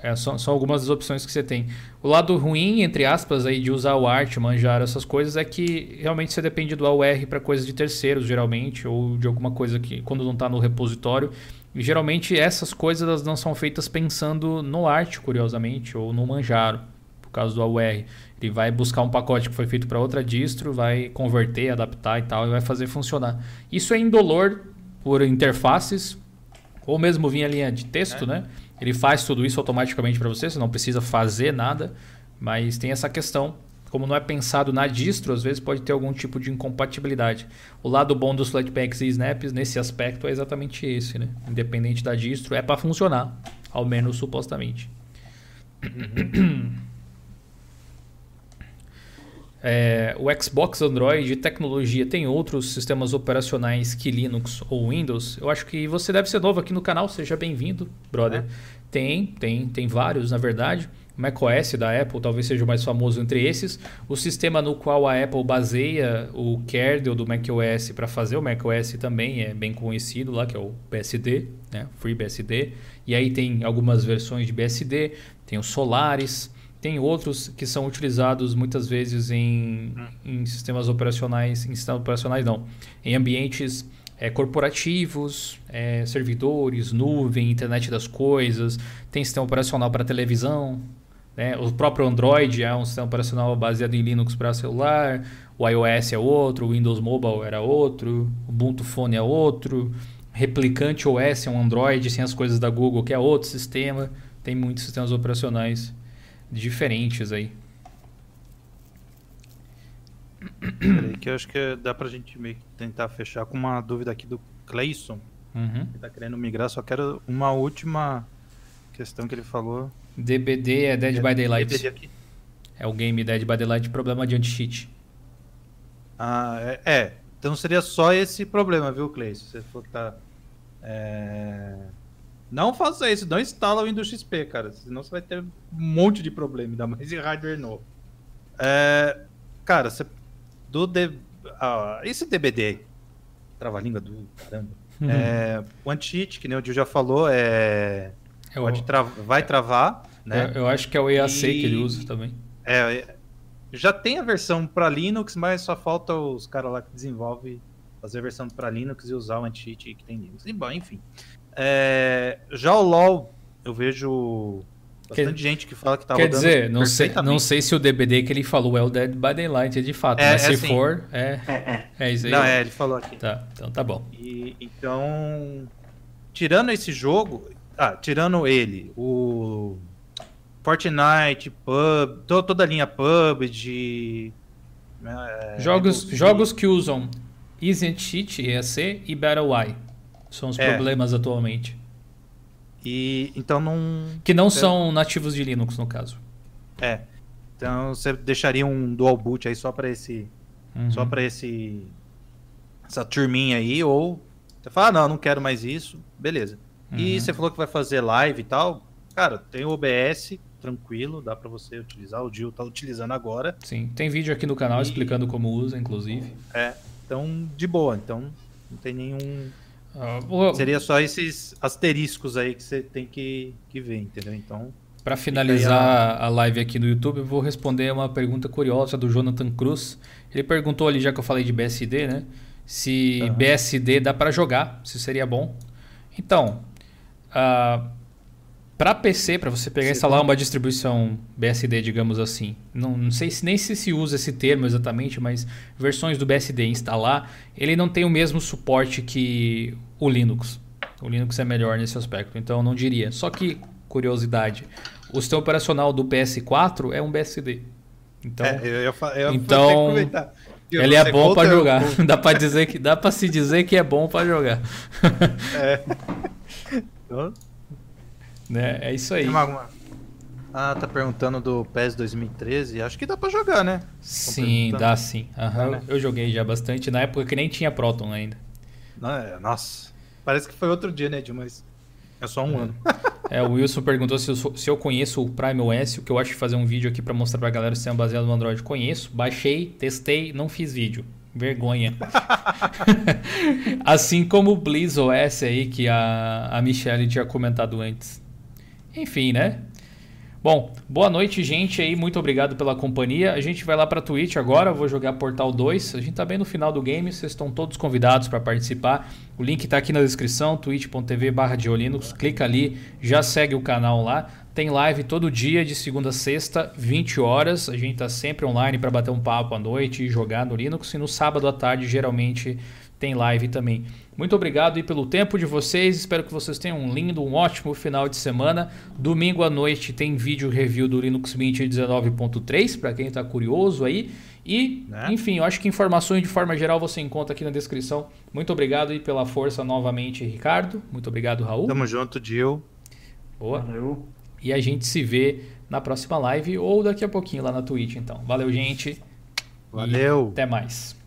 Speaker 1: É, são, são, algumas das opções que você tem. O lado ruim, entre aspas, aí, de usar o Art, manjar essas coisas, é que realmente você depende do AUR para coisas de terceiros, geralmente, ou de alguma coisa que quando não está no repositório. E geralmente essas coisas não são feitas pensando no Art, curiosamente, ou no Manjaro por causa do AUR. Ele vai buscar um pacote que foi feito para outra distro, vai converter, adaptar e tal, e vai fazer funcionar. Isso é indolor por interfaces, ou mesmo via linha de texto, é. né? Ele faz tudo isso automaticamente para você, você não precisa fazer nada, mas tem essa questão. Como não é pensado na distro, às vezes pode ter algum tipo de incompatibilidade. O lado bom dos Flatpaks e Snaps nesse aspecto é exatamente esse, né? Independente da distro, é para funcionar, ao menos supostamente. É, o Xbox Android tecnologia tem outros sistemas operacionais que Linux ou Windows. Eu acho que você deve ser novo aqui no canal, seja bem-vindo, brother. É. Tem, tem, tem vários, na verdade. O macOS da Apple talvez seja o mais famoso entre esses. O sistema no qual a Apple baseia o kernel do macOS para fazer o macOS também é bem conhecido lá, que é o BSD, né? FreeBSD. E aí tem algumas versões de BSD, tem o Solaris, tem outros que são utilizados muitas vezes em, hum. em sistemas operacionais, em sistemas operacionais não, em ambientes é, corporativos, é, servidores, nuvem, internet das coisas, tem sistema operacional para televisão, né? o próprio Android é um sistema operacional baseado em Linux para celular, o iOS é outro, o Windows Mobile era outro, o Ubuntu Phone é outro, Replicante OS é um Android sem as coisas da Google, que é outro sistema, tem muitos sistemas operacionais diferentes aí.
Speaker 2: Peraí, que eu acho que dá pra gente meio que tentar fechar com uma dúvida aqui do Clayson. Uhum. Que tá querendo migrar, só quero uma última questão que ele falou.
Speaker 1: DBD é Dead by Daylight. É o game Dead by Daylight, problema de anti-cheat.
Speaker 2: Ah, é, é, Então seria só esse problema, viu, Clayson? Você for tá. É... Não faça isso, não instala o Windows XP, cara. Senão você vai ter um monte de problema, ainda mais em hardware novo. É, cara, você, do D, ah, esse DBD, trava-língua do caramba. Uhum. É, o anti-cheat, que nem o Dio já falou, é, é pode tra vai travar. Né?
Speaker 1: Eu, eu, acho que é o EAC e, que ele usa também.
Speaker 2: É, já tem a versão para Linux, mas só falta os caras lá que desenvolvem fazer a versão para Linux e usar o anti-cheat que tem Linux. E, bom, enfim. É, já o LoL, eu vejo bastante que, gente que fala que tá
Speaker 1: Quer dizer, não sei, não sei se o DBD que ele falou é o Dead by Daylight de fato, é, mas é se assim, for, é, é, é, é. isso aí.
Speaker 2: Não, é, ele falou aqui.
Speaker 1: Tá, então tá bom.
Speaker 2: E, então, tirando esse jogo, ah, tirando ele, o Fortnite, Pub, toda a linha PUBG...
Speaker 1: É, jogos, jogos que usam Easy Cheat, EAC e Battle Eye. São os é. problemas atualmente.
Speaker 2: E então não.
Speaker 1: Que não são nativos de Linux, no caso.
Speaker 2: É. Então você deixaria um dual boot aí só para esse. Uhum. Só para esse. Essa turminha aí, ou. Você fala, ah, não, não quero mais isso. Beleza. Uhum. E você falou que vai fazer live e tal. Cara, tem o OBS, tranquilo, dá para você utilizar. O Gil tá utilizando agora.
Speaker 1: Sim, tem vídeo aqui no canal e... explicando como usa, inclusive.
Speaker 2: É, então de boa. Então não tem nenhum Uh, Seria só esses asteriscos aí que você tem que, que ver, entendeu? Então.
Speaker 1: Para finalizar a live aqui no YouTube, eu vou responder uma pergunta curiosa do Jonathan Cruz. Ele perguntou ali, já que eu falei de BSD, né? Se uhum. BSD dá para jogar, se seria bom. Então, uh, para PC, para você pegar e instalar uma distribuição BSD, digamos assim, não, não sei se nem se se usa esse termo exatamente, mas versões do BSD instalar, ele não tem o mesmo suporte que o Linux. O Linux é melhor nesse aspecto, então eu não diria. Só que, curiosidade, o sistema operacional do PS4 é um BSD. Então, é, eu, eu, eu então ele é bom para jogar. dá para dizer que dá para se dizer que é bom para jogar. é. Então, né? É isso aí.
Speaker 2: Ah, tá perguntando do PES 2013. Acho que dá pra jogar, né?
Speaker 1: Sim, dá sim. Uhum. né? Eu joguei já bastante. Na época que nem tinha Proton ainda.
Speaker 2: É, nossa. Parece que foi outro dia, né, Dilma? Mas é só um é. ano.
Speaker 1: é, o Wilson perguntou se eu, se eu conheço o Prime OS. O que eu acho de fazer um vídeo aqui para mostrar pra galera se é baseado no Android. Conheço, baixei, testei, não fiz vídeo. Vergonha. assim como o Blizz OS aí, que a, a Michelle tinha comentado antes. Enfim, né? Bom, boa noite, gente aí. Muito obrigado pela companhia. A gente vai lá para Twitch agora. Vou jogar Portal 2. A gente tá bem no final do game. Vocês estão todos convidados para participar. O link tá aqui na descrição, twitch.tv/diolinux. Clica ali, já segue o canal lá. tem live todo dia, de segunda a sexta, 20 horas. A gente está sempre online para bater um papo à noite e jogar no Linux. E no sábado à tarde, geralmente, tem live também. Muito obrigado aí pelo tempo de vocês. Espero que vocês tenham um lindo, um ótimo final de semana. Domingo à noite tem vídeo review do Linux Mint 19.3 para quem está curioso aí. E, né? enfim, eu acho que informações de forma geral você encontra aqui na descrição. Muito obrigado aí pela força novamente, Ricardo. Muito obrigado, Raul.
Speaker 2: Tamo junto, Dil.
Speaker 1: Boa. Valeu. E a gente se vê na próxima live ou daqui a pouquinho lá na Twitch, então. Valeu, gente.
Speaker 2: Valeu.
Speaker 1: até mais.